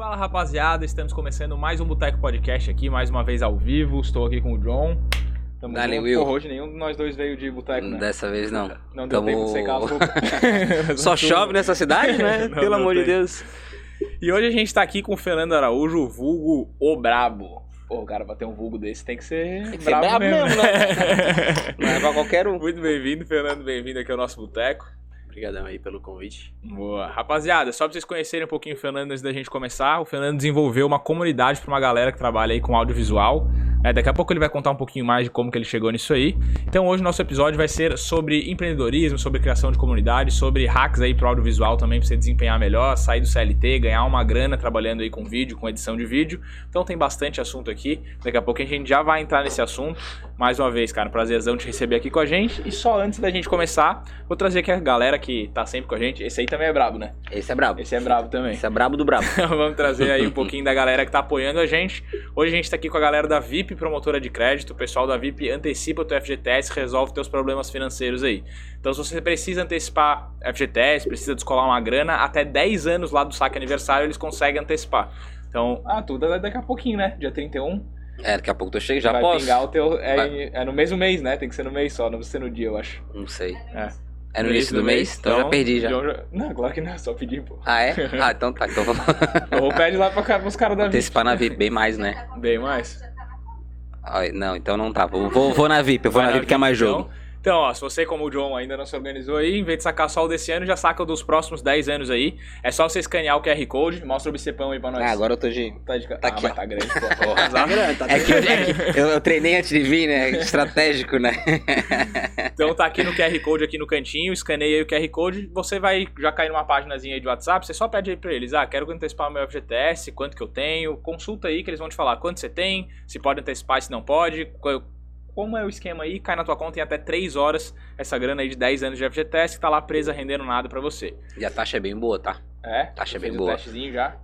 Fala rapaziada, estamos começando mais um Boteco Podcast aqui, mais uma vez ao vivo. Estou aqui com o John. Tamo Dale, junto. Will. Porra, hoje nenhum de nós dois veio de boteco, né? Dessa vez não. Não deu Tamo- tempo de secar as roupas. Só chove nessa cidade, né? Não Pelo deu amor de tempo. Deus. E hoje a gente tá aqui com o Fernando Araújo, vulgo o Brabo. Pô, cara, pra ter um vulgo desse tem que ser Tem que ser brabo, brabo mesmo, mesmo, né? Não é pra qualquer um. Muito bem-vindo, Fernando, bem-vindo aqui ao nosso boteco. Obrigadão aí pelo convite. Boa. Rapaziada, só pra vocês conhecerem um pouquinho o Fernando antes da gente começar, o Fernando desenvolveu uma comunidade pra uma galera que trabalha aí com audiovisual. né? daqui a pouco ele vai contar um pouquinho mais de como que ele chegou nisso aí. Então hoje o nosso episódio vai ser sobre empreendedorismo, sobre criação de comunidade, sobre hacks aí pro audiovisual também pra você desempenhar melhor, sair do CLT, ganhar uma grana trabalhando aí com vídeo, com edição de vídeo. Então tem bastante assunto aqui. Daqui a pouco a gente já vai entrar nesse assunto. Mais uma vez, cara, um prazerzão te receber aqui com a gente. E só antes da gente começar, vou trazer aqui a galera que tá sempre com a gente. Esse aí também é brabo, né? Esse é brabo. Esse é brabo também. Esse é brabo do brabo. Vamos trazer aí um pouquinho da galera que tá apoiando a gente. Hoje a gente tá aqui com a galera da VIP Promotora de Crédito. O pessoal da VIP antecipa o teu FGTS, resolve teus problemas financeiros aí. Então, se você precisa antecipar FGTS, precisa descolar uma grana, até 10 anos lá do saque aniversário eles conseguem antecipar. Então, ah, tudo é daqui a pouquinho, né? Dia 31. É, daqui a pouco tu chega, já vai posso? pingar o teu. É, Vai. é no mesmo mês, né? Tem que ser no mês só, não precisa ser no dia, eu acho. Não sei. É. É no início do mês? Então eu já perdi já. John Não, claro que não, só pedir, pô. Ah, é? Ah, então tá. Então vou Ou pede lá pra, pros caras da VIP. antecipar na VIP bem mais, né? Bem mais. Ah, Não, então não tá. Vou, vou, vou na VIP, eu vou Vai na VIP que é mais então. jogo. Então, ó, se você, como o John, ainda não se organizou aí, em vez de sacar só o desse ano, já saca o dos próximos 10 anos aí. É só você escanear o QR Code, mostra o bicepão aí pra nós. Ah, agora eu tô de. Tá, de... tá ah, aqui, tá grande, pô. Porra, azar. É que, eu, é que eu, eu treinei antes de vir, né? Estratégico, né? Então tá aqui no QR Code, aqui no cantinho, escaneia aí o QR Code, você vai já cair numa páginazinha aí de WhatsApp, você só pede aí pra eles, ah, quero antecipar o meu FGTS, quanto que eu tenho, consulta aí que eles vão te falar quanto você tem, se pode antecipar, se não pode, qual- como é o esquema aí, cai na tua conta em até 3 horas essa grana aí de 10 anos de FGTS que tá lá presa rendendo nada pra você. E a taxa é bem boa, tá? É? Taxa Fez bem o boa. testezinho já?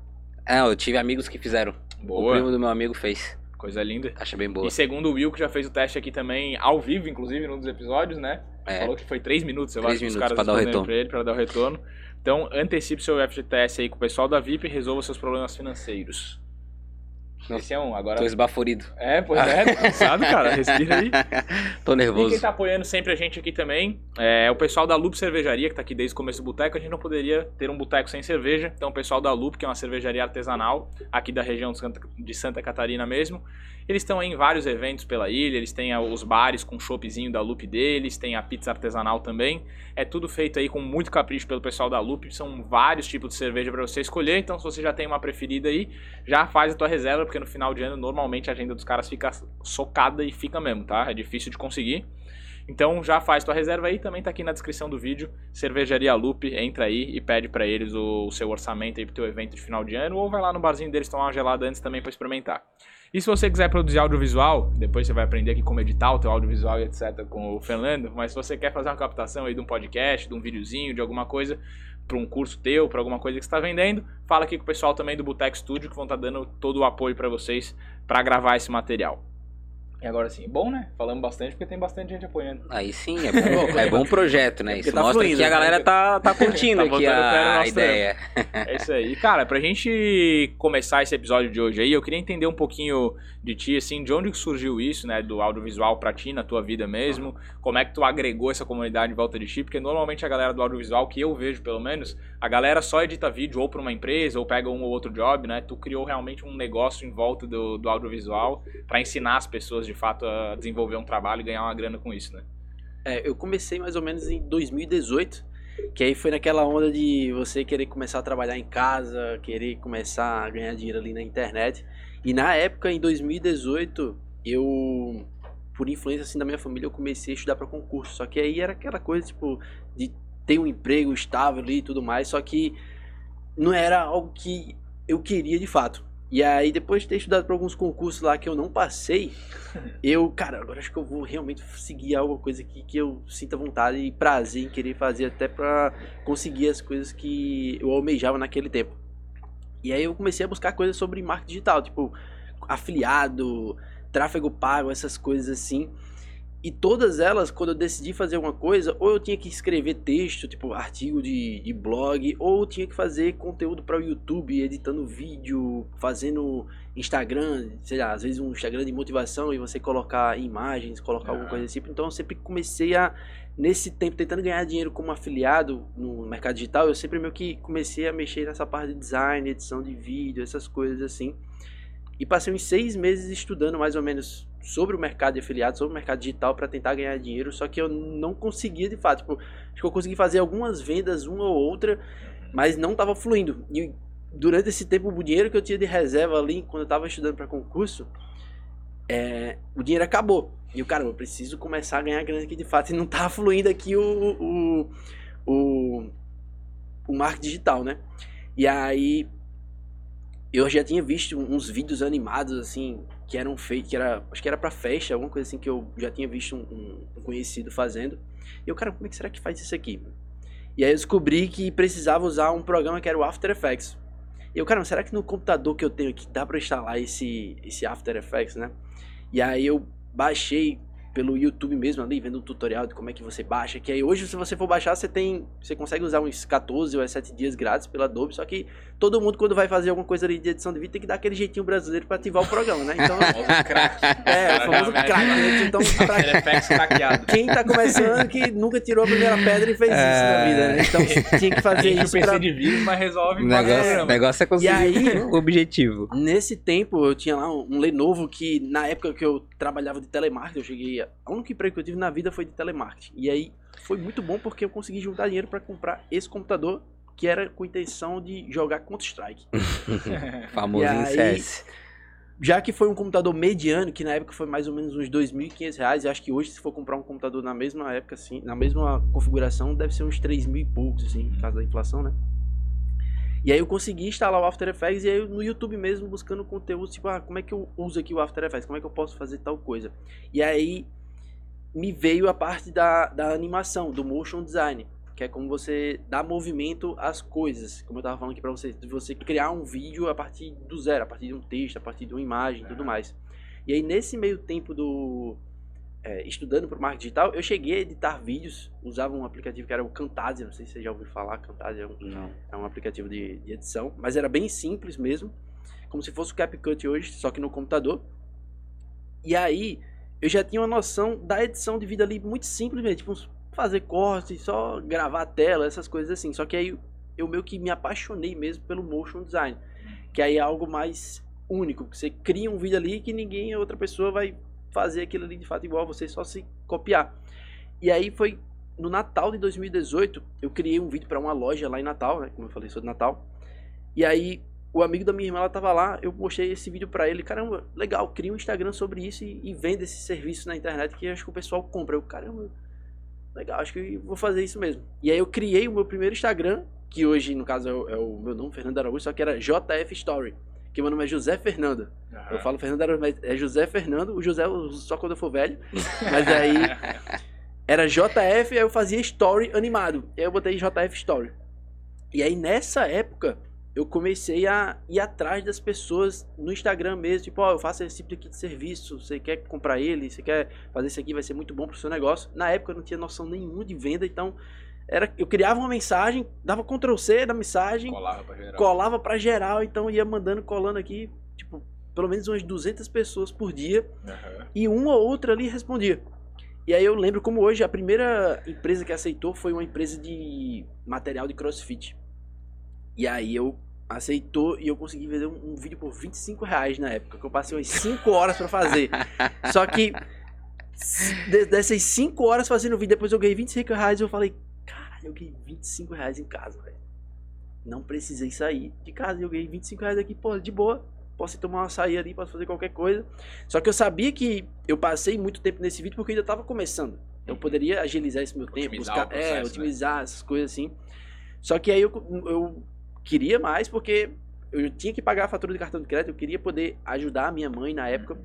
É, eu tive amigos que fizeram. O Boa, primo do meu amigo fez. coisa linda. Taxa bem boa. E segundo o Will, que já fez o teste aqui também, ao vivo, inclusive, num dos episódios, né? É. Falou que foi 3 minutos, eu Três acho, que os minutos caras pra dar o retorno. pra ele, pra dar o retorno. Então, antecipe seu FGTS aí com o pessoal da VIP e resolva seus problemas financeiros. Esse é um, agora... Tô esbaforido. É, pois é, cansado, cara, respira aí. Tô E quem nervoso. tá apoiando sempre a gente aqui também é o pessoal da Loop Cervejaria, que tá aqui desde o começo do boteco. A gente não poderia ter um boteco sem cerveja. Então, o pessoal da Loop, que é uma cervejaria artesanal, aqui da região de Santa, de Santa Catarina mesmo. Eles estão em vários eventos pela ilha, eles têm os bares com choppzinho da Loop deles, tem a pizza artesanal também. É tudo feito aí com muito capricho pelo pessoal da Loop. São vários tipos de cerveja para você escolher. Então, se você já tem uma preferida aí, já faz a tua reserva, porque no final de ano normalmente a agenda dos caras fica socada e fica mesmo, tá? É difícil de conseguir. Então já faz tua reserva aí, também tá aqui na descrição do vídeo, Cervejaria Loop, entra aí e pede pra eles o, o seu orçamento aí pro teu evento de final de ano, ou vai lá no barzinho deles tomar uma gelada antes também pra experimentar. E se você quiser produzir audiovisual, depois você vai aprender aqui como editar o teu audiovisual e etc com o Fernando, mas se você quer fazer uma captação aí de um podcast, de um videozinho, de alguma coisa, para um curso teu, para alguma coisa que está vendendo, fala aqui com o pessoal também do Boteco Studio que vão estar dando todo o apoio para vocês para gravar esse material. E agora sim, bom, né? Falamos bastante porque tem bastante gente apoiando. Aí sim, é bom, é bom projeto, né? Isso tá mostra fluindo, que a né? galera tá, tá curtindo Tá aqui a, a ideia. É isso aí. E, cara, pra gente começar esse episódio de hoje aí, eu queria entender um pouquinho de ti, assim, de onde que surgiu isso, né, do audiovisual pra ti, na tua vida mesmo, como é que tu agregou essa comunidade em volta de ti, porque normalmente a galera do audiovisual, que eu vejo pelo menos, a galera só edita vídeo ou pra uma empresa, ou pega um ou outro job, né, tu criou realmente um negócio em volta do, do audiovisual pra ensinar as pessoas, de fato, a desenvolver um trabalho e ganhar uma grana com isso, né. É, eu comecei mais ou menos em 2018, que aí foi naquela onda de você querer começar a trabalhar em casa, querer começar a ganhar dinheiro ali na internet. E na época, em 2018, eu, por influência assim da minha família, eu comecei a estudar para concurso. Só que aí era aquela coisa, tipo, de ter um emprego estável ali e tudo mais, só que não era algo que eu queria de fato. E aí, depois de ter estudado para alguns concursos lá que eu não passei, eu, cara, agora acho que eu vou realmente seguir alguma coisa aqui que eu sinta vontade e prazer em querer fazer até pra conseguir as coisas que eu almejava naquele tempo. E aí eu comecei a buscar coisas sobre marketing digital, tipo afiliado, tráfego pago, essas coisas assim. E todas elas, quando eu decidi fazer alguma coisa, ou eu tinha que escrever texto, tipo artigo de, de blog, ou eu tinha que fazer conteúdo para o YouTube, editando vídeo, fazendo Instagram, sei lá, às vezes um Instagram de motivação e você colocar imagens, colocar alguma coisa desse tipo. Então eu sempre comecei a, nesse tempo, tentando ganhar dinheiro como afiliado no mercado digital, eu sempre meio que comecei a mexer nessa parte de design, edição de vídeo, essas coisas assim. E passei uns seis meses estudando mais ou menos sobre o mercado de afiliados, sobre o mercado digital para tentar ganhar dinheiro, só que eu não conseguia de fato. Tipo, acho que eu consegui fazer algumas vendas, uma ou outra, mas não estava fluindo. E durante esse tempo, o dinheiro que eu tinha de reserva ali, quando eu estava estudando para concurso, é, o dinheiro acabou. E o cara, eu preciso começar a ganhar grana aqui de fato. E não tá fluindo aqui o, o, o, o marketing digital, né? E aí eu já tinha visto uns vídeos animados assim que eram feitos, que era, acho que era para festa, alguma coisa assim que eu já tinha visto um, um, conhecido fazendo. E eu, cara, como é que será que faz isso aqui? E aí eu descobri que precisava usar um programa que era o After Effects. E eu, cara, será que no computador que eu tenho aqui dá para instalar esse esse After Effects, né? E aí eu baixei pelo YouTube mesmo ali, vendo um tutorial de como é que você baixa, que aí hoje se você for baixar, você tem, você consegue usar uns 14 ou 7 dias grátis pela Adobe, só que todo mundo quando vai fazer alguma coisa ali de edição de vídeo tem que dar aquele jeitinho brasileiro para ativar o programa, né? Então, o crack. É, o famoso crack, né? Então, pra quem tá começando que nunca tirou a primeira pedra e fez isso na vida, né? Então, tinha que fazer isso PC pra... de vídeo, mas resolve o negócio, o negócio é conseguir aí, o objetivo. Nesse tempo, eu tinha lá um Lenovo que na época que eu trabalhava de telemarketing, eu cheguei, a única emprego que eu tive na vida foi de telemarketing. E aí foi muito bom porque eu consegui juntar dinheiro para comprar esse computador que era com a intenção de jogar Counter-Strike. Famosinho CS. Já que foi um computador mediano, que na época foi mais ou menos uns 2.500 reais, eu acho que hoje se for comprar um computador na mesma época, assim, na mesma configuração, deve ser uns 3 mil e poucos, assim, por causa da inflação, né? E aí eu consegui instalar o After Effects e aí no YouTube mesmo buscando conteúdo, tipo, ah, como é que eu uso aqui o After Effects? Como é que eu posso fazer tal coisa? E aí me veio a parte da, da animação, do motion design, que é como você dá movimento às coisas, como eu estava falando aqui para você, de você criar um vídeo a partir do zero, a partir de um texto, a partir de uma imagem e tudo mais. E aí nesse meio tempo do é, estudando para o marketing digital, eu cheguei a editar vídeos, usava um aplicativo que era o Camtasia, não sei se você já ouviu falar, Camtasia é um, Não. é um aplicativo de, de edição, mas era bem simples mesmo, como se fosse o CapCut hoje, só que no computador. E aí eu já tinha uma noção da edição de vídeo ali muito simples mesmo, tipo fazer corte, só gravar a tela, essas coisas assim. Só que aí eu meio que me apaixonei mesmo pelo motion design, que aí é algo mais único, que você cria um vídeo ali que ninguém outra pessoa vai fazer aquilo ali de fato igual você só se copiar. E aí foi no Natal de 2018, eu criei um vídeo para uma loja lá em Natal, né, como eu falei, sou de Natal. E aí o amigo da minha irmã ela tava lá, eu mostrei esse vídeo para ele, caramba, legal, cria um Instagram sobre isso e, e vende esse serviço na internet que acho que o pessoal compra. Eu, caramba, legal, acho que vou fazer isso mesmo. E aí eu criei o meu primeiro Instagram, que hoje, no caso, é o, é o meu nome, Fernando Araújo, só que era JF Story. Que meu nome é José Fernando. Uhum. Eu falo Fernando Araújo, mas é José Fernando, o José só quando eu for velho. Mas aí era JF, aí eu fazia story animado. E aí eu botei JF Story. E aí nessa época eu comecei a ir atrás das pessoas no Instagram mesmo, tipo, ó, oh, eu faço esse tipo aqui de serviço, você quer comprar ele, você quer fazer isso aqui, vai ser muito bom pro seu negócio. Na época eu não tinha noção nenhuma de venda, então era, eu criava uma mensagem, dava Ctrl C da mensagem, Colava pra geral. colava pra geral, então ia mandando, colando aqui, tipo, pelo menos umas 200 pessoas por dia, Uhum. e uma ou outra ali respondia. E aí eu lembro como hoje a primeira empresa que aceitou foi uma empresa de material de crossfit. E aí eu aceitou e eu consegui vender um, um vídeo por 25 reais na época, que eu passei umas 5 horas pra fazer. Só que dessas 5 horas fazendo o vídeo, depois eu ganhei 25 reais e eu falei, caralho, eu ganhei 25 reais em casa, velho. Não precisei sair de casa, eu ganhei 25 reais aqui, pô, de boa. Posso ir tomar uma açaí ali, posso fazer qualquer coisa. Só que eu sabia que eu passei muito tempo nesse vídeo porque eu ainda tava começando. Então eu poderia agilizar esse meu tempo, Otimizar buscar, o processo, é, né? otimizar essas coisas assim. Só que aí eu, eu queria mais porque eu tinha que pagar a fatura de cartão de crédito, eu queria poder ajudar a minha mãe na época,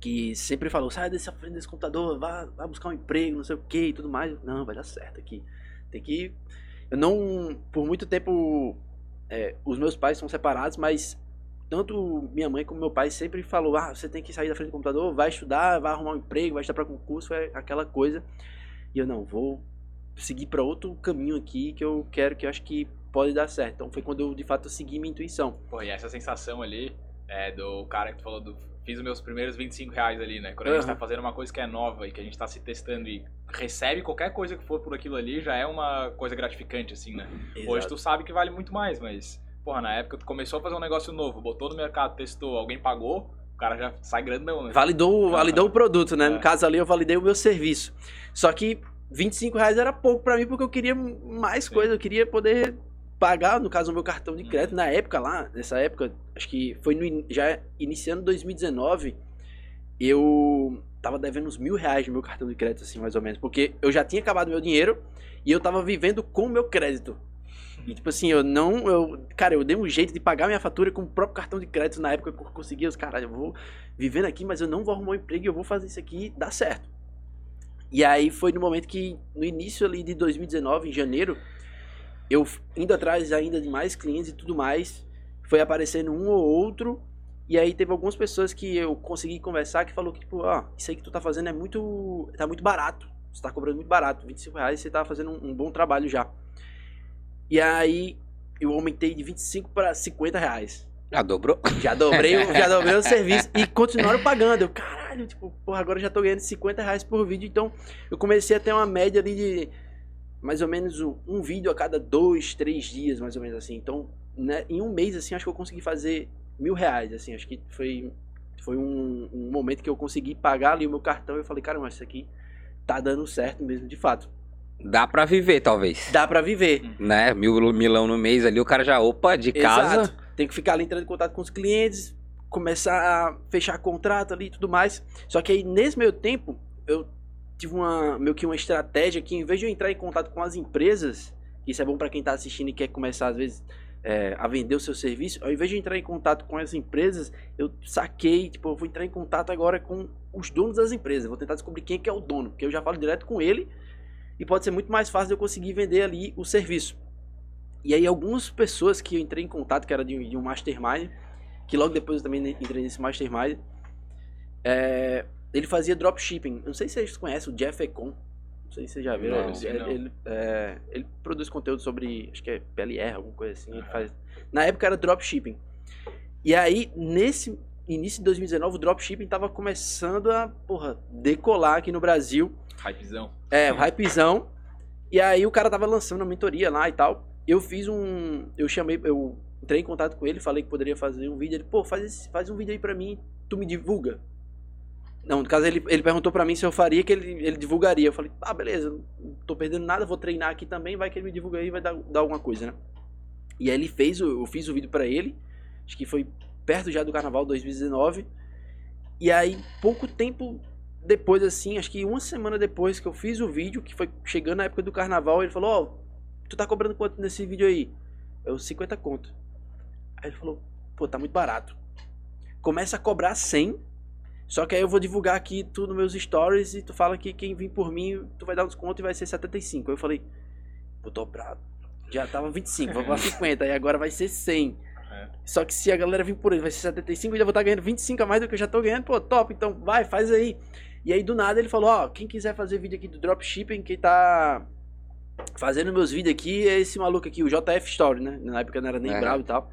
que sempre falou, sai dessa frente desse computador, vá, vá buscar um emprego, não sei o que e tudo mais. Não, vai dar certo aqui. Tem que. Eu não. Por muito tempo. é, os meus pais são separados, mas tanto minha mãe como meu pai sempre falou: ah, você tem que sair da frente do computador, vai estudar, vai arrumar um emprego, vai estudar para concurso, é aquela coisa. E eu não, vou seguir para outro caminho aqui que eu quero, que eu acho que pode dar certo. Então foi quando eu de fato segui minha intuição. Pô, e essa sensação ali é, do cara que tu falou do. Fiz os meus primeiros 25 reais ali, né? Quando a gente tá fazendo uma coisa que é nova e que a gente tá se testando e recebe qualquer coisa que for por aquilo ali, já é uma coisa gratificante, assim, né? Hoje tu sabe que vale muito mais, mas, porra, na época tu começou a fazer um negócio novo, botou no mercado, testou, alguém pagou, o cara já sai grandão, né? Validou, validou o produto, né? É. No caso ali, eu validei o meu serviço. Só que 25 reais era pouco pra mim, porque eu queria mais Sim. coisa, eu queria poder pagar, no caso, o meu cartão de Uhum. crédito. Na época lá, nessa época, acho que foi no já iniciando 2019, eu tava devendo uns mil reais no meu cartão de crédito, assim, mais ou menos. Porque eu já tinha acabado meu dinheiro e eu tava vivendo com o meu crédito. E tipo assim, eu não. Eu, cara, eu dei um jeito de pagar minha fatura com o próprio cartão de crédito na época que eu conseguia. Os caras, eu vou vivendo aqui, mas eu não vou arrumar um emprego e eu vou fazer isso aqui dar certo. E aí foi no momento que, no início ali de 2019, em janeiro, eu indo atrás ainda de mais clientes e tudo mais, foi aparecendo um ou outro. E aí teve algumas pessoas que eu consegui conversar que falou que, tipo, ó, isso aí que tu tá fazendo é muito. tá muito barato. Você tá cobrando muito barato, 25 reais, você tá fazendo um, um bom trabalho já. E aí eu aumentei de 25 para 50 reais. Já dobrou? Já dobrei, já dobrei o serviço e continuaram pagando. Eu, caralho, tipo, porra, agora eu já tô ganhando 50 reais por vídeo. Então eu comecei a ter uma média ali de mais ou menos um, um vídeo a cada dois, três dias, mais ou menos assim. Então, né, em um mês, assim, acho que eu consegui fazer mil reais, assim. Acho que foi, foi um, um momento que eu consegui pagar ali o meu cartão e eu falei, caramba, isso aqui tá dando certo mesmo, de fato. Dá pra viver, talvez. Dá pra viver. Né? Mil milão no mês ali, o cara já, opa, de casa. Exato. Tem que ficar ali entrando em contato com os clientes, começar a fechar contrato ali e tudo mais. Só que aí, nesse meio tempo, eu tive uma meio que uma estratégia que, em vez de eu entrar em contato com as empresas, isso é bom para quem tá assistindo e quer começar, às vezes, é, a vender o seu serviço, ao invés de entrar em contato com as empresas, eu saquei, tipo, eu vou entrar em contato agora com os donos das empresas. Vou tentar descobrir quem é que é o dono, porque eu já falo direto com ele e pode ser muito mais fácil eu conseguir vender ali o serviço. E aí algumas pessoas que eu entrei em contato, que era de, de um mastermind, que logo depois eu também entrei nesse mastermind, é, ele fazia dropshipping. Não sei se vocês conhecem o Jeff Econ. Não sei se vocês já viram. Não, ele, não. ele, é, ele produz conteúdo sobre, acho que é PLR, alguma coisa assim. Ele faz, na época era dropshipping. E aí, nesse início de 2019, o dropshipping tava começando a, porra, decolar aqui no Brasil. Hypezão. É, hypezão. E aí o cara tava lançando a mentoria lá e tal. Eu fiz um. Eu chamei. Eu entrei em contato com ele, falei que poderia fazer um vídeo. Ele, pô, faz, esse- faz um vídeo aí pra mim, tu me divulga. Não, no caso ele, ele perguntou pra mim se eu faria, que ele, ele divulgaria. Eu falei, ah, beleza, não tô perdendo nada, vou treinar aqui também, vai que ele me divulga aí, vai dar, dar alguma coisa, né? E aí ele fez, eu fiz o vídeo pra ele, acho que foi perto já do carnaval 2019. E aí, pouco tempo depois, assim, acho que uma semana depois que eu fiz o vídeo, que foi chegando na época do carnaval, ele falou, ó, tu tá cobrando quanto nesse vídeo aí? Eu, 50 conto. Aí ele falou, pô, tá muito barato. Começa a cobrar 100, só que aí eu vou divulgar aqui tu nos meus stories e tu fala que quem vir por mim, tu vai dar um desconto e vai ser 75. Aí eu falei, vou dobrar. Já tava 25, vou pra 50, e agora vai ser 100. É. Só que se a galera vir por ele, vai ser 75, eu já vou estar ganhando 25 a mais do que eu já tô ganhando. Pô, top, então vai, faz aí. E aí do nada ele falou, ó, quem quiser fazer vídeo aqui do dropshipping, quem tá fazendo meus vídeos aqui é esse maluco aqui, o JF Story, né? Na época não era nem É. bravo e tal.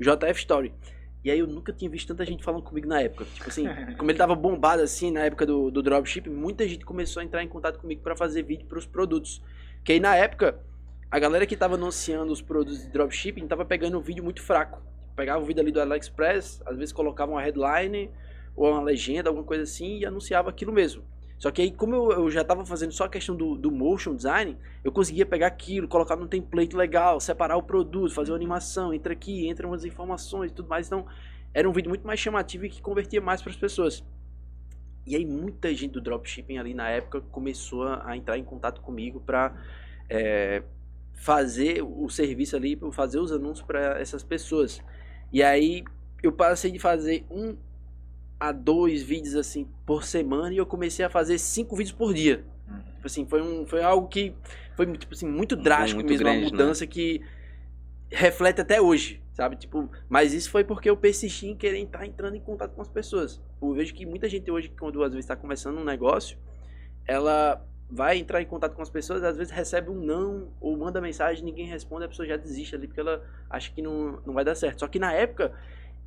JF Story. E aí eu nunca tinha visto tanta gente falando comigo na época. Tipo assim, como ele tava bombado assim na época do, do dropshipping, muita gente começou a entrar em contato comigo pra fazer vídeo pros produtos. Que aí na época, a galera que tava anunciando os produtos de dropshipping tava pegando um vídeo muito fraco. Pegava o vídeo ali do AliExpress, às vezes colocava uma headline ou uma legenda, alguma coisa assim, e anunciava aquilo mesmo. Só que aí, como eu, eu já tava fazendo só a questão do, do motion design, eu conseguia pegar aquilo, colocar num template legal, separar o produto, fazer uma animação, entra aqui, entra umas informações e tudo mais. Então, era um vídeo muito mais chamativo e que convertia mais para as pessoas. E aí, muita gente do dropshipping ali na época começou a entrar em contato comigo para fazer o serviço ali, fazer os anúncios para essas pessoas. E aí, eu passei de fazer um a dois vídeos assim por semana e eu comecei a fazer cinco vídeos por dia. Uhum. Tipo assim, foi, um, foi algo que foi tipo assim, muito drástico muito mesmo, grande, uma né? mudança que reflete até hoje, sabe? Tipo, mas isso foi porque eu persisti em querer estar entrando em contato com as pessoas. Eu vejo que muita gente hoje, quando às vezes está começando um negócio, ela vai entrar em contato com as pessoas, às vezes recebe um não, ou manda mensagem, ninguém responde, a pessoa já desiste ali, porque ela acha que não, não vai dar certo. Só que na época,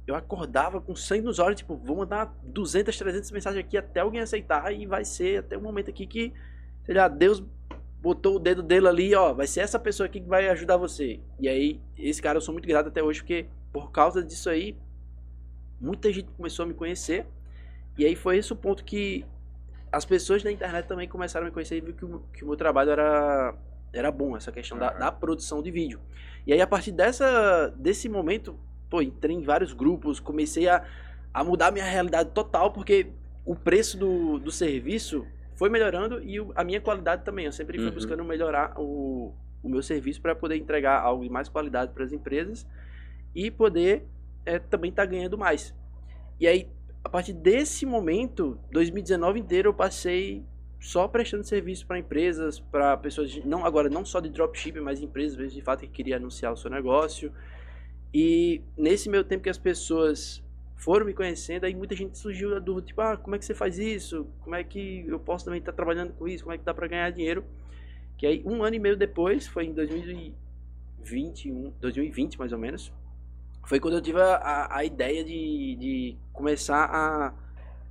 eu acordava com sangue nos olhos, tipo, vou mandar 200, 300 mensagens aqui até alguém aceitar, e vai ser até o momento aqui que, sei lá, Deus botou o dedo dele ali, ó, vai ser essa pessoa aqui que vai ajudar você. E aí, esse cara eu sou muito grato até hoje, porque por causa disso aí, muita gente começou a me conhecer. E aí foi esse o ponto que as pessoas da internet também começaram a me conhecer e viram que o, que o meu trabalho era, era bom, essa questão da, da, produção de vídeo. E aí, a partir dessa, desse momento, pô, entrei em vários grupos, comecei a, a mudar minha realidade total, porque o preço do, do serviço foi melhorando e a minha qualidade também. Eu sempre fui uhum. buscando melhorar o, o meu serviço para poder entregar algo de mais qualidade para as empresas e poder é, também estar tá ganhando mais. E aí, a partir desse momento, 2019 inteiro, eu passei só prestando serviço para empresas, para pessoas, de, não agora não só de dropshipping, mas empresas de fato que queria anunciar o seu negócio. E nesse meu tempo que as pessoas foram me conhecendo, aí muita gente surgiu a dúvida, tipo, ah, como é que você faz isso? Como é que eu posso também estar trabalhando com isso? Como é que dá para ganhar dinheiro? Que aí, um ano e meio depois, foi em 2021, 2020 mais ou menos, foi quando eu tive a, a ideia de, de começar a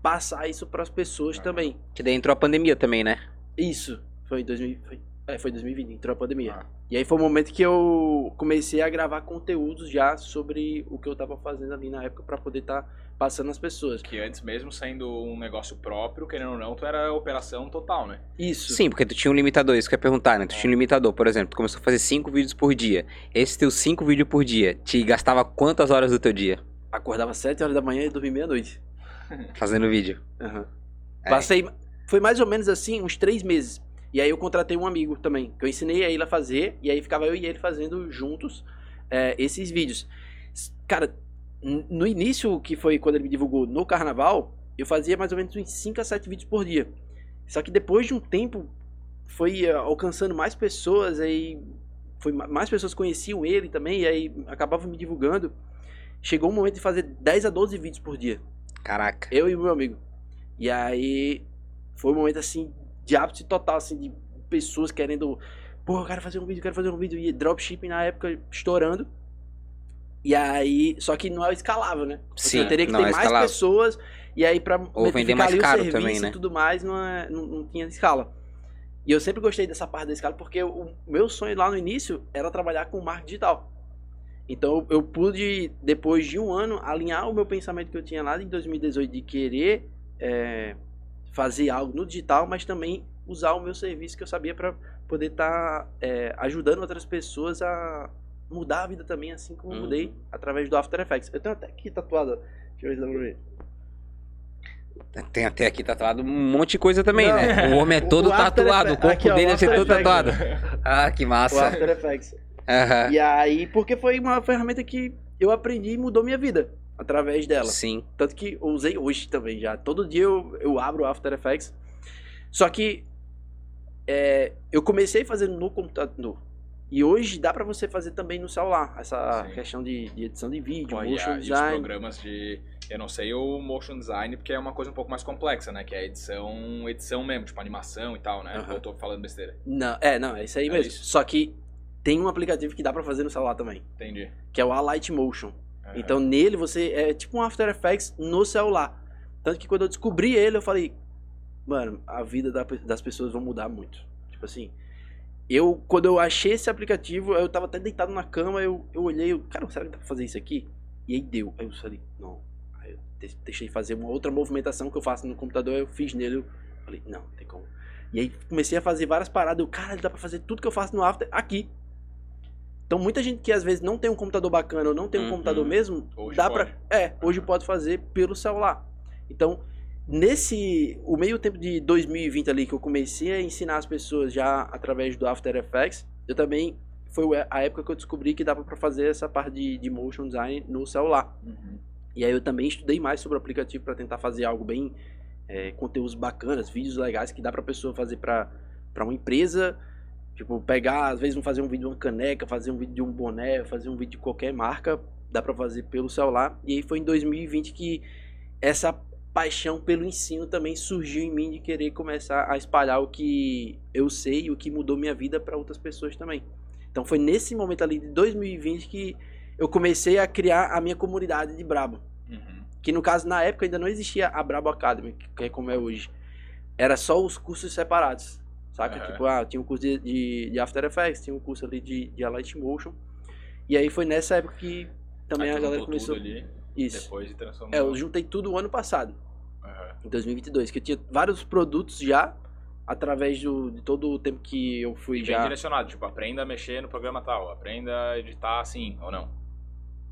passar isso para as pessoas também. Que daí entrou a pandemia também, né? Isso, foi em 2000, foi, é, foi 2020, entrou a pandemia. Ah. E aí foi o momento que eu comecei a gravar conteúdos já sobre o que eu tava fazendo ali na época para poder estar tá passando as pessoas. Que antes mesmo sendo um negócio próprio, querendo ou não, tu era operação total, né? Isso. Sim, porque tu tinha um limitador, isso que eu ia perguntar, né? Tu é. tinha um limitador, por exemplo, tu começou a fazer cinco vídeos por dia. Esse teu cinco vídeos por dia te gastava quantas horas do teu dia? Acordava sete horas da manhã e dormia meia-noite. Fazendo vídeo. Uhum. É. Passei. Foi mais ou menos assim, uns três meses. E aí eu contratei um amigo também, que eu ensinei a ele a fazer, e aí ficava eu e ele fazendo juntos é, esses vídeos. Cara, no início, que foi quando ele me divulgou no carnaval, eu fazia mais ou menos uns 5 a 7 vídeos por dia. Só que depois de um tempo, foi é, alcançando mais pessoas, aí foi, mais pessoas conheciam ele também, e aí acabavam me divulgando. Chegou o momento de fazer 10 a 12 vídeos por dia. Caraca. Eu e meu amigo. E aí foi um momento assim de ápice total, assim, de pessoas querendo. Pô, eu quero fazer um vídeo, quero fazer um vídeo. E dropshipping na época estourando. E aí. Só que não é escalável, né? Sim, eu teria que ter é mais pessoas. E aí, pra Ou vender mais caro serviço também, né? e tudo mais, não, é, não, não tinha escala. E eu sempre gostei dessa parte da escala, porque o meu sonho lá no início era trabalhar com marketing digital. Então eu pude, depois de um ano, alinhar o meu pensamento que eu tinha lá em 2018 de querer é, fazer algo no digital, mas também usar o meu serviço que eu sabia para poder estar tá, é, ajudando outras pessoas a mudar a vida também, assim como uhum. mudei através do After Effects. Eu tenho até aqui tatuado, deixa eu ver se dá pra ver. Tem até aqui tatuado um monte de coisa também, Não, né? O homem é todo o tatuado, o corpo aqui, dele é ser todo tatuado. Ah, que massa. O After Effects. Uhum. E aí, porque foi uma ferramenta que eu aprendi e mudou minha vida através dela. Sim. Tanto que eu usei hoje também já. Todo dia eu, eu abro o After Effects. Só que é, eu comecei fazendo no computador. E hoje dá para você fazer também no celular, essa Sim. questão de, de, edição de vídeo, Pô, motion e design. os programas de, eu não sei o motion design porque é uma coisa um pouco mais complexa, né? Que é edição, edição mesmo, tipo animação e tal, né? Uhum. Eu tô falando besteira. Não, é, não, é isso aí é mesmo. Isso. Só que tem um aplicativo que dá para fazer no celular também. Entendi. Que é o Alight Motion. Então nele você é tipo um After Effects no celular. Tanto que quando eu descobri ele, eu falei, mano, a vida das pessoas vai mudar muito. Tipo assim, eu quando eu achei esse aplicativo, eu tava até deitado na cama, eu, eu olhei, eu, cara, será que dá pra fazer isso aqui? E aí deu. Aí eu falei, não. Aí eu deixei fazer uma outra movimentação que eu faço no computador, eu fiz nele, eu falei, não, tem como. E aí comecei a fazer várias paradas, eu, cara, dá pra fazer tudo que eu faço no After aqui. Então muita gente que às vezes não tem um computador bacana ou não tem um uhum. computador mesmo, hoje dá para é, hoje pode fazer pelo celular. Então, nesse o meio tempo de 2020 ali que eu comecei a ensinar as pessoas já através do After Effects, eu também foi a época que eu descobri que dava para fazer essa parte de, de, motion design no celular. Uhum. E aí eu também estudei mais sobre o aplicativo para tentar fazer algo bem é, conteúdos bacanas, vídeos legais que dá para pessoa fazer para para uma empresa Tipo, pegar, às vezes, vamos fazer um vídeo de uma caneca, fazer um vídeo de um boné, fazer um vídeo de qualquer marca, dá para fazer pelo celular. E aí foi em 2020 que essa paixão pelo ensino também surgiu em mim de querer começar a espalhar o que eu sei e o que mudou minha vida para outras pessoas também. Então foi nesse momento ali de 2020 que eu comecei a criar a minha comunidade de Brabo. Uhum. Que no caso, na época, ainda não existia a Brabo Academy, que é como é hoje. Era só os cursos separados. Saca? Uhum. Tipo, ah, tinha um curso de, de, de, After Effects, tinha um curso ali de, de Light Motion. E aí foi nessa época que também a galera começou. ali, Isso. Depois de transformar. É, eu juntei tudo o ano passado. Uhum. Em 2022. Que eu tinha vários produtos já através do, de todo o tempo que eu fui e já. Bem direcionado, tipo, aprenda a mexer no programa tal, aprenda a editar assim, ou não?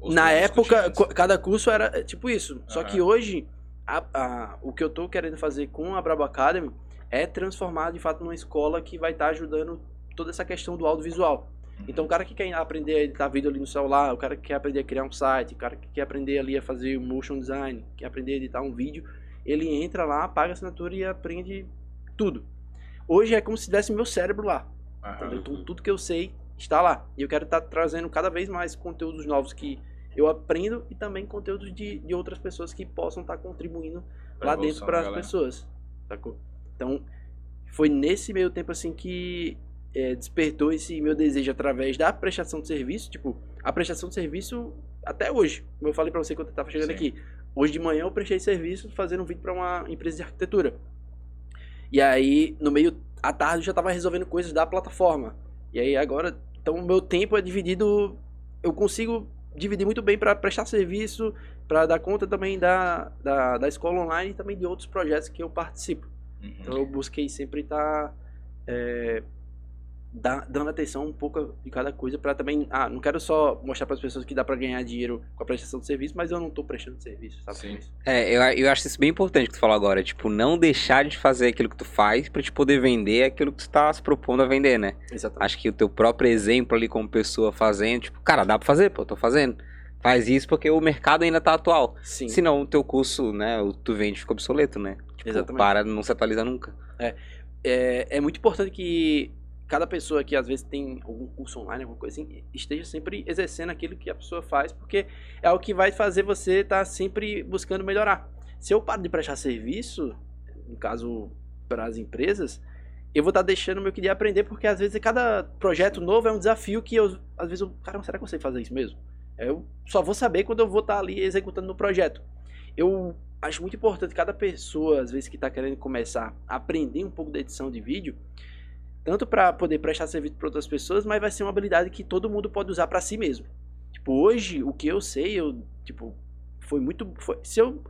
Os Na época, cada curso era é, tipo isso. Uhum. Só que hoje, a, a, o que eu tô querendo fazer com a Brabo Academy é transformar de fato numa escola que vai estar tá ajudando toda essa questão do audiovisual. Uhum. Então o cara que quer aprender a editar vídeo ali no celular, o cara que quer aprender a criar um site, o cara que quer aprender ali a fazer motion design, quer aprender a editar um vídeo, ele entra lá, paga a assinatura e aprende tudo. Hoje é como se tivesse meu cérebro lá. Uhum. Então, tudo que eu sei está lá. E eu quero estar tá trazendo cada vez mais conteúdos novos que eu aprendo e também conteúdos de, de outras pessoas que possam estar tá contribuindo pra lá dentro para as pessoas. Sacou? Então, foi nesse meio tempo assim que é, despertou esse meu desejo através da prestação de serviço. Tipo, a prestação de serviço até hoje. Como eu falei para você quando eu estava chegando Sim. aqui. Hoje de manhã eu prestei serviço fazendo um vídeo para uma empresa de arquitetura. E aí, no meio, à tarde, eu já estava resolvendo coisas da plataforma. E aí agora, então o meu tempo é dividido, eu consigo dividir muito bem para prestar serviço, para dar conta também da, da, da escola online e também de outros projetos que eu participo. Uhum. Então eu busquei sempre estar tá, é, dando atenção um pouco de cada coisa para também. Ah, não quero só mostrar para as pessoas que dá para ganhar dinheiro com a prestação de serviço, mas eu não estou prestando serviço, sabe? Sim. É, eu, eu acho isso bem importante que tu falou agora. Tipo, não deixar de fazer aquilo que tu faz para te poder vender aquilo que tu está se propondo a vender, né? Exatamente. Acho que o teu próprio exemplo ali como pessoa fazendo, tipo, cara, dá para fazer, pô, tô fazendo. Faz isso porque o mercado ainda tá atual. Sim. Senão o teu curso, né, o tu vende fica obsoleto, né? Tipo, Exatamente. para, não se atualiza nunca. É. É, é muito importante que cada pessoa que às vezes tem algum curso online, alguma coisa assim, esteja sempre exercendo aquilo que a pessoa faz, porque é o que vai fazer você estar tá sempre buscando melhorar. Se eu paro de prestar serviço, no caso para as empresas, eu vou estar tá deixando meu que de aprender, porque às vezes cada projeto novo é um desafio que eu, às vezes, eu, cara, será que eu sei fazer isso mesmo? Eu só vou saber quando eu vou estar tá ali executando no projeto. Eu acho muito importante cada pessoa, às vezes, que está querendo começar a aprender um pouco da edição de vídeo, tanto para poder prestar serviço para outras pessoas, mas vai ser uma habilidade que todo mundo pode usar para si mesmo. Tipo, hoje o que eu sei, eu tipo, foi muito, foi, se eu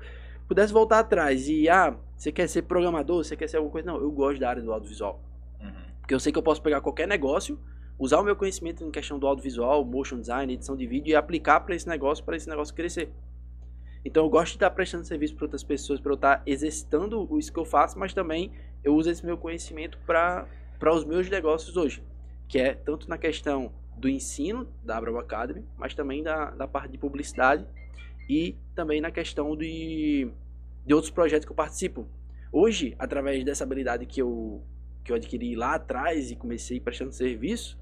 pudesse voltar atrás e ah, você quer ser programador, você quer ser alguma coisa, não, eu gosto da área do audiovisual. Uhum. Porque eu sei que eu posso pegar qualquer negócio, usar o meu conhecimento em questão do audiovisual, motion design, edição de vídeo e aplicar para esse negócio, para esse negócio crescer. Então eu gosto de estar prestando serviço para outras pessoas, para eu estar exercitando isso que eu faço, mas também eu uso esse meu conhecimento para os meus negócios hoje, que é tanto na questão do ensino da Bravo Academy, mas também da, da parte de publicidade e também na questão de, de outros projetos que eu participo. Hoje, através dessa habilidade que eu, que eu adquiri lá atrás e comecei prestando serviço,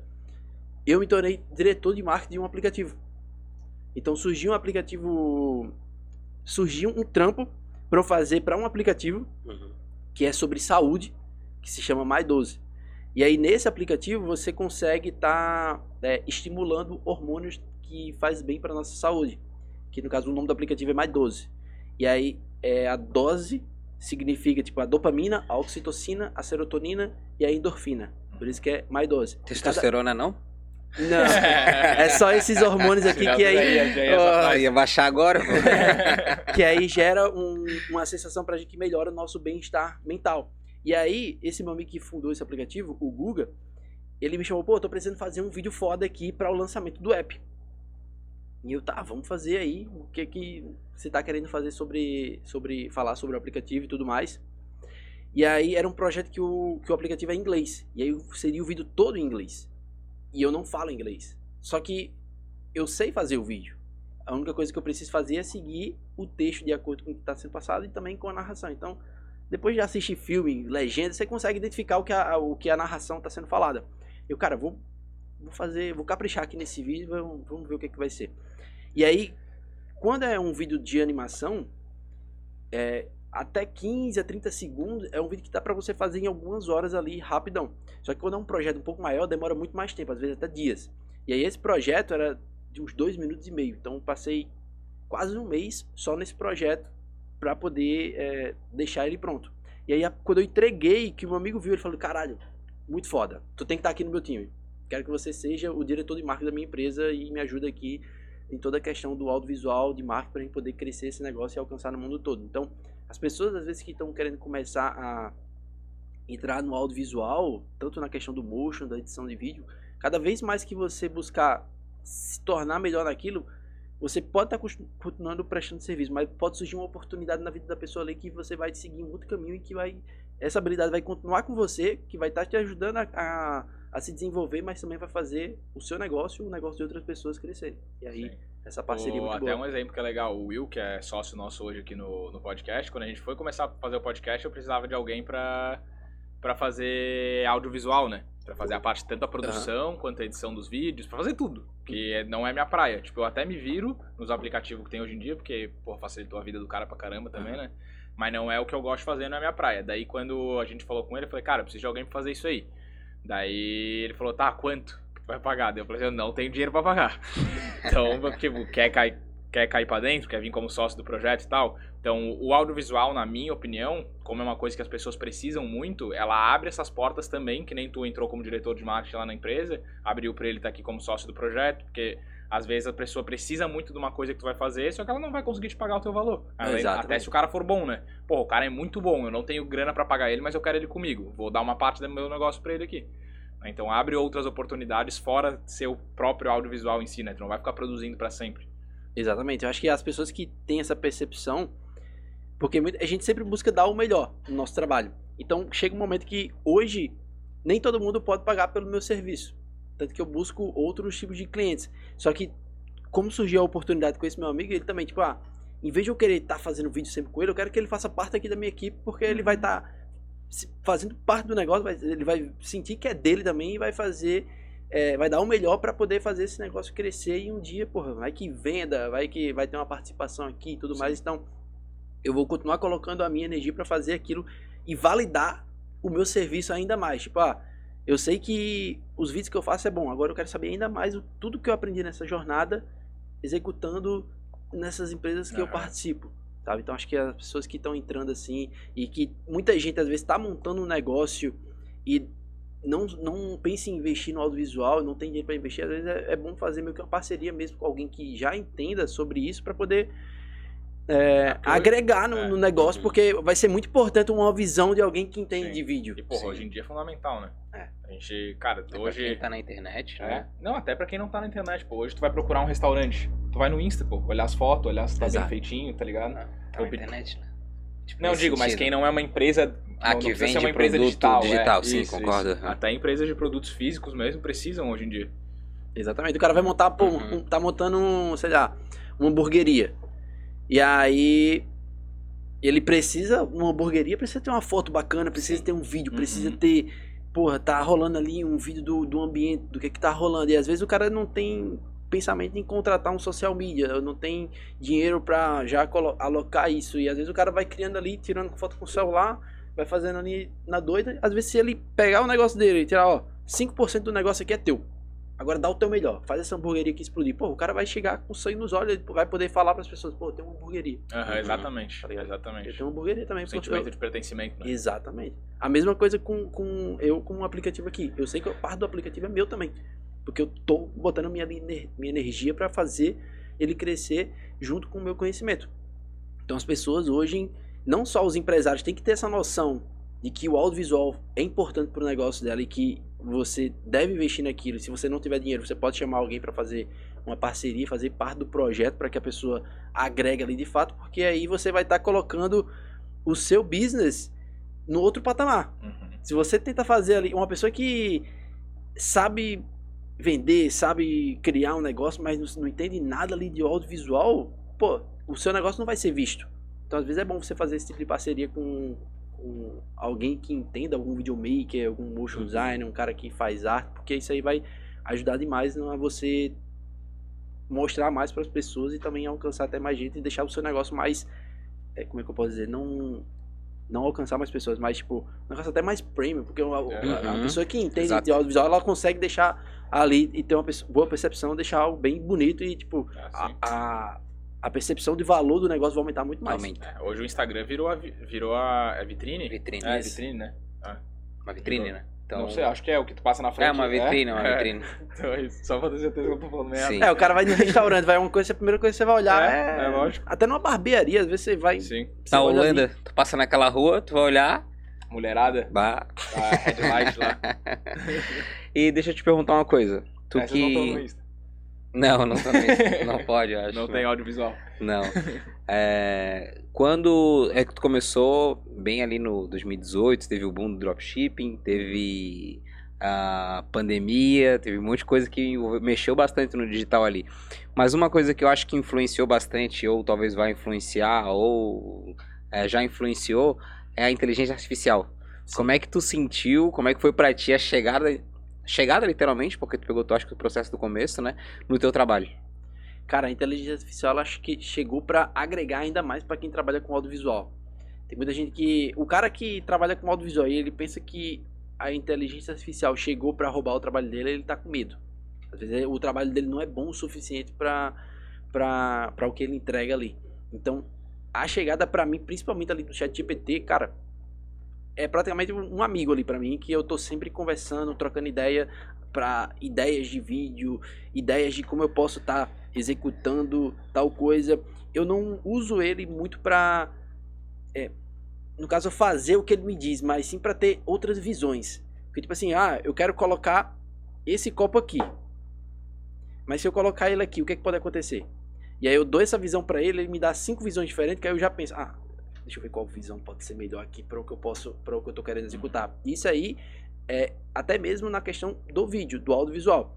eu me tornei diretor de marketing de um aplicativo. Então surgiu um aplicativo, surgiu um trampo para eu fazer para um aplicativo uhum. que é sobre saúde, que se chama Mais 12. E aí nesse aplicativo você consegue estar tá, é, estimulando hormônios que faz bem para nossa saúde. Que no caso o nome do aplicativo é mais 12. E aí é, a dose significa tipo a dopamina, a oxitocina, a serotonina e a endorfina. Por isso que é mais 12. Testosterona Cada... não? Não, é só esses hormônios aqui que aí. Oh, ia baixar agora. que aí gera um, uma sensação pra gente que melhora o nosso bem-estar mental. E aí, esse meu amigo que fundou esse aplicativo, o Guga, ele me chamou, pô, eu tô precisando fazer um vídeo foda aqui para o lançamento do app. E eu, tá, vamos fazer aí o que que você tá querendo fazer sobre, sobre falar sobre o aplicativo e tudo mais. E aí era um projeto que o, que o aplicativo é em inglês. E aí seria o vídeo todo em inglês. E eu não falo inglês. Só que eu sei fazer o vídeo. A única coisa que eu preciso fazer é seguir o texto de acordo com o que está sendo passado e também com a narração. Então, depois de assistir filme, legenda, você consegue identificar o que a, o que a narração está sendo falada. Eu, cara, vou, vou fazer, vou caprichar aqui nesse vídeo, vamos, vamos ver o que, que vai ser. E aí, quando é um vídeo de animação, é, até 15 a 30 segundos é um vídeo que dá para você fazer em algumas horas ali, rapidão. Só que quando é um projeto um pouco maior, demora muito mais tempo, às vezes até dias. E aí esse projeto era de uns dois minutos e meio. Então passei quase um mês só nesse projeto para poder é, deixar ele pronto. E aí quando eu entreguei, que meu amigo viu, ele falou, caralho, muito foda. Tu tem que estar aqui no meu time. Quero que você seja o diretor de marketing da minha empresa e me ajude aqui em toda a questão do audiovisual, de marketing, para gente poder crescer esse negócio e alcançar no mundo todo. Então, as pessoas, às vezes, que estão querendo começar a entrar no audiovisual, tanto na questão do motion, da edição de vídeo, cada vez mais que você buscar se tornar melhor naquilo, você pode estar tá continuando prestando serviço, mas pode surgir uma oportunidade na vida da pessoa ali que você vai seguir um outro caminho e que vai essa habilidade vai continuar com você, que vai estar tá te ajudando a, a, a, se desenvolver, mas também vai fazer o seu negócio, o negócio de outras pessoas crescerem. E aí Sim. Essa parceria o, muito até boa. um exemplo que é legal, o Will, que é sócio nosso hoje aqui no, no podcast, quando a gente foi começar a fazer o podcast, eu precisava de alguém para para fazer audiovisual, né? Para fazer a parte tanto da produção uhum. quanto a edição dos vídeos, para fazer tudo, que é, não é minha praia. Tipo, eu até me viro nos aplicativos que tem hoje em dia, porque, pô, facilitou a vida do cara pra caramba também, uhum. né? Mas não é o que eu gosto de fazer, não é minha praia. Daí quando a gente falou com ele, eu falei, cara, eu preciso de alguém pra fazer isso aí. Daí ele falou, tá, quanto? Vai pagar? Daí eu falei assim, eu não tenho dinheiro pra pagar. então, tipo, quer cair, quer cair pra dentro, quer vir como sócio do projeto e tal. Então, o audiovisual, na minha opinião, como é uma coisa que as pessoas precisam muito, ela abre essas portas também, que nem tu entrou como diretor de marketing lá na empresa, abriu para ele estar tá aqui como sócio do projeto, porque às vezes a pessoa precisa muito de uma coisa que tu vai fazer, só que ela não vai conseguir te pagar o teu valor. até se o cara for bom, né? Pô, o cara é muito bom, eu não tenho grana para pagar ele, mas eu quero ele comigo. Vou dar uma parte do meu negócio para ele aqui. Né? Então abre outras oportunidades fora seu próprio audiovisual em si, né? Tu não vai ficar produzindo para sempre. Exatamente. Eu acho que as pessoas que têm essa percepção, porque a gente sempre busca dar o melhor no nosso trabalho. Então chega um momento que hoje nem todo mundo pode pagar pelo meu serviço. Tanto que eu busco outros tipos de clientes. Só que como surgiu a oportunidade com esse meu amigo, ele também, tipo, ah, em vez de eu querer estar tá fazendo vídeo sempre com ele, eu quero que ele faça parte aqui da minha equipe, porque ele vai estar uhum. tá fazendo parte do negócio, ele vai sentir que é dele também e vai fazer, é, vai dar o melhor para poder fazer esse negócio crescer e um dia, porra, vai que venda, vai que vai ter uma participação aqui e tudo Sim. mais. Então, eu vou continuar colocando a minha energia para fazer aquilo e validar o meu serviço ainda mais. Tipo, ah, eu sei que os vídeos que eu faço é bom, agora eu quero saber ainda mais o, tudo que eu aprendi nessa jornada executando nessas empresas que uhum. eu participo sabe? Então acho que as pessoas que estão entrando assim e que muita gente às vezes está montando um negócio e não, não pensa em investir no audiovisual, não tem dinheiro para investir, às vezes é, é, bom fazer meio que uma parceria mesmo com alguém que já entenda sobre isso para poder é, agregar no, é. no, negócio, porque vai ser muito importante uma visão de alguém que entende Sim. de vídeo. E, porra, hoje em dia é fundamental, né? É. A gente, cara, até hoje. Pra quem tá na internet, é. né? Não, até pra quem não tá na internet, pô. Hoje tu vai procurar um restaurante. Tu vai no Insta, pô, olhar as fotos, olhar se tá Exato. bem feitinho, tá ligado? Não, tá na internet, né? Tipo, não, digo, sentido. mas quem não é uma empresa. Ah, não, que vende uma empresa digital. digital é, sim, isso, concordo. Isso. Até empresas de produtos físicos mesmo precisam hoje em dia. Exatamente. O cara vai montar, pô, uhum. um, tá montando, um, sei lá, uma hamburgueria. E aí ele precisa, uma hamburgueria precisa ter uma foto bacana, precisa ter um vídeo, uhum. precisa ter, porra, tá rolando ali um vídeo do, do ambiente, do que que tá rolando. E às vezes o cara não tem pensamento em contratar um social media, não tem dinheiro para já alocar isso. E às vezes o cara vai criando ali, tirando foto com o celular, vai fazendo ali na doida. Às vezes se ele pegar o negócio dele e tirar, ó, 5% do negócio aqui é teu. Agora dá o teu melhor. Faz essa hamburgueria aqui explodir. Pô, o cara vai chegar com sangue nos olhos, ele vai poder falar para as pessoas, pô, tem uma hamburgueria. Uhum, exatamente. Tá exatamente. Eu tenho uma hamburgueria também. Sentimento eu... de pertencimento, né? Exatamente. A mesma coisa com, com eu com o aplicativo aqui. Eu sei que a parte do aplicativo é meu também. Porque eu tô botando minha, minha energia para fazer ele crescer junto com o meu conhecimento. Então as pessoas hoje, não só os empresários, têm que ter essa noção de que o audiovisual é importante para o negócio dela e que você deve investir naquilo. Se você não tiver dinheiro, você pode chamar alguém para fazer uma parceria, fazer parte do projeto para que a pessoa agregue ali de fato, porque aí você vai estar tá colocando o seu business no outro patamar. Uhum. Se você tenta fazer ali uma pessoa que sabe vender, sabe criar um negócio, mas não, não entende nada ali de audiovisual, pô, o seu negócio não vai ser visto. Então às vezes é bom você fazer esse tipo de parceria com um, alguém que entenda algum videomaker, algum motion uhum. designer, um cara que faz arte, porque isso aí vai ajudar demais a você mostrar mais para as pessoas e também alcançar até mais gente e deixar o seu negócio mais é, como é que eu posso dizer, não não alcançar mais pessoas, mas tipo, um negócio até mais premium, porque a, a, a pessoa que entende Exato. de audiovisual, ela consegue deixar ali e ter uma boa percepção, deixar algo bem bonito e tipo, ah, a, a percepção de valor do negócio vai aumentar muito mais. Aumenta. É, hoje o Instagram virou a, virou a, a vitrine? Vitrine. É, vitrine, né? Ah. Uma vitrine, virou. né? Então... Não sei, acho que é o que tu passa na frente. É uma vitrine, é uma é. vitrine. Então é isso, só pra ter certeza que eu tô falando merda. Sim. É, o cara vai no restaurante, vai uma coisa, a primeira coisa que você vai olhar é... É, é lógico. Até numa barbearia, às vezes você vai... Sim. Na Holanda, ali. tu passa naquela rua, tu vai olhar... Mulherada. Bah. A headlight lá. e deixa eu te perguntar uma coisa. Tu Essa que... Não, não tô. Não pode, eu acho. Não tem audiovisual. Não. É, quando é que tu começou, bem ali no 2018, teve o boom do dropshipping, teve a pandemia, teve um monte de coisa que mexeu bastante no digital ali. Mas uma coisa que eu acho que influenciou bastante, ou talvez vai influenciar, ou é, já influenciou, é a inteligência artificial. Sim. Como é que tu sentiu, como é que foi pra ti a chegada chegada literalmente, porque tu pegou, tu acho que o processo do começo, né, no teu trabalho? Cara, a inteligência artificial acho que chegou para agregar ainda mais para quem trabalha com audiovisual. Tem muita gente que o cara que trabalha com audiovisual, ele pensa que a inteligência artificial chegou para roubar o trabalho dele, ele tá com medo. Às vezes o trabalho dele não é bom o suficiente para para o que ele entrega ali. Então, a chegada para mim, principalmente ali do chat GPT, cara, é praticamente um amigo ali para mim que eu tô sempre conversando, trocando ideia para ideias de vídeo, ideias de como eu posso estar tá executando tal coisa. Eu não uso ele muito para é, no caso fazer o que ele me diz, mas sim para ter outras visões. Porque tipo assim, ah, eu quero colocar esse copo aqui. Mas se eu colocar ele aqui, o que, é que pode acontecer? E aí eu dou essa visão para ele, ele me dá cinco visões diferentes, que aí eu já penso, ah, deixa eu ver qual visão pode ser melhor aqui para o que eu posso, para o que eu tô querendo executar. Isso aí é até mesmo na questão do vídeo, do audiovisual.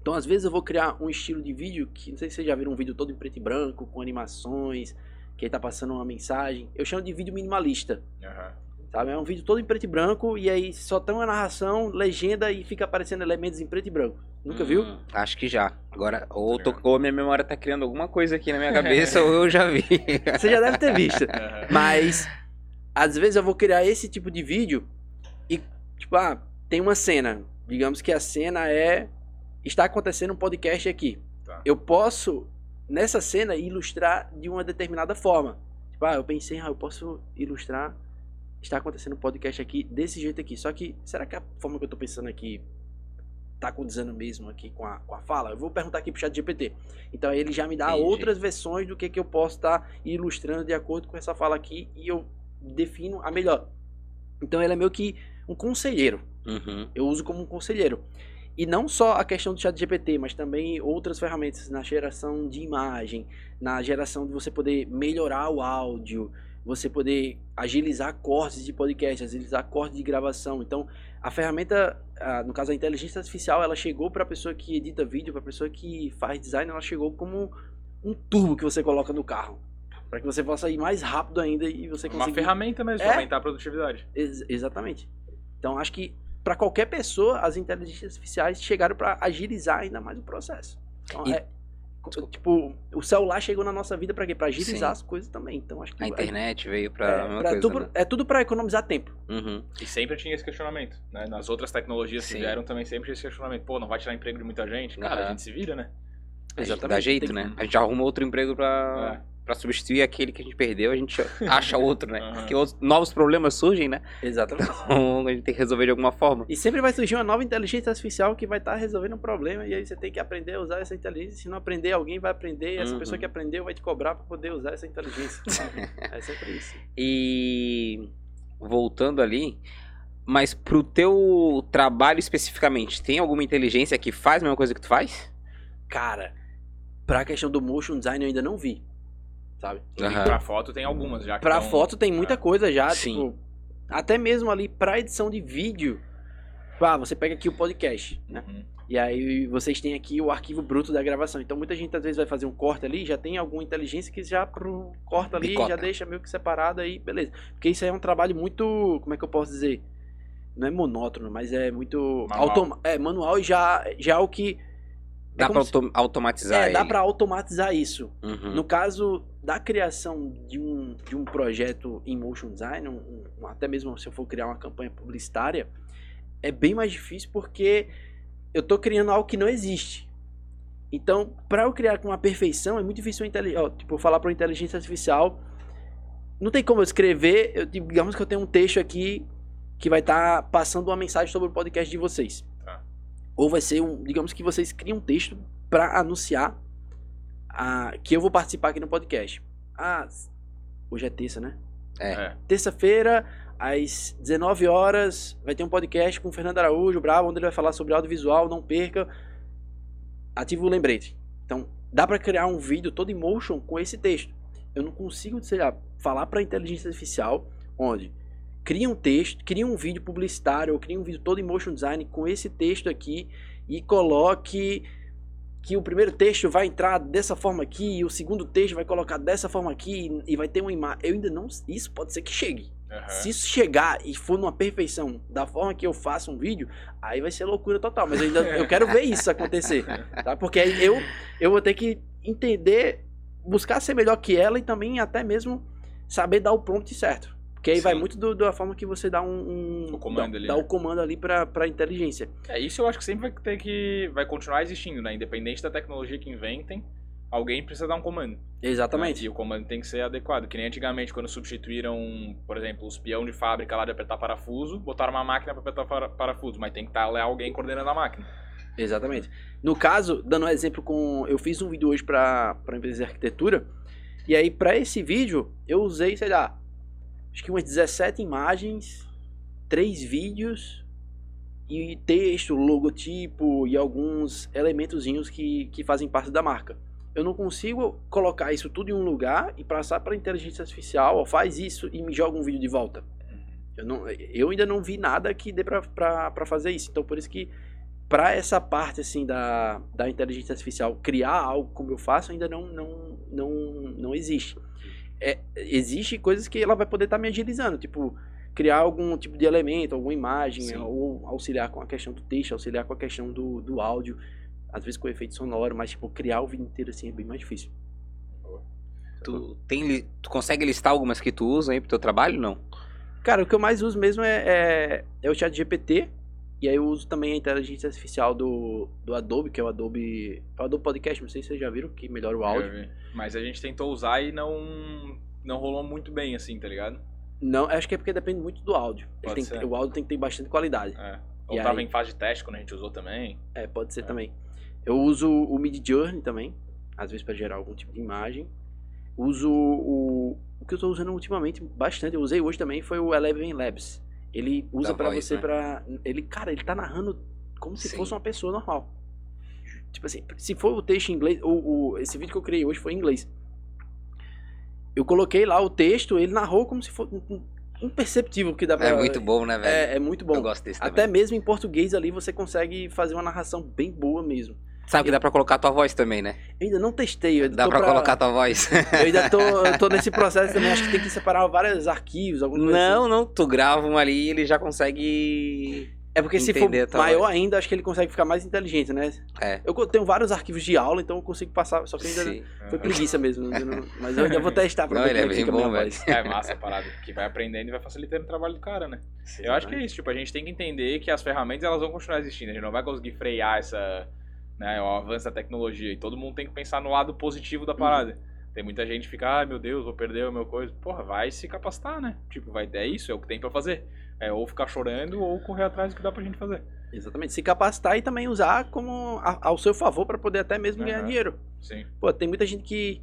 Então, às vezes eu vou criar um estilo de vídeo que não sei se vocês já viram um vídeo todo em preto e branco, com animações, que aí tá passando uma mensagem. Eu chamo de vídeo minimalista. Uhum. Sabe? É um vídeo todo em preto e branco e aí só tem uma narração, legenda e fica aparecendo elementos em preto e branco. Nunca hum, viu? Acho que já. Agora, ou, tô, ou minha memória tá criando alguma coisa aqui na minha cabeça, ou eu já vi. Você já deve ter visto. Mas, às vezes eu vou criar esse tipo de vídeo e, tipo, ah, tem uma cena. Digamos que a cena é. Está acontecendo um podcast aqui. Tá. Eu posso, nessa cena, ilustrar de uma determinada forma. Tipo, ah, eu pensei, ah, eu posso ilustrar está acontecendo um podcast aqui desse jeito aqui. Só que, será que a forma que eu tô pensando aqui tá condizendo mesmo aqui com a, com a fala? Eu vou perguntar aqui pro chat GPT. Então ele já me dá Entendi. outras versões do que, que eu posso estar tá ilustrando de acordo com essa fala aqui e eu defino a melhor. Então ele é meio que um conselheiro. Uhum. Eu uso como um conselheiro. E não só a questão do chat GPT, mas também outras ferramentas na geração de imagem, na geração de você poder melhorar o áudio, você poder agilizar cortes de podcast, agilizar cortes de gravação. Então, a ferramenta, no caso a inteligência artificial, ela chegou para a pessoa que edita vídeo, para a pessoa que faz design, ela chegou como um turbo que você coloca no carro. Para que você possa ir mais rápido ainda e você consiga. Uma ferramenta mesmo, é, aumentar a produtividade. Ex exatamente. Então, acho que para qualquer pessoa, as inteligências artificiais chegaram para agilizar ainda mais o processo. Então, e... é, Tipo, o celular chegou na nossa vida para quê? Pra agilizar Sim. as coisas também. Então acho que. A é, internet veio pra. É, pra coisa, tudo, né? é tudo para economizar tempo. Uhum. E sempre tinha esse questionamento. Né? Nas outras tecnologias Sim. que vieram também sempre tinha esse questionamento. Pô, não vai tirar emprego de muita gente? Cara, uhum. a gente se vira, né? Exatamente. Dá jeito, né? A gente arruma outro emprego pra. É para substituir aquele que a gente perdeu, a gente acha outro, né? Uhum. Porque outros, novos problemas surgem, né? Exatamente. Então a gente tem que resolver de alguma forma. E sempre vai surgir uma nova inteligência artificial que vai estar tá resolvendo um problema e aí você tem que aprender a usar essa inteligência. Se não aprender, alguém vai aprender e essa uhum. pessoa que aprendeu vai te cobrar para poder usar essa inteligência. é sempre isso. E voltando ali, mas pro teu trabalho especificamente, tem alguma inteligência que faz a mesma coisa que tu faz? Cara, pra questão do motion design eu ainda não vi sabe? Uhum. Pra foto tem algumas já. pra tão... foto tem muita é. coisa já, Sim. tipo, até mesmo ali pra edição de vídeo. Ah, você pega aqui o podcast, né? Uhum. E aí vocês têm aqui o arquivo bruto da gravação. Então muita gente às vezes vai fazer um corte ali, já tem alguma inteligência que já pro, corta ali, Picota. já deixa meio que separado aí, beleza. Porque isso aí é um trabalho muito, como é que eu posso dizer? Não é monótono, mas é muito Manual. é manual e já já é o que Dá como pra se- automatizar é, dá ele. pra automatizar isso. Uhum. No caso da criação de um, de um projeto em motion design, um- um- até mesmo se eu for criar uma campanha publicitária, é bem mais difícil porque eu tô criando algo que não existe. Então, para eu criar com uma perfeição, é muito difícil eu ó, tipo, falar para inteligência artificial. Não tem como eu escrever, eu, digamos que eu tenho um texto aqui que vai estar passando uma mensagem sobre o podcast de vocês. Ou vai ser um, digamos que vocês criam um texto para anunciar a, que eu vou participar aqui no podcast. Ah, hoje é terça, né? É. É. Terça-feira, às 19 horas, vai ter um podcast com o Fernando Araújo, Bravo, onde ele vai falar sobre audiovisual, não perca. Ative o lembrete. Então, dá para criar um vídeo todo em motion com esse texto. Eu não consigo, sei lá, falar para inteligência artificial onde cria um texto, cria um vídeo publicitário ou cria um vídeo todo em motion design com esse texto aqui e coloque que o primeiro texto vai entrar dessa forma aqui e o segundo texto vai colocar dessa forma aqui e vai ter uma imagem. Eu ainda não. Isso pode ser que chegue. Aham. Se isso chegar e for numa perfeição da forma que eu faço um vídeo, aí vai ser loucura total. Mas eu ainda eu quero ver isso acontecer. Tá? Porque aí eu, eu vou ter que entender, buscar ser melhor que ela e também até mesmo saber dar o prompt certo. Porque aí vai Sim. muito do- da forma que você dá um. um O comando dá, ali, dá né? o comando ali pra, pra inteligência. É, isso eu acho que sempre vai ter que. vai continuar existindo, né? Independente da tecnologia que inventem, alguém precisa dar um comando. Exatamente. né? E o comando tem que ser adequado. Que nem antigamente, quando substituíram, por exemplo, os peão de fábrica lá de apertar parafuso, botaram uma máquina pra apertar para- parafuso, mas tem que estar lá alguém coordenando a máquina. Exatamente. No caso, dando um exemplo com. Eu fiz um vídeo hoje para a empresa de arquitetura. E aí, para esse vídeo, eu usei, sei lá, acho que umas 17 imagens, três vídeos e texto, logotipo e alguns elementozinhos que, que fazem parte da marca. Eu não consigo colocar isso tudo em um lugar e passar para a inteligência artificial, ó, faz isso e me joga um vídeo de volta. Eu, não, eu ainda não vi nada que dê para fazer isso. Então, por isso que para essa parte assim da, da inteligência artificial criar algo como eu faço ainda não não não, não existe é, existe coisas que ela vai poder estar me agilizando tipo criar algum tipo de elemento alguma imagem Sim. ou auxiliar com a questão do texto auxiliar com a questão do, do áudio às vezes com efeito sonoro mas tipo criar o vídeo inteiro assim é bem mais difícil Tu, tem, tu consegue listar algumas que tu usa aí pro teu trabalho? Não. cara o que eu mais uso mesmo é, é, é o chat GPT e aí eu uso também a inteligência artificial do, do Adobe, que é o Adobe. É o Adobe Podcast, não sei se vocês já viram, que melhora o áudio. Mas a gente tentou usar e não. não rolou muito bem, assim, tá ligado? Não, acho que é porque depende muito do áudio. Tem o áudio tem que ter bastante qualidade. É. Ou E tava aí? em fase de teste quando a gente usou também. É, pode ser também. Eu uso o Mid Journey também, às vezes para gerar algum tipo de imagem. Uso o o que eu estou usando ultimamente bastante, eu usei hoje também foi o Eleven Labs. Ele usa para você né? para ele, cara, ele tá narrando como se Sim. fosse uma pessoa normal. Tipo assim, se for o texto em inglês, o, o- esse vídeo que eu criei hoje foi em inglês. Eu coloquei lá o texto, ele narrou como se fosse imperceptível que dá pra É muito bom, né, velho? É, é muito bom. Eu gosto desse Até também. mesmo em português ali você consegue fazer uma narração bem boa mesmo. Sabe que dá pra colocar tua voz também, né? Eu ainda não testei. Eu ainda Dá tô pra colocar tua voz. Eu ainda tô, eu tô nesse processo também. Acho que tem que separar vários arquivos. Alguma coisa assim. Não, não, tu grava um ali e ele já consegue. É porque se for entender a tua maior voz. ainda, acho que ele consegue ficar mais inteligente, né? É. Eu tenho vários arquivos de aula, então eu consigo passar. Só que ainda Sim. foi preguiça mesmo. não- mas eu ainda vou testar pra Não, ver ele é como é bem fica a minha bom, velho. voz. É massa a parada. Que vai aprendendo e vai facilitando o trabalho do cara, né? Eu acho que é isso, tipo, a gente tem que entender que as ferramentas elas vão continuar existindo, a gente não vai conseguir frear essa, né, o avanço da tecnologia, e todo mundo tem que pensar no lado positivo da parada. Tem muita gente que fica, ai meu Deus, vou perder o meu coisa. Porra, vai se capacitar, né? Tipo, vai, é isso, é o que tem pra fazer. É ou ficar chorando ou correr atrás do que dá pra gente fazer. Exatamente. Se capacitar e também usar como a- ao seu favor pra poder até mesmo ganhar dinheiro. Sim. Pô, tem muita gente que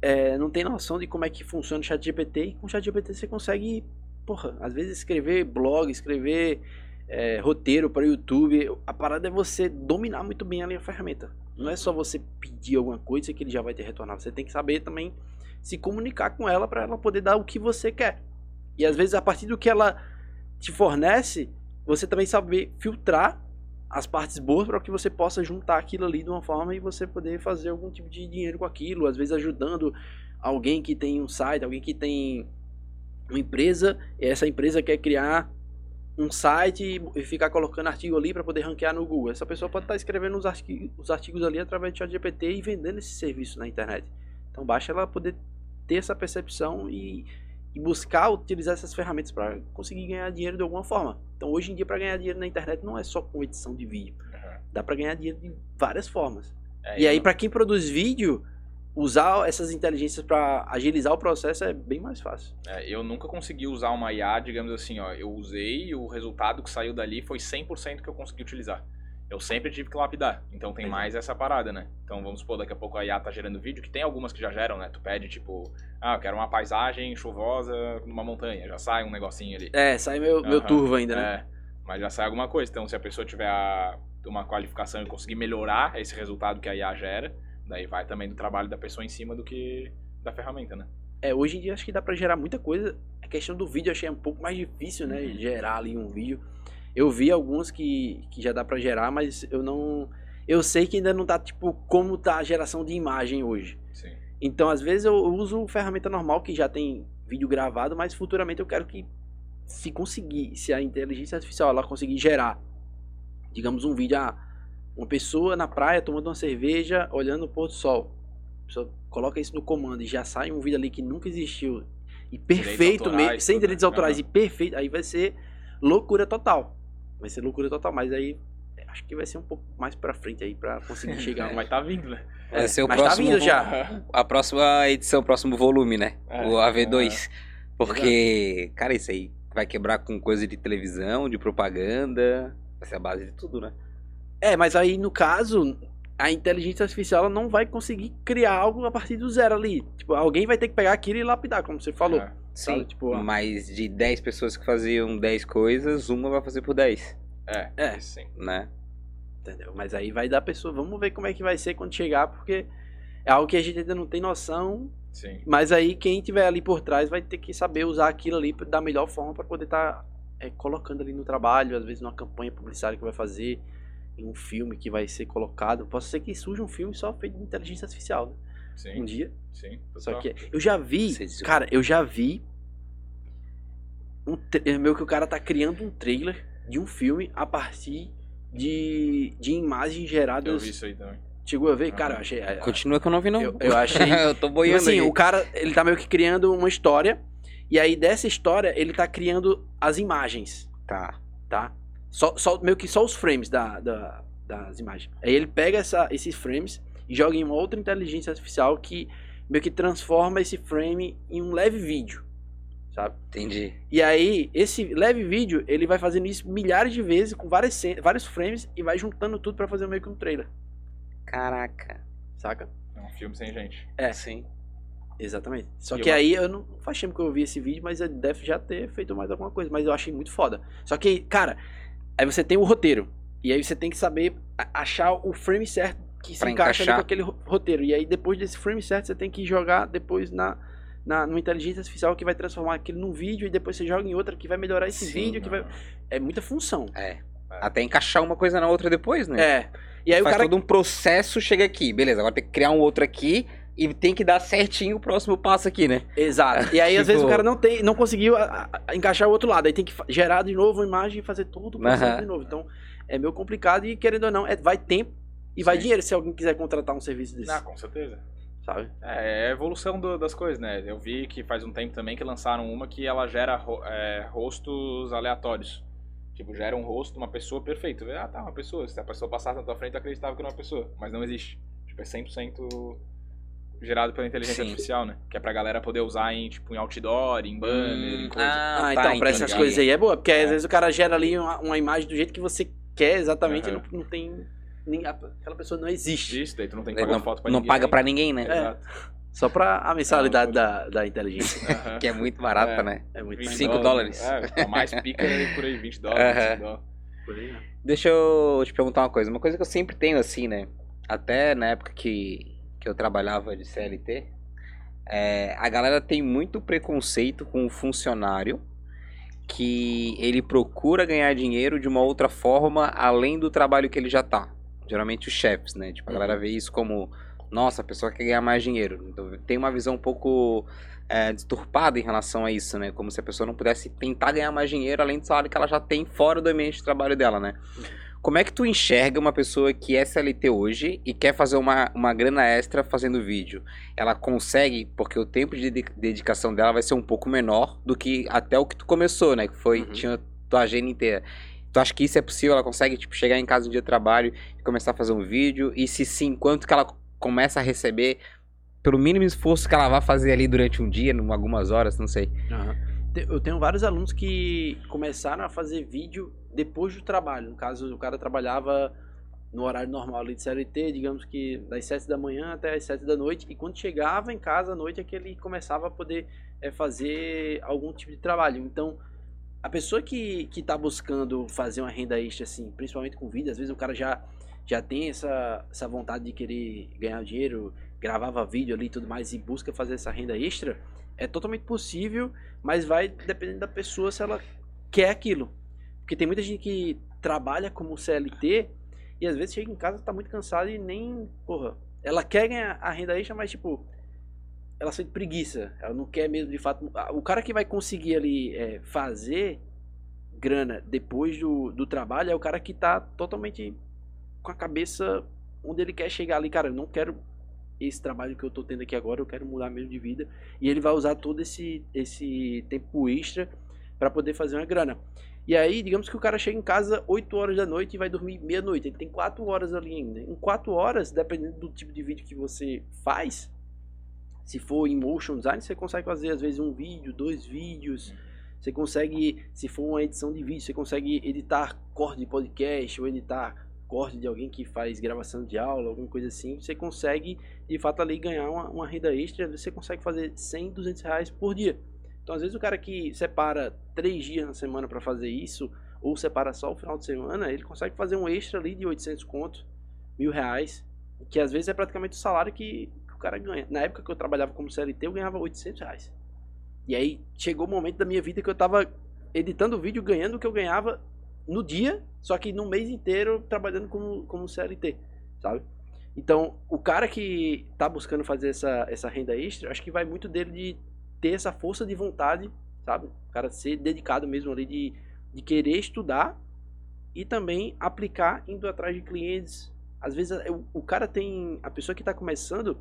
é, não tem noção de como é que funciona o chat GPT e com o chat GPT você consegue, porra, às vezes escrever blog, escrever é, roteiro para o YouTube. A parada é você dominar muito bem ali a ferramenta. Não é só você pedir alguma coisa que ele já vai te retornar. Você tem que saber também se comunicar com ela para ela poder dar o que você quer. E às vezes a partir do que ela te fornece, você também saber filtrar as partes boas para que você possa juntar aquilo ali de uma forma e você poder fazer algum tipo de dinheiro com aquilo, às vezes ajudando alguém que tem um site, alguém que tem uma empresa, e essa empresa quer criar um site e ficar colocando artigo ali para poder ranquear no Google. Essa pessoa pode estar tá escrevendo os artigos, os artigos ali através do ChatGPT e vendendo esse serviço na internet. Então basta ela poder ter essa percepção e, e buscar utilizar essas ferramentas para conseguir ganhar dinheiro de alguma forma. Então hoje em dia para ganhar dinheiro na internet não é só com edição de vídeo, uhum. dá para ganhar dinheiro de várias formas. É, e aí não... para quem produz vídeo usar essas inteligências para agilizar o processo é bem mais fácil. É, eu nunca consegui usar uma IA, digamos assim, ó, eu usei e o resultado que saiu dali foi 100% que eu consegui utilizar. Eu sempre tive que lapidar, então tem mais essa parada, né? Então vamos supor, daqui a pouco a IA tá gerando vídeo, que tem algumas que já geram, né? Tu pede tipo, ah, eu quero uma paisagem chuvosa numa montanha, já sai um negocinho ali. É, sai meu, uhum, meu turvo ainda, né? É, mas já sai alguma coisa. Então se a pessoa tiver a, uma qualificação e conseguir melhorar esse resultado que a IA gera, Daí vai também do trabalho da pessoa em cima do que da ferramenta, né? É, hoje em dia acho que dá para gerar muita coisa. A questão do vídeo eu achei um pouco mais difícil, né? Uhum. Gerar ali um vídeo. Eu vi alguns que, que já dá para gerar, mas eu não. Eu sei que ainda não tá, tipo, como tá a geração de imagem hoje. Sim. Então, às vezes, eu uso ferramenta normal que já tem vídeo gravado, mas futuramente eu quero que, se conseguir, se a inteligência artificial ela conseguir gerar, digamos, um vídeo. Ah, uma pessoa na praia tomando uma cerveja, olhando o pôr do sol. A pessoa coloca isso no comando e já sai um vídeo ali que nunca existiu. E perfeito, autorais, sem direitos né? autorais, uhum. e perfeito. Aí vai ser loucura total. Vai ser loucura total, mas aí acho que vai ser um pouco mais pra frente aí pra conseguir chegar. Vai tá vindo, né? É, vai ser o mas tá próximo, tá vindo já. A próxima edição, o próximo volume, né? É, o AV2. É. Porque, cara, isso aí vai quebrar com coisa de televisão, de propaganda. Vai ser a base de tudo, né? É, mas aí no caso, a inteligência artificial ela não vai conseguir criar algo a partir do zero ali. Tipo, alguém vai ter que pegar aquilo e lapidar, como você falou. É, sim, tipo, mas de 10 pessoas que faziam 10 coisas, uma vai fazer por 10. É, é, sim. Né? Entendeu? Mas aí vai dar pessoa. Vamos ver como é que vai ser quando chegar, porque é algo que a gente ainda não tem noção. Sim. Mas aí quem tiver ali por trás vai ter que saber usar aquilo ali da melhor forma para poder estar tá, é, colocando ali no trabalho, às vezes numa campanha publicitária que vai fazer em um filme que vai ser colocado. Pode ser que surja um filme só feito de inteligência artificial, né? Sim. Um dia. Sim. Total. Só que eu já vi, cara, eu já vi um meu que o cara tá criando um trailer de um filme a partir de, de imagens geradas. Eu vi isso aí também. Chegou a ver? Cara, eu achei. É, Continua que eu não vi, não. Eu, eu achei. eu tô boiando. Tipo assim, aí. o cara, ele tá meio que criando uma história. E aí, dessa história, ele tá criando as imagens. Tá. Tá? Só, só, meio que só os frames da, da, das imagens. Aí ele pega essa, esses frames e joga em uma outra inteligência artificial que meio que transforma esse frame em um leve vídeo. Sabe? Entendi. E aí, esse leve vídeo, ele vai fazendo isso milhares de vezes, com várias, vários frames, e vai juntando tudo para fazer meio que um trailer. Caraca. Saca? É um filme sem gente. É. Sim. Exatamente. Só e que eu... aí eu não faz tempo que eu vi esse vídeo, mas deve já ter feito mais alguma coisa. Mas eu achei muito foda. Só que, cara, Aí você tem o roteiro. E aí você tem que saber achar o frame certo que se pra encaixa com aquele roteiro. E aí depois desse frame certo você tem que jogar depois na, na numa inteligência artificial que vai transformar aquilo num vídeo e depois você joga em outra que vai melhorar esse Sim, vídeo, que vai é muita função. É. é. Até encaixar uma coisa na outra depois, né? É. E aí Faz o cara todo um processo, chega aqui, beleza, agora tem que criar um outro aqui e tem que dar certinho o próximo passo aqui, né? Exato. E aí, tipo... às vezes, o cara não tem, não conseguiu a, a, encaixar o outro lado. Aí tem que gerar de novo a imagem e fazer todo o processo uhum. de novo. Então, é meio complicado e, querendo ou não, é, vai tempo e Sim. vai dinheiro se alguém quiser contratar um serviço desse. Ah, com certeza. Sabe? É, é a evolução do, das coisas, né? Eu vi que faz um tempo também que lançaram uma que ela gera é, rostos aleatórios. Tipo, gera um rosto de uma pessoa perfeito. Ah, tá, uma pessoa. Se a pessoa passasse na tua frente, eu acreditava que era uma pessoa. Mas não existe. Tipo, é 100% gerado pela inteligência Sim. artificial, né? Que é pra galera poder usar em, tipo, em outdoor, em banner, hum, em coisa. Ah, ah então, pra essas coisas aí é boa, porque é. às vezes o cara gera ali uma, uma, imagem do jeito que você quer exatamente uhum. e não, não tem. Nem, aquela pessoa não existe. Isso, daí tu não tem que pagar não, foto pra não ninguém. Não paga pra ninguém, né? É. Exato. Só pra a mensalidade da, da inteligência. Uhum. que é muito barata, é, né? É muito 5 dólares. É, mais pica é por aí, 20 dólares, uhum. dólares. Né? Deixa eu te perguntar uma coisa. Uma coisa que eu sempre tenho assim, né? Até na época que, que eu trabalhava de CLT, é, a galera tem muito preconceito com o funcionário que ele procura ganhar dinheiro de uma outra forma além do trabalho que ele já tá. Geralmente os chefes, né? Tipo, a galera Uhum. vê isso como, nossa, a pessoa quer ganhar mais dinheiro. Então, tem uma visão um pouco é, disturpada em relação a isso, né? Como se a pessoa não pudesse tentar ganhar mais dinheiro além do salário que ela já tem fora do ambiente de trabalho dela, né? Como é que tu enxerga uma pessoa que é CLT hoje e quer fazer uma, uma grana extra fazendo vídeo? Ela consegue, porque o tempo de dedi- dedicação dela vai ser um pouco menor do que até o que tu começou, né? Que foi, Uhum. tinha tua agenda inteira. Tu acha que isso é possível? Ela consegue, tipo, chegar em casa um dia de trabalho e começar a fazer um vídeo? E se sim, quanto que ela começa a receber pelo mínimo esforço que ela vai fazer ali durante um dia, em algumas horas, não sei. Te- Eu tenho vários alunos que começaram a fazer vídeo depois do trabalho. No caso, o cara trabalhava no horário normal ali de CLT, digamos que das 7 da manhã até as 7 da noite. E quando chegava em casa à noite é que ele começava a poder eh, fazer algum tipo de trabalho. Então, a pessoa que, que tá buscando fazer uma renda extra, assim, principalmente com vídeo, às vezes o cara já, já tem essa, essa vontade de querer ganhar dinheiro, gravava vídeo ali e tudo mais e busca fazer essa renda extra, é totalmente possível, mas vai dependendo da pessoa se ela quer aquilo. Porque tem muita gente que trabalha como CLT e às vezes chega em casa tá muito cansada e nem, porra, ela quer ganhar a renda extra, mas tipo, ela sente preguiça, ela não quer mesmo de fato. O cara que vai conseguir ali é, fazer grana depois do, do trabalho é o cara que tá totalmente com a cabeça onde ele quer chegar ali, cara, eu não quero esse trabalho que eu tô tendo aqui agora, eu quero mudar mesmo de vida. E ele vai usar todo esse, esse tempo extra para poder fazer uma grana. E aí, digamos que o cara chega em casa 8 horas da noite e vai dormir meia-noite. Ele tem 4 horas ali ainda. Em 4 horas, dependendo do tipo de vídeo que você faz, se for em motion design, você consegue fazer às vezes um vídeo, dois vídeos. Você consegue, se for uma edição de vídeo, você consegue editar corte de podcast ou editar corte de alguém que faz gravação de aula, alguma coisa assim. Você consegue, de fato, ali ganhar uma, uma renda extra. Você consegue fazer 100, 200 reais por dia. Então, às vezes, o cara que separa três dias na semana para fazer isso, ou separa só o final de semana, ele consegue fazer um extra ali de 800 conto, mil reais, que às vezes é praticamente o salário que, que o cara ganha. Na época que eu trabalhava como CLT, eu ganhava 800 reais. E aí chegou o momento da minha vida que eu tava editando o vídeo ganhando o que eu ganhava no dia, só que no mês inteiro trabalhando como, como CLT, sabe? Então, o cara que tá buscando fazer essa, essa renda extra, acho que vai muito dele de ter essa força de vontade, sabe? O cara ser dedicado mesmo ali de, de querer estudar e também aplicar indo atrás de clientes. Às vezes o, o cara tem. A pessoa que está começando,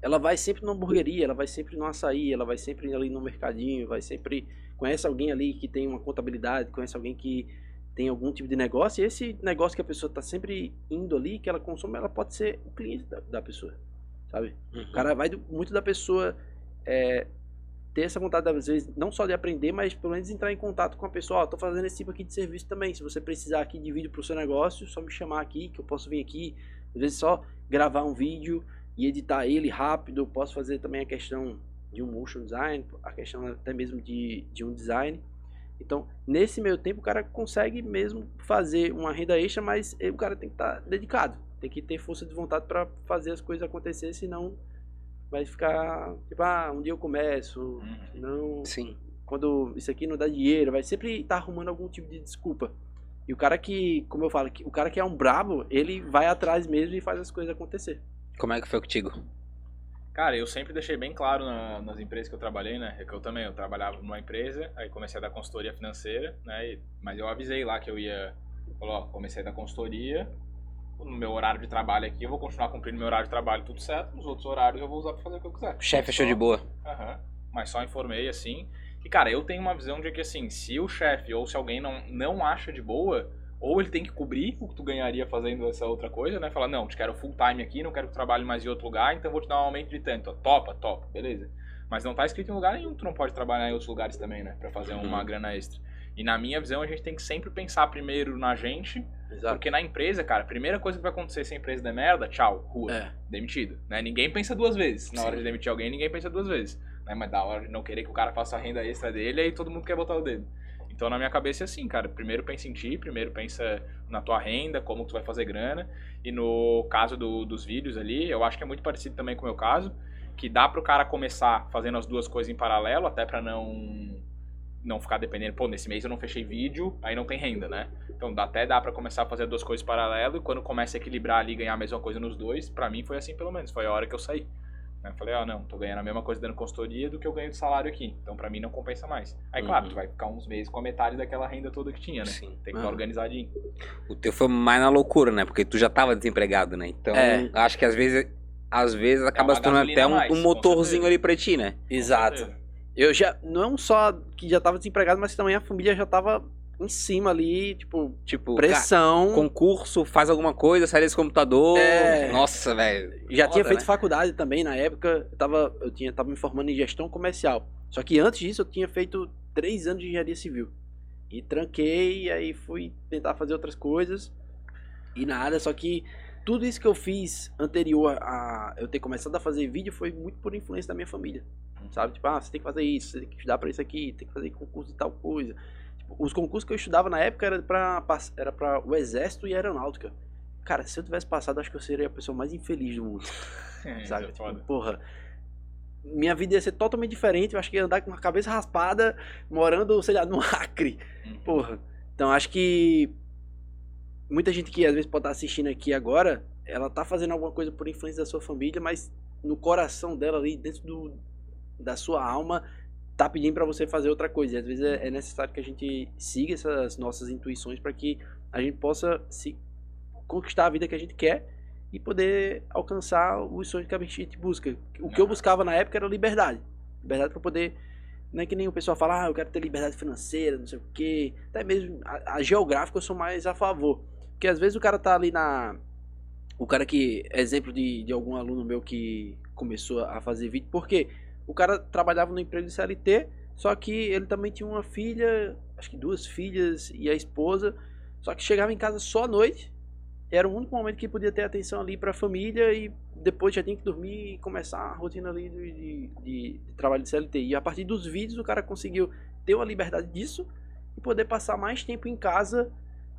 ela vai sempre numa hamburgueria, ela vai sempre no açaí, ela vai sempre ali no mercadinho, vai sempre. Conhece alguém ali que tem uma contabilidade, conhece alguém que tem algum tipo de negócio, e esse negócio que a pessoa está sempre indo ali, que ela consome, ela pode ser o cliente da, da pessoa, sabe? O cara vai do- muito da pessoa é, ter essa vontade, às vezes, não só de aprender, mas pelo menos entrar em contato com a pessoa. Ó, tô fazendo esse tipo aqui de serviço também. Se você precisar aqui de vídeo pro seu negócio, só me chamar aqui, que eu posso vir aqui. Às vezes só gravar um vídeo e editar ele rápido. Eu posso fazer também a questão de um motion design, a questão até mesmo de, de um design. Então, nesse meio tempo, o cara consegue mesmo fazer uma renda extra, mas o cara tem que estar dedicado. Tem que ter força de vontade para fazer as coisas acontecer, senão vai ficar tipo, ah, um dia eu começo, Uhum. não, Sim. quando isso aqui não dá dinheiro, vai sempre estar arrumando algum tipo de desculpa. E o cara que, como eu falo, que- o cara que é um brabo, ele vai atrás mesmo e faz as coisas acontecer. Como é que foi contigo? Cara, eu sempre deixei bem claro na- nas empresas que eu trabalhei, né? É que eu também, eu trabalhava numa empresa, aí comecei a dar consultoria financeira, né? E- mas eu avisei lá que eu ia, falou, ó, comecei a dar consultoria, no meu horário de trabalho aqui, eu vou continuar cumprindo meu horário de trabalho tudo certo, nos outros horários eu vou usar pra fazer o que eu quiser. O chefe achou Só- de boa. Aham. Mas só informei assim. E cara, eu tenho uma visão de que assim, se o chefe ou se alguém não, não acha de boa, ou ele tem que cobrir o que tu ganharia fazendo essa outra coisa, né? Falar, não, te quero full time aqui, não quero que tu trabalhe mais em outro lugar, então vou te dar um aumento de tanto. Ó, topa, topa, beleza. Mas não tá escrito em lugar nenhum tu não pode trabalhar em outros lugares também, né? Pra fazer uma Uhum. grana extra. E na minha visão, a gente tem que sempre pensar primeiro na gente, Exato. porque na empresa, cara, a primeira coisa que vai acontecer se a empresa der merda, tchau, rua É. demitido. Né? Ninguém pensa duas vezes. Na Sim. hora de demitir alguém, ninguém pensa duas vezes. Né? Mas da hora de não querer que o cara faça a renda extra dele, aí todo mundo quer botar o dedo. Então na minha cabeça é assim, cara. Primeiro pensa em ti, primeiro pensa na tua renda, como tu vai fazer grana. E no caso do- dos vídeos ali, eu acho que é muito parecido também com o meu caso. Que dá pro cara começar fazendo as duas coisas em paralelo, até pra não não ficar dependendo, pô, nesse mês eu não fechei vídeo, aí não tem renda, né? Então dá, até dá pra começar a fazer duas coisas paralelo e quando começa a equilibrar ali e ganhar a mesma coisa nos dois, pra mim foi assim pelo menos, foi a hora que eu saí. Né? Eu falei, ó, não, tô ganhando a mesma coisa dando consultoria do que eu ganho de salário aqui. Então pra mim não compensa mais. Aí, claro, Uhum. tu vai ficar uns meses com a metade daquela renda toda que tinha, né? Sim. Tem que Ah. estar organizadinho. O teu foi mais na loucura, né? Porque tu já tava desempregado, né? Então, É. acho que às vezes, às vezes acaba uma se tornando até um, mais, um motorzinho ali pra ti, né? Exato. Eu já, não só que já tava desempregado, mas também a família já tava em cima ali, tipo, Tipo, pressão. cara, concurso, faz alguma coisa, sai desse computador. É. Nossa, velho. Já Foda, tinha feito né? faculdade também na época. Eu tava, eu tinha, tava me formando em gestão comercial. Só que antes disso eu tinha feito três anos de engenharia civil. E tranquei, aí fui tentar fazer outras coisas. E nada, só que tudo isso que eu fiz anterior a eu ter começado a fazer vídeo foi muito por influência da minha família. Sabe? Tipo, ah, você tem que fazer isso, você tem que estudar pra isso aqui, tem que fazer concurso de tal coisa. Tipo, os concursos que eu estudava na época era pra, pass- era pra o exército e aeronáutica. Cara, se eu tivesse passado, acho que eu seria a pessoa mais infeliz do mundo Isso sabe? é Tipo, porra. Minha vida ia ser totalmente diferente. Eu acho que ia andar com uma cabeça raspada, morando, sei lá, no Acre. Uhum. Porra. Então acho que muita gente que às vezes pode estar assistindo aqui agora, ela tá fazendo alguma coisa por influência da sua família, mas no coração dela ali, dentro do, da sua alma, tá pedindo pra você fazer outra coisa. E às vezes é, é necessário que a gente siga essas nossas intuições para que a gente possa se conquistar a vida que a gente quer e poder alcançar os sonhos que a gente busca. O que eu buscava na época era liberdade. Liberdade para poder. Não é que nem o pessoal fala, ah, eu quero ter liberdade financeira, não sei o quê. Até mesmo a, a geográfica eu sou mais a favor. Porque às vezes o cara tá ali na. O cara que. Exemplo de, de algum aluno meu que começou a fazer vídeo. Porque o cara trabalhava no emprego de CLT, só que ele também tinha uma filha, acho que duas filhas e a esposa. Só que chegava em casa só à noite. Era o único momento que podia ter atenção ali para a família e depois já tinha que dormir e começar a rotina ali de, de, de- de trabalho de CLT. E a partir dos vídeos o cara conseguiu ter uma liberdade disso e poder passar mais tempo em casa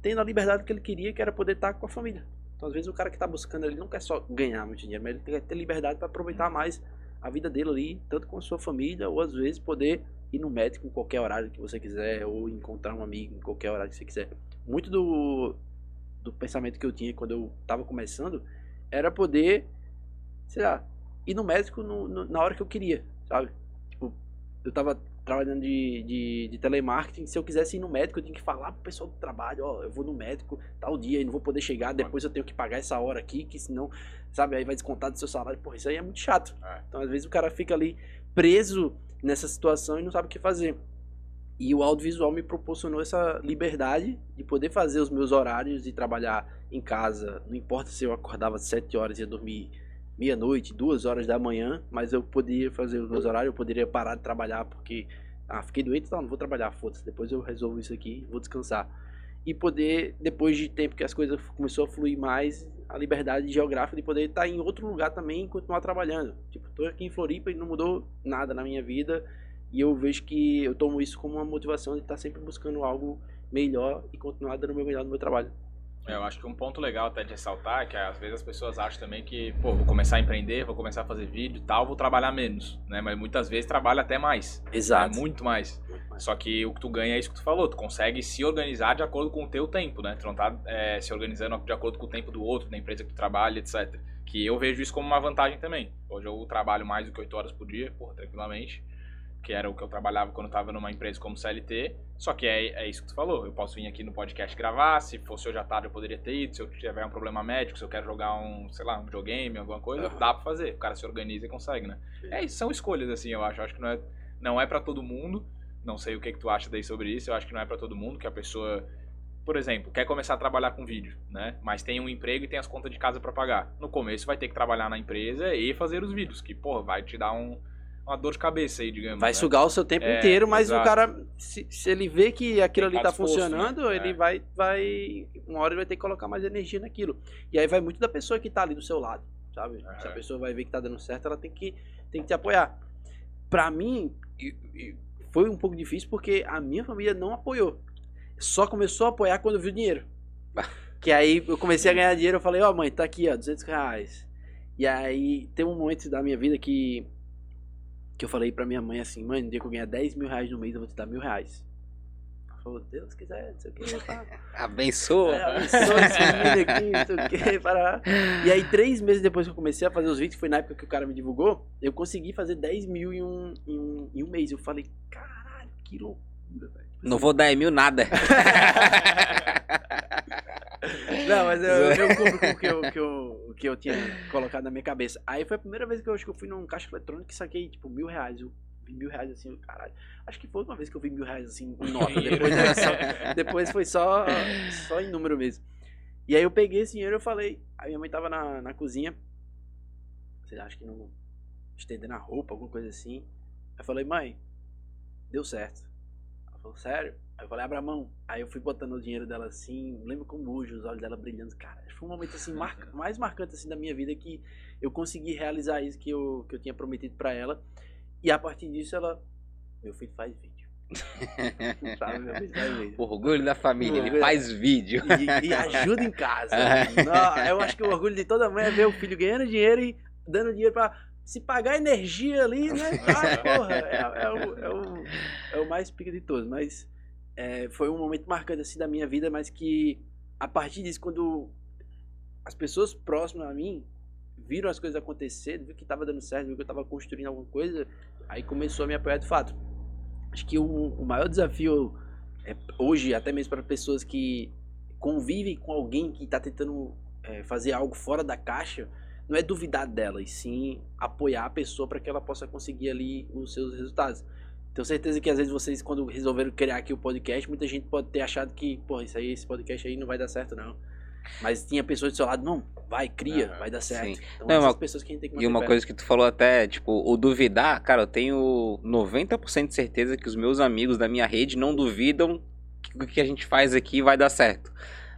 tendo a liberdade que ele queria, que era poder estar com a família. Então às vezes o cara que está buscando ele não quer só ganhar muito dinheiro, mas ele quer ter liberdade para aproveitar mais a vida dele ali, tanto com a sua família, ou às vezes poder ir no médico em qualquer horário que você quiser, ou encontrar um amigo em qualquer horário que você quiser. Muito do, do pensamento que eu tinha quando eu tava começando era poder, sei lá, ir no médico no- no- na hora que eu queria, sabe? Tipo, eu tava trabalhando de, de, de telemarketing, se eu quisesse ir no médico, eu tinha que falar pro pessoal do trabalho, ó, eu vou no médico tal dia e não vou poder chegar, depois eu tenho que pagar essa hora aqui, que senão, sabe, aí vai descontar do seu salário. Porra, isso aí é muito chato. É. Então, às vezes o cara fica ali preso nessa situação e não sabe o que fazer. E o audiovisual me proporcionou essa liberdade de poder fazer os meus horários e trabalhar em casa. Não importa se eu acordava às 7 horas e ia dormir meia-noite, duas horas da manhã, mas eu poderia fazer os meus horários, eu poderia parar de trabalhar porque ah, fiquei doente, então não vou trabalhar, foda-se, depois eu resolvo isso aqui, vou descansar. E poder, depois de tempo que as coisas começou a fluir mais, a liberdade geográfica de poder estar em outro lugar também e continuar trabalhando. Tipo, tô aqui em Floripa e não mudou nada na minha vida. E eu vejo que eu tomo isso como uma motivação de estar sempre buscando algo melhor e continuar dando o meu melhor no meu trabalho. É, eu acho que um ponto legal até de ressaltar é que às vezes as pessoas acham também que, pô, vou começar a empreender, vou começar a fazer vídeo e tal, vou trabalhar menos, né? Mas muitas vezes trabalha até mais. Exato. É muito mais. Só que o que tu ganha é isso que tu falou, tu consegue se organizar de acordo com o teu tempo, né? Tu não tá é, se organizando de acordo com o tempo do outro, da empresa que tu trabalha, etc. Que eu vejo isso como uma vantagem também. Hoje eu trabalho mais do que 8 horas por dia, porra, tranquilamente. Que era o que eu trabalhava quando eu tava numa empresa como CLT. Só que é, é isso que tu falou. Eu posso vir aqui no podcast gravar. Se fosse hoje à tarde eu poderia ter ido. Se eu tiver um problema médico, se eu quero jogar um, sei lá, um videogame, alguma coisa, Aham. dá pra fazer. O cara se organiza e consegue, né? É são escolhas, assim, eu acho. Eu acho que não é, não é pra todo mundo. Não sei o que, que tu acha daí sobre isso. Eu acho que não é pra todo mundo, que a pessoa, por exemplo, quer começar a trabalhar com vídeo, né? Mas tem um emprego e tem as contas de casa pra pagar. No começo vai ter que trabalhar na empresa e fazer os vídeos, que, porra, vai te dar um, uma dor de cabeça aí, digamos. Vai né? sugar o seu tempo É, inteiro, mas exato. o cara, se, se ele vê que aquilo ali tá disposto, funcionando, né? ele É. vai, vai. Uma hora ele vai ter que colocar mais energia naquilo. E aí vai muito da pessoa que tá ali do seu lado, sabe? Se a É. pessoa vai ver que tá dando certo, ela tem que, tem que te apoiar. Pra mim, foi um pouco difícil porque a minha família não apoiou. Só começou a apoiar quando viu dinheiro. Que aí eu comecei a ganhar dinheiro, eu falei, ó mãe, tá aqui, ó, 200 reais. E aí tem um momento da minha vida que que eu falei pra minha mãe assim, mãe, no dia que eu ganhar 10 mil reais no mês, eu vou te dar mil reais. Ela falou, Deus quiser, não sei o que. Abençoa. É, abençoa esse menino aqui, não sei o que, para. E aí, três meses depois que eu comecei a fazer os vídeos, foi na época que o cara me divulgou, eu consegui fazer 10 mil em um, em um, em um mês. Eu falei, caralho, que loucura, velho. Não vou dar em mil nada. Não, mas eu, eu cumpro com o que eu, que, eu, que eu tinha colocado na minha cabeça. Aí foi a primeira vez que eu acho que eu fui num caixa eletrônico e saquei, tipo, mil reais. Eu vi mil reais assim, eu, caralho. Acho que foi uma vez que eu vi mil reais assim, em nota. Depois, só- depois foi só, só em número mesmo. E aí eu peguei esse dinheiro e eu falei. A minha mãe tava na, na cozinha. Sei lá, acho que não. Estendendo a roupa, alguma coisa assim. Aí eu falei, mãe, deu certo. Ela falou, sério? Aí eu falei, abra a mão. Aí eu fui botando o dinheiro dela assim, lembro como hoje, os olhos dela brilhando. Cara, foi um momento assim, marca- mais marcante assim da minha vida que eu consegui realizar isso que eu, que eu tinha prometido pra ela. E a partir disso ela, meu filho faz vídeo. Sabe, meu filho faz vídeo. Orgulho da família, ele Orgulho. faz vídeo. E, e ajuda em casa. Não, eu acho que o orgulho de toda mãe é ver o filho ganhando dinheiro e dando dinheiro pra se pagar energia ali, né? Ah, porra, é, é o, é, o, é o mais pica de todos. Mas é, foi um momento marcante assim da minha vida, mas que a partir disso, quando as pessoas próximas a mim viram as coisas acontecer, viram que tava dando certo, viram que eu tava construindo alguma coisa, aí começou a me apoiar de fato. Acho que o, o maior desafio é, hoje, até mesmo para pessoas que convivem com alguém que está tentando é, fazer algo fora da caixa, não é duvidar dela, e sim apoiar a pessoa para que ela possa conseguir ali os seus resultados. Tenho certeza que às vezes vocês, quando resolveram criar aqui o podcast, muita gente pode ter achado que, pô, isso aí, esse podcast aí não vai dar certo, não. Mas tinha pessoas do seu lado, não, vai, cria, vai dar certo. sim. Então, Não, essas uma- pessoas que a gente tem que E uma perto. coisa que tu falou até, tipo, o duvidar, cara, eu tenho 90% de certeza que os meus amigos da minha rede não duvidam que o que a gente faz aqui vai dar certo.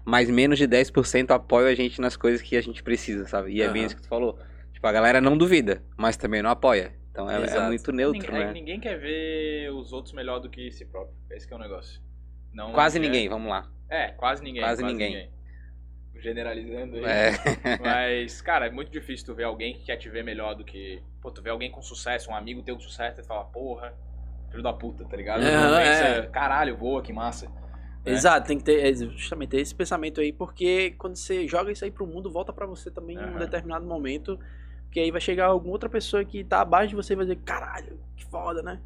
Mas menos de 10% apoiam a gente nas coisas que a gente precisa, sabe? E é bem isso que tu falou. Tipo, a galera não duvida, mas também não apoia. Então é, é muito neutro, ninguém, é né? que ninguém quer ver os outros melhor do que si próprio. Esse que é o negócio. Não Quase é- ninguém, vamos lá. É, quase ninguém. Quase ninguém. Generalizando aí. É. Mas, cara, é muito difícil tu ver alguém que quer te ver melhor do que. Pô, tu vê alguém com sucesso, um amigo teu com sucesso, e fala, porra, filho da puta, tá ligado? É, pensa, é. Caralho, voa, que massa. né? Exato, tem que ter é, justamente ter esse pensamento aí, porque quando você joga isso aí pro mundo, volta pra você também em um determinado momento, que aí vai chegar alguma outra pessoa que tá abaixo de você e vai dizer, caralho, que foda, né?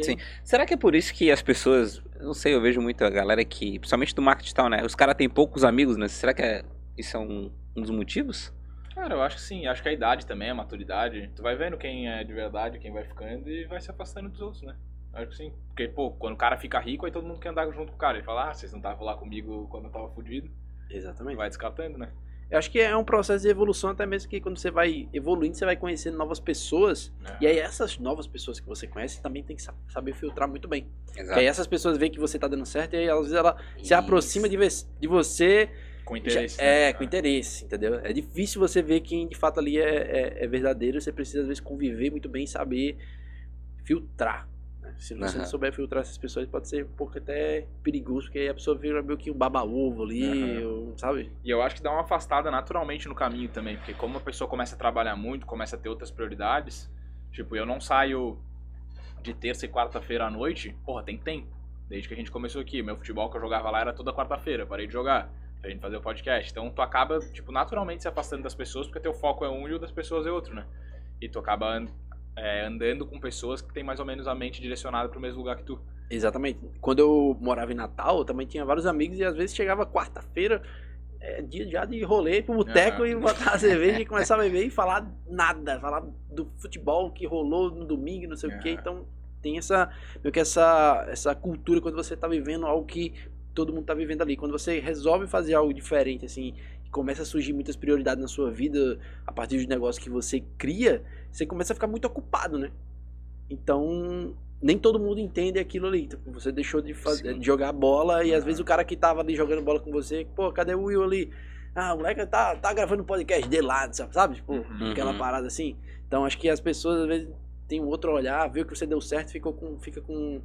Sim. Será que é por isso que as pessoas. eu Não sei, eu vejo muito a galera que. Principalmente do marketing tal, né? Os caras têm poucos amigos, né? Será que é, isso é um, um dos motivos? Cara, eu acho que sim. Acho que a idade também, a maturidade. Tu vai vendo quem é de verdade, quem vai ficando e vai se afastando dos outros, né? Eu Acho que sim. Porque, pô, quando o cara fica rico, aí todo mundo quer andar junto com o cara. Ele fala, ah, vocês não estavam lá comigo quando eu tava fudido. Exatamente. Vai descartando, né? Eu acho que é um processo de evolução, até mesmo que quando você vai evoluindo, você vai conhecendo novas pessoas. E aí essas novas pessoas que você conhece também tem que sa- saber filtrar muito bem. Porque aí essas pessoas veem que você tá dando certo e aí às vezes ela se aproxima de, de você Com Já- interesse. é, né? com interesse, entendeu? É difícil você ver quem de fato ali é, é, é verdadeiro. Você precisa, às vezes, conviver muito bem e saber filtrar. Se você não Aham. souber filtrar essas pessoas, pode ser um pouco até perigoso, porque aí a pessoa vira meio que um baba-ovo ali, Aham. ou, sabe? E eu acho que dá uma afastada naturalmente no caminho também, porque como a pessoa começa a trabalhar muito, começa a ter outras prioridades, tipo, eu não saio de terça e quarta-feira à noite, porra, tem tempo. Desde que a gente começou aqui, meu futebol que eu jogava lá era toda quarta-feira, parei de jogar, pra gente fazer o podcast. Então tu acaba, tipo, naturalmente se afastando das pessoas, porque teu foco é um e o das pessoas é outro, né? E tu acaba é, andando com pessoas que tem mais ou menos a mente direcionada pro mesmo lugar que tu. Exatamente. Quando eu morava em Natal, eu também tinha vários amigos e às vezes chegava quarta-feira, é, dia já de rolê pro boteco Aham. e botar a cerveja e começar a beber e falar nada, falar do futebol que rolou no domingo, não sei o que. Aham. Então tem essa, meio que essa, essa cultura quando você tá vivendo algo que todo mundo tá vivendo ali. Quando você resolve fazer algo diferente, assim, começa a surgir muitas prioridades na sua vida a partir de negócios que você cria, você começa a ficar muito ocupado, né? Então, nem todo mundo entende aquilo ali. Tipo, você deixou de, fazer, de jogar bola e às Aham. vezes o cara que tava ali jogando bola com você, pô, cadê o Will ali? Ah, o moleque tá, tá gravando um podcast dele lá, sabe? Tipo, Uhum. aquela Uhum. parada assim. Então, acho que as pessoas às vezes têm um outro olhar, viu que você deu certo, ficou com, fica com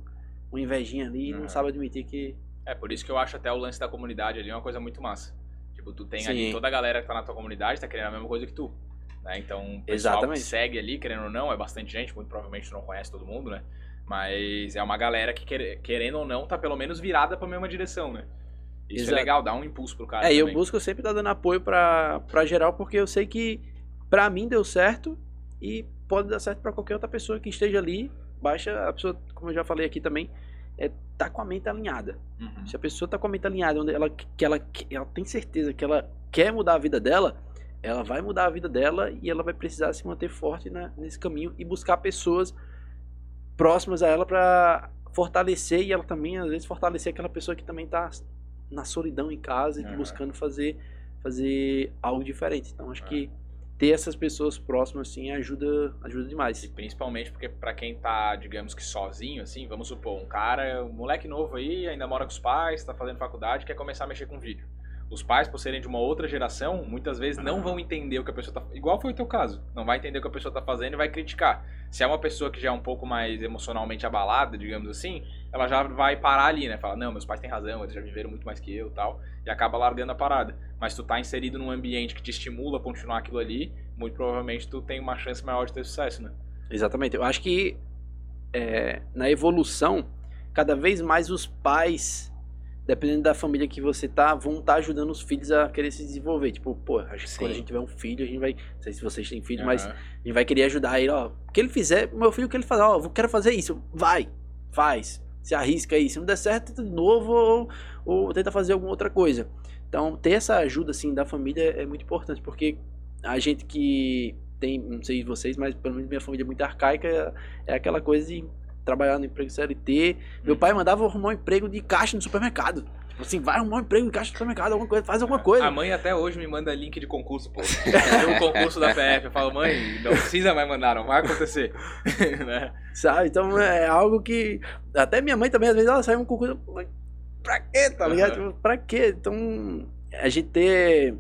uma invejinha ali e não sabe admitir que. É, por isso que eu acho até o lance da comunidade ali uma coisa muito massa. Tipo, tu tem ali Sim. toda a galera que tá na tua comunidade, tá querendo a mesma coisa que tu. Né? Então, o pessoal Exatamente. que segue ali, querendo ou não, é bastante gente, muito provavelmente tu não conhece todo mundo, né? Mas é uma galera que, quer- querendo ou não, tá pelo menos virada pra mesma direção, né? Isso Exato. é legal, dá um impulso pro cara É, e eu também. busco sempre estar dando apoio pra, pra geral, porque eu sei que pra mim deu certo e pode dar certo pra qualquer outra pessoa que esteja ali. Baixa a pessoa, como eu já falei aqui também, é tá com a mente alinhada. Uhum. Se a pessoa tá com a mente alinhada, onde ela, que ela, que ela tem certeza que ela quer mudar a vida dela, ela vai mudar a vida dela e ela vai precisar se manter forte na- nesse caminho e buscar pessoas próximas a ela pra fortalecer e ela também, às vezes, fortalecer aquela pessoa que também tá na solidão em casa e tá Aham. buscando fazer, fazer algo diferente. Então, acho É. que ter essas pessoas próximas, assim, ajuda, ajuda E demais. principalmente porque pra quem tá, digamos que sozinho, assim, vamos supor, um cara, um moleque novo aí, ainda mora com os pais, tá fazendo faculdade, quer começar a mexer com vídeo. Os pais, por serem de uma outra geração, muitas vezes não vão entender o que a pessoa tá Igual foi o teu caso. Não vai entender o que a pessoa tá fazendo e vai criticar. Se é uma pessoa que já é um pouco mais emocionalmente abalada, digamos assim, ela já vai parar ali, né? Fala, não, meus pais têm razão, eles já viveram muito mais que eu e tal. E acaba largando a parada. Mas tu tá inserido num ambiente que te estimula a continuar aquilo ali, muito provavelmente tu tem uma chance maior de ter sucesso, né? Exatamente. Eu acho que é, na evolução, cada vez mais os pais, dependendo da família que você tá, vão estar ajudando os filhos a querer se desenvolver. Tipo, pô, acho que Sim. quando a gente tiver um filho, a gente vai. Não sei se vocês têm filho, mas Aham. a gente vai querer ajudar ele, ó. O que ele fizer, meu filho, o que ele fazer, ó, eu quero fazer isso. Vai, faz. Se arrisca aí. Se não der certo, tenta de novo ou, ou tenta fazer alguma outra coisa. Então, ter essa ajuda, assim, da família é muito importante, porque a gente que tem, não sei vocês, mas pelo menos minha família é muito arcaica, é, é aquela coisa de trabalhar no emprego CLT. Meu Uhum. pai mandava eu arrumar um emprego de caixa no supermercado. Tipo assim, vai arrumar um emprego de caixa no supermercado, alguma coisa, faz alguma coisa. A mãe até hoje me manda link de concurso, pô. Tem um concurso da PF. Eu falo, mãe, não precisa mais mandar, não vai acontecer. né? Sabe? Então é algo que. Até minha mãe também, às vezes, ela sai um concurso. Pra quê? Tá ligado? Tipo, Pra quê? Então, a gente ter.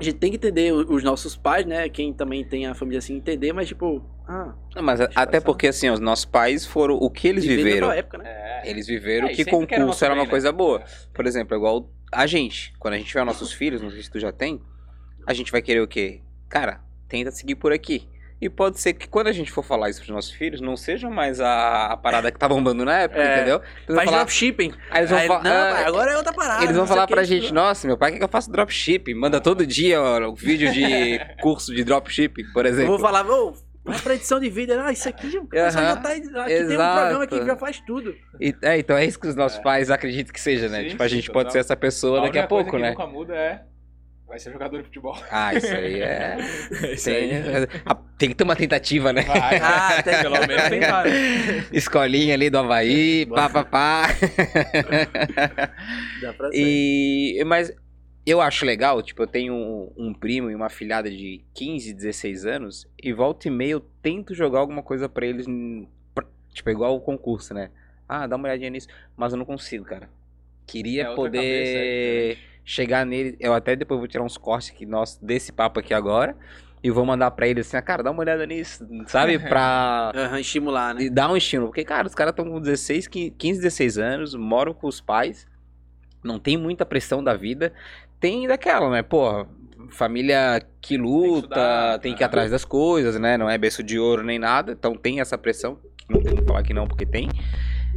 A gente tem que entender os nossos pais, né? Quem também tem a família assim, entender, mas tipo. Ah, Não, mas até passar. porque, assim, os nossos pais foram o que eles viver viveram. época, né? É. Eles viveram É, que concurso nosso era uma né? coisa boa. Por exemplo, igual a gente, quando a gente tiver nossos filhos, não sei se tu já tem, a gente vai querer o quê? Cara, tenta seguir por aqui. E pode ser que quando a gente for falar isso pros nossos filhos, não seja mais a, a parada que tá bombando na época, É. entendeu? Eles Faz falar, dropshipping. aí eles vão Aí, falar, não, ah, agora é outra parada. eles vão não falar o pra isso- gente, nossa, meu pai quer que eu faça dropship, manda todo dia ó, vídeo de curso de dropship, por Eu exemplo. vou falar, ô, vai pra edição de vídeo. Ah, isso aqui Aham. já tá. Aqui tem um Exato. programa que já faz tudo. E- é, então é isso que os nossos pais acreditam que seja, né? Sim, tipo, a gente pode ser essa pessoa daqui a única coisa pouco, que né? nunca muda é. Vai ser jogador de futebol. Ah, isso aí é. Isso Tem, aí. a- tem que ter uma tentativa, né? Vai, Ah, tem- pelo menos tentar. Escolinha ali do Havaí, pá, pá, pá. Dá pra ser. E, mas eu acho legal, tipo, eu tenho um, um primo e uma filhada de 15, 16 anos, e volta e meia eu tento jogar alguma coisa pra eles, pra- tipo, igual o concurso, né? Ah, dá uma olhadinha nisso, mas eu não consigo, cara. Queria É outra poder cabeça, é chegar nele, eu até depois vou tirar uns cortes aqui nosso, desse papo aqui agora, e vou mandar pra ele assim, ah, cara, dá uma olhada nisso, sabe? Pra... Aham, estimular, né? E dá um estímulo. Porque, cara, os caras estão com 16, 15, 16 anos, moram com os pais, não tem muita pressão da vida. Tem daquela, né? Porra, família que luta, estudar, tem que ir né? atrás das coisas, né? Não é berço de ouro nem nada. Então tem essa pressão. que Não tem como falar que não, porque tem.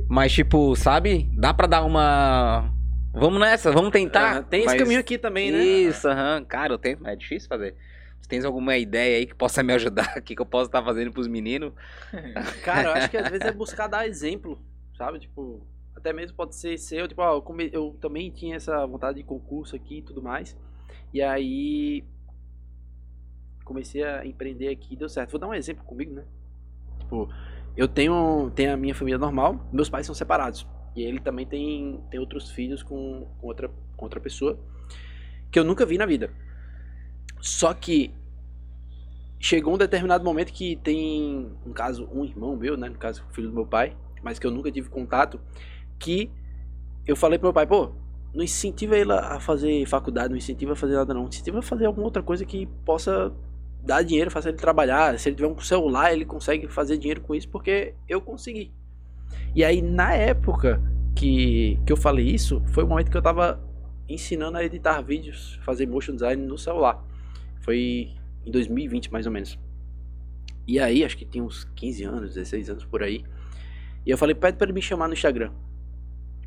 Mas, tipo, sabe? Dá pra dar uma. Vamos nessa, vamos tentar. Tem esse Mas- caminho aqui também, né? Isso, aham. Cara, eu tento, mas é difícil fazer. Se tens alguma ideia aí que possa me ajudar, que, que eu possa estar fazendo pros meninos, Cara, eu acho que às vezes é buscar dar exemplo, sabe? Tipo, até mesmo pode ser seu, tipo, ó, eu, come- eu também tinha essa vontade de concurso aqui e tudo mais. E aí comecei a empreender aqui e deu certo. Vou dar um exemplo comigo, né? Tipo, eu tenho, tenho a minha família normal, meus pais são separados. E ele também tem, tem outros filhos com, com outra, com outra pessoa que eu nunca vi na vida. Só que chegou um determinado momento que tem, no caso, um irmão meu, né? No caso, filho do meu pai, mas que eu nunca tive contato, que eu falei pro meu pai, pô, não incentiva ele a fazer faculdade, não incentiva a fazer nada não, incentiva a fazer alguma outra coisa que possa dar dinheiro, faça ele trabalhar, se ele tiver um celular, ele consegue fazer dinheiro com isso, porque eu consegui. E aí, na época que, que eu falei isso, foi o momento que eu tava ensinando a editar vídeos, fazer motion design no celular. Foi em 2020 mais ou menos. E aí, acho que tinha uns 15 anos, 16 anos por aí. E eu falei, pede pra ele me chamar no Instagram.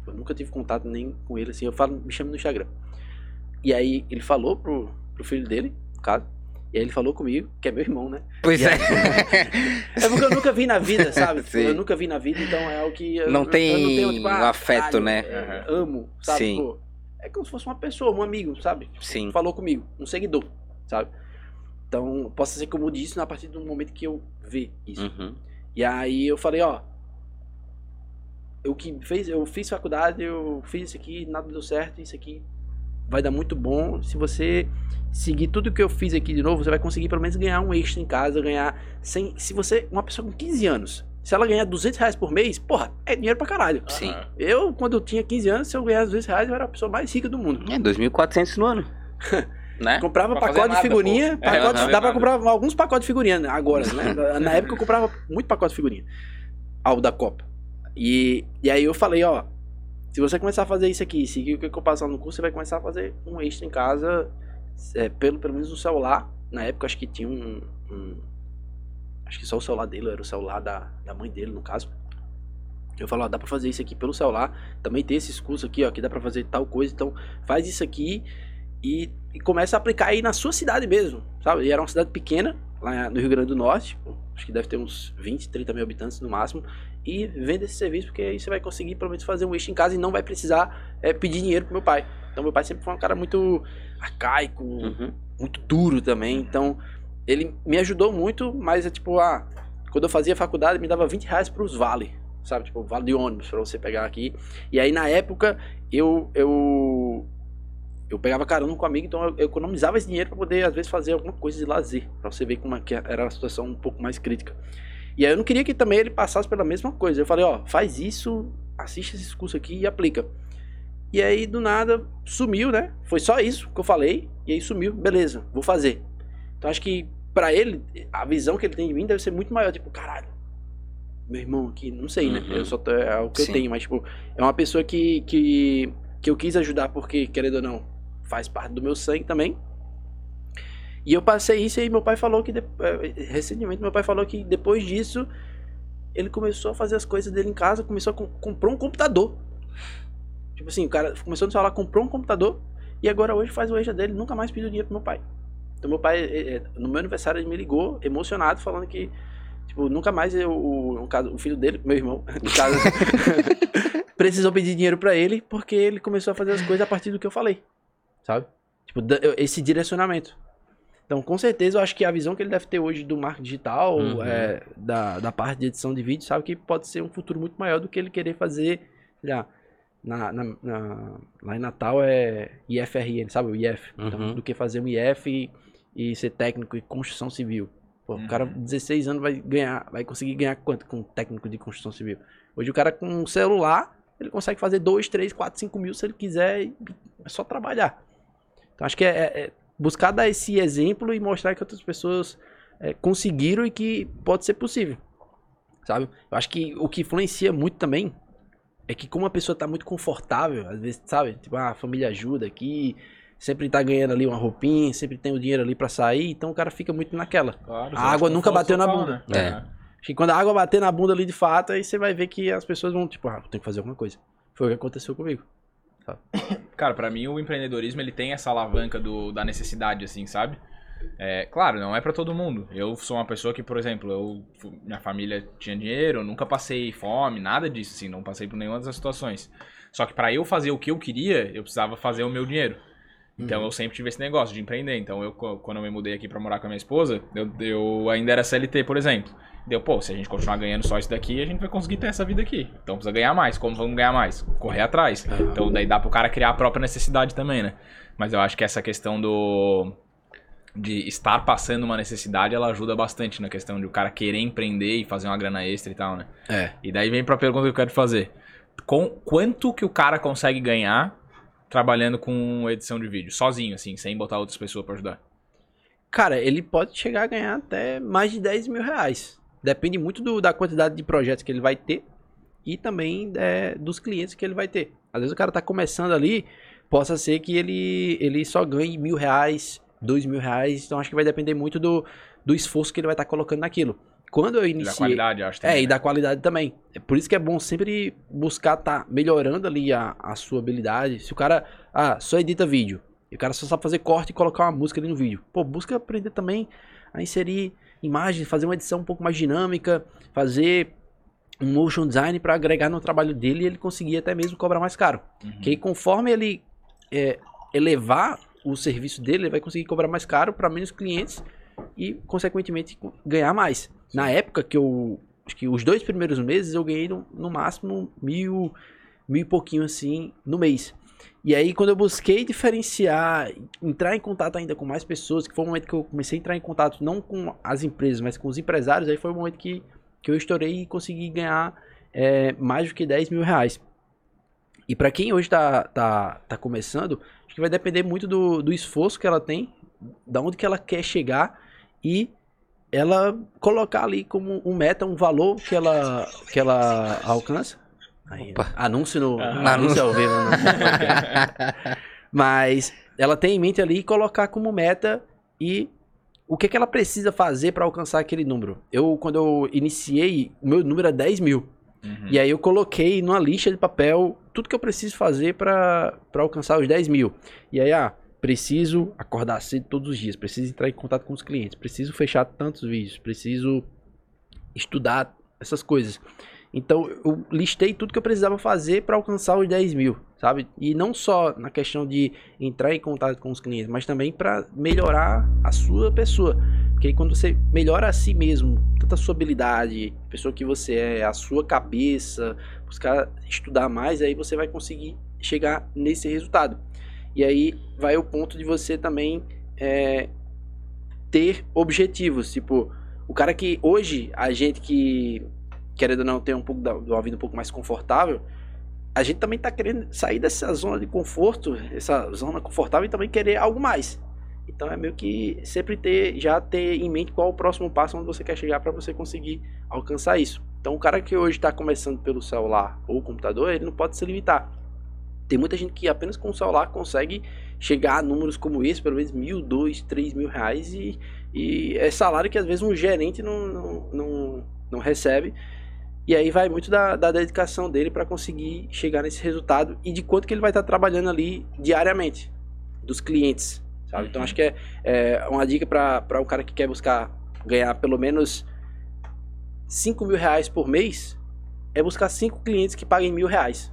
Eu nunca tive contato nem com ele, assim, eu falo, me chama no Instagram. E aí ele falou pro, pro filho dele, no caso. E aí ele falou comigo, que é meu irmão, né? Pois E é. É porque eu nunca vi na vida, sabe? Sim. eu nunca vi na vida, então é o que. Eu, Não eu- tem eu não tenho, tipo, ah, afeto, caralho, né? é, Amo, sabe? Sim. Pô, é como se fosse uma pessoa, um amigo, sabe? Sim. Falou comigo, um seguidor, sabe? Então, posso ser que eu mude isso a partir do momento que eu ver isso. Uhum. E aí eu falei, ó. Eu que fez, eu fiz faculdade, eu fiz isso aqui, nada deu certo, isso aqui vai dar muito bom. Se você seguir tudo que eu fiz aqui de novo, você vai conseguir pelo menos ganhar um extra em casa, ganhar 100, se você, uma pessoa com 15 anos, se ela ganhar 200 reais por mês, porra, é dinheiro pra caralho. Sim. Eu, quando eu tinha 15 anos, se eu ganhasse 200 reais, eu era a pessoa mais rica do mundo. É, 2.400 no ano. né? Comprava Pra pacote de nada, figurinha, pô. É, pacote, dá pra comprar alguns pacotes de figurinha né, agora, né? Na- Na época eu comprava muito pacote de figurinha. Ao da Copa. E, e aí eu falei, ó, se você começar a fazer isso aqui, seguir o que eu passar no curso, você vai começar a fazer um extra em casa, é, pelo, pelo menos no celular. Na época acho que tinha um, um- Acho que só o celular dele, era o celular da, da mãe dele, no caso. Eu falo, ó, dá pra fazer isso aqui pelo celular. Também tem esses cursos aqui, ó, que dá pra fazer tal coisa. Então, faz isso aqui e, e começa a aplicar aí na sua cidade mesmo, sabe? E era uma cidade pequena, lá no Rio Grande do Norte, acho que deve ter uns 20, 30 mil habitantes no máximo, e venda esse serviço, porque aí você vai conseguir pelo menos fazer um extra em casa e não vai precisar é, pedir dinheiro pro meu pai. Então meu pai sempre foi um cara muito arcaico, Uhum. muito duro também, então ele me ajudou muito, mas é tipo, ah, quando eu fazia faculdade, ele me dava 20 reais pros vale, sabe? Tipo, vale de ônibus pra você pegar aqui. E aí na época eu eu eu pegava carona com um amigo, então eu, economizava esse dinheiro pra poder às vezes fazer alguma coisa de lazer, pra você ver como é que era a situação um pouco mais crítica. E aí eu não queria que também ele passasse pela mesma coisa. Eu falei, ó, faz isso, assiste esses cursos aqui e aplica. E aí do nada sumiu, né? Foi só isso que eu falei, e aí sumiu, beleza, vou fazer. Então acho que pra ele, a visão que ele tem de mim deve ser muito maior, tipo, caralho, meu irmão aqui, não sei, né? Uhum. Eu só tô, é o que Sim. eu tenho, mas tipo, é uma pessoa que, que, que eu quis ajudar porque, querendo ou não, faz parte do meu sangue também. E eu passei isso e aí meu pai falou que, de- eh, recentemente, meu pai falou que depois disso, ele começou a fazer as coisas dele em casa, começou a com, comprou um computador. Tipo assim, o cara começou no celular, comprou um computador e agora hoje faz o extra dele, nunca mais pediu dinheiro pro meu pai. Então meu pai, eh, eh, no meu aniversário, ele me ligou, emocionado, falando que, tipo, nunca mais eu, o, caso, o filho dele, meu irmão, no caso, precisou pedir dinheiro pra ele porque ele começou a fazer as coisas a partir do que eu falei, sabe? Tipo, esse direcionamento. Então, com certeza, eu acho que a visão que ele deve ter hoje do marketing digital, Uhum. é, da, da parte de edição de vídeo, sabe que pode ser um futuro muito maior do que ele querer fazer, sei lá, na, na- na- lá em Natal é IFRN, sabe? O IF. Então, Uhum. do que fazer um IF e, e ser técnico em construção civil. Pô, Uhum. O cara, 16 anos, vai ganhar, vai conseguir ganhar quanto com um técnico de construção civil? Hoje o cara com um celular, ele consegue fazer 2, 3, 4, 5 mil se ele quiser, e é só trabalhar. Então acho que é, é- é buscar dar esse exemplo e mostrar que outras pessoas é, conseguiram e que pode ser possível. Sabe? Eu acho que o que influencia muito também é que como a pessoa tá muito confortável, às vezes, sabe? Tipo, ah, a família ajuda aqui, sempre tá ganhando ali uma roupinha, sempre tem o dinheiro ali pra sair, então o cara fica muito naquela. Claro, A água nunca bateu na bunda. É. Aham. Acho que quando a água bater na bunda ali de fato, aí você vai ver que as pessoas vão, tipo, ah, tem que fazer alguma coisa. Foi o que aconteceu comigo. Cara, pra mim o empreendedorismo ele tem essa alavanca do, da necessidade, assim, sabe? É, claro, não é pra todo mundo. Eu sou uma pessoa que, por exemplo, eu, minha família tinha dinheiro, eu nunca passei fome, nada disso, assim, não passei por nenhuma dessas situações. Só que pra eu fazer o que eu queria, eu precisava fazer o meu dinheiro. Então eu sempre tive esse negócio de empreender. Então eu, quando eu me mudei aqui pra morar com a minha esposa, eu, eu ainda era CLT, por exemplo. Deu, pô, se a gente continuar ganhando só isso daqui, a gente vai conseguir ter essa vida aqui. Então precisa ganhar mais. Como vamos ganhar mais? Correr atrás. Então daí dá pro cara criar a própria necessidade também, né? Mas eu acho que essa questão do de estar passando uma necessidade, ela ajuda bastante na questão de o cara querer empreender e fazer uma grana extra e tal, né? É. E daí vem pra pergunta que eu quero fazer. Com quanto que o cara consegue ganhar trabalhando com edição de vídeo, sozinho, assim, sem botar outras pessoas pra ajudar? Cara, ele pode chegar a ganhar até mais de 10 mil reais. Depende muito do- da quantidade de projetos que ele vai ter e também é, dos clientes que ele vai ter. Às vezes o cara tá começando ali, possa ser que ele, ele só ganhe mil reais, dois mil reais. Então acho que vai depender muito do, do esforço que ele vai estar colocando naquilo. Quando eu E da iniciei. qualidade, acho. É, também, e né? da qualidade também. É por isso que é bom sempre buscar estar melhorando ali a, a sua habilidade. Se o cara, ah, só edita vídeo, e o cara só sabe fazer corte e colocar uma música ali no vídeo. Pô, busca aprender também a inserir imagens, fazer uma edição um pouco mais dinâmica, fazer um motion design para agregar no trabalho dele e ele conseguir até mesmo cobrar mais caro. Uhum. Que aí, conforme ele é, elevar o serviço dele, ele vai conseguir cobrar mais caro para menos clientes e, consequentemente, co- ganhar mais. Na época que eu. Acho que os dois primeiros meses eu ganhei no, no máximo mil, mil e pouquinho assim no mês. E aí, quando eu busquei diferenciar, entrar em contato ainda com mais pessoas, que foi o momento que eu comecei a entrar em contato não com as empresas, mas com os empresários, aí foi o momento que, que eu estourei e consegui ganhar é, mais do que 10 mil reais. E para quem hoje tá, tá, tá começando, acho que vai depender muito do, do esforço que ela tem, da onde que ela quer chegar e ela colocar ali como um meta, um valor que ela, que ela alcança. Aí, Opa. anúncio no Ah. anúncio ao vivo. né? Mas ela tem em mente ali colocar como meta e o que, que ela precisa fazer para alcançar aquele número. Eu, quando eu iniciei, o meu número era 10 mil. Uhum. E aí eu coloquei numa lista de papel tudo que eu preciso fazer para alcançar os 10 mil. E aí, ah, preciso acordar cedo todos os dias, preciso entrar em contato com os clientes, preciso fechar tantos vídeos, preciso estudar essas coisas. Então eu listei tudo que eu precisava fazer para alcançar os 10 mil, sabe? E não só na questão de entrar em contato com os clientes, mas também para melhorar a sua pessoa. Porque quando você melhora a si mesmo, tanto a sua habilidade, a pessoa que você é, a sua cabeça, buscar estudar mais, aí você vai conseguir chegar nesse resultado. E aí vai o ponto de você também é, ter objetivos. Tipo, o cara que hoje, a gente que querendo ou não ter um pouco da, uma um pouco mais confortável, a gente também tá querendo sair dessa zona de conforto, essa zona confortável e também querer algo mais. Então é meio que sempre ter, já ter em mente qual o próximo passo onde você quer chegar para você conseguir alcançar isso. Então o cara que hoje está começando pelo celular ou computador, ele não pode se limitar. Tem muita gente que apenas com o celular consegue chegar a números como esse, pelo menos mil, dois, três mil reais e, e é salário que às vezes um gerente não, não, não, não recebe. E aí vai muito da, da dedicação dele para conseguir chegar nesse resultado e de quanto que ele vai estar trabalhando ali diariamente dos clientes, sabe? Então Uhum. acho que é, é uma dica para um cara que quer buscar ganhar pelo menos 5 mil reais por mês é buscar cinco clientes que paguem mil reais.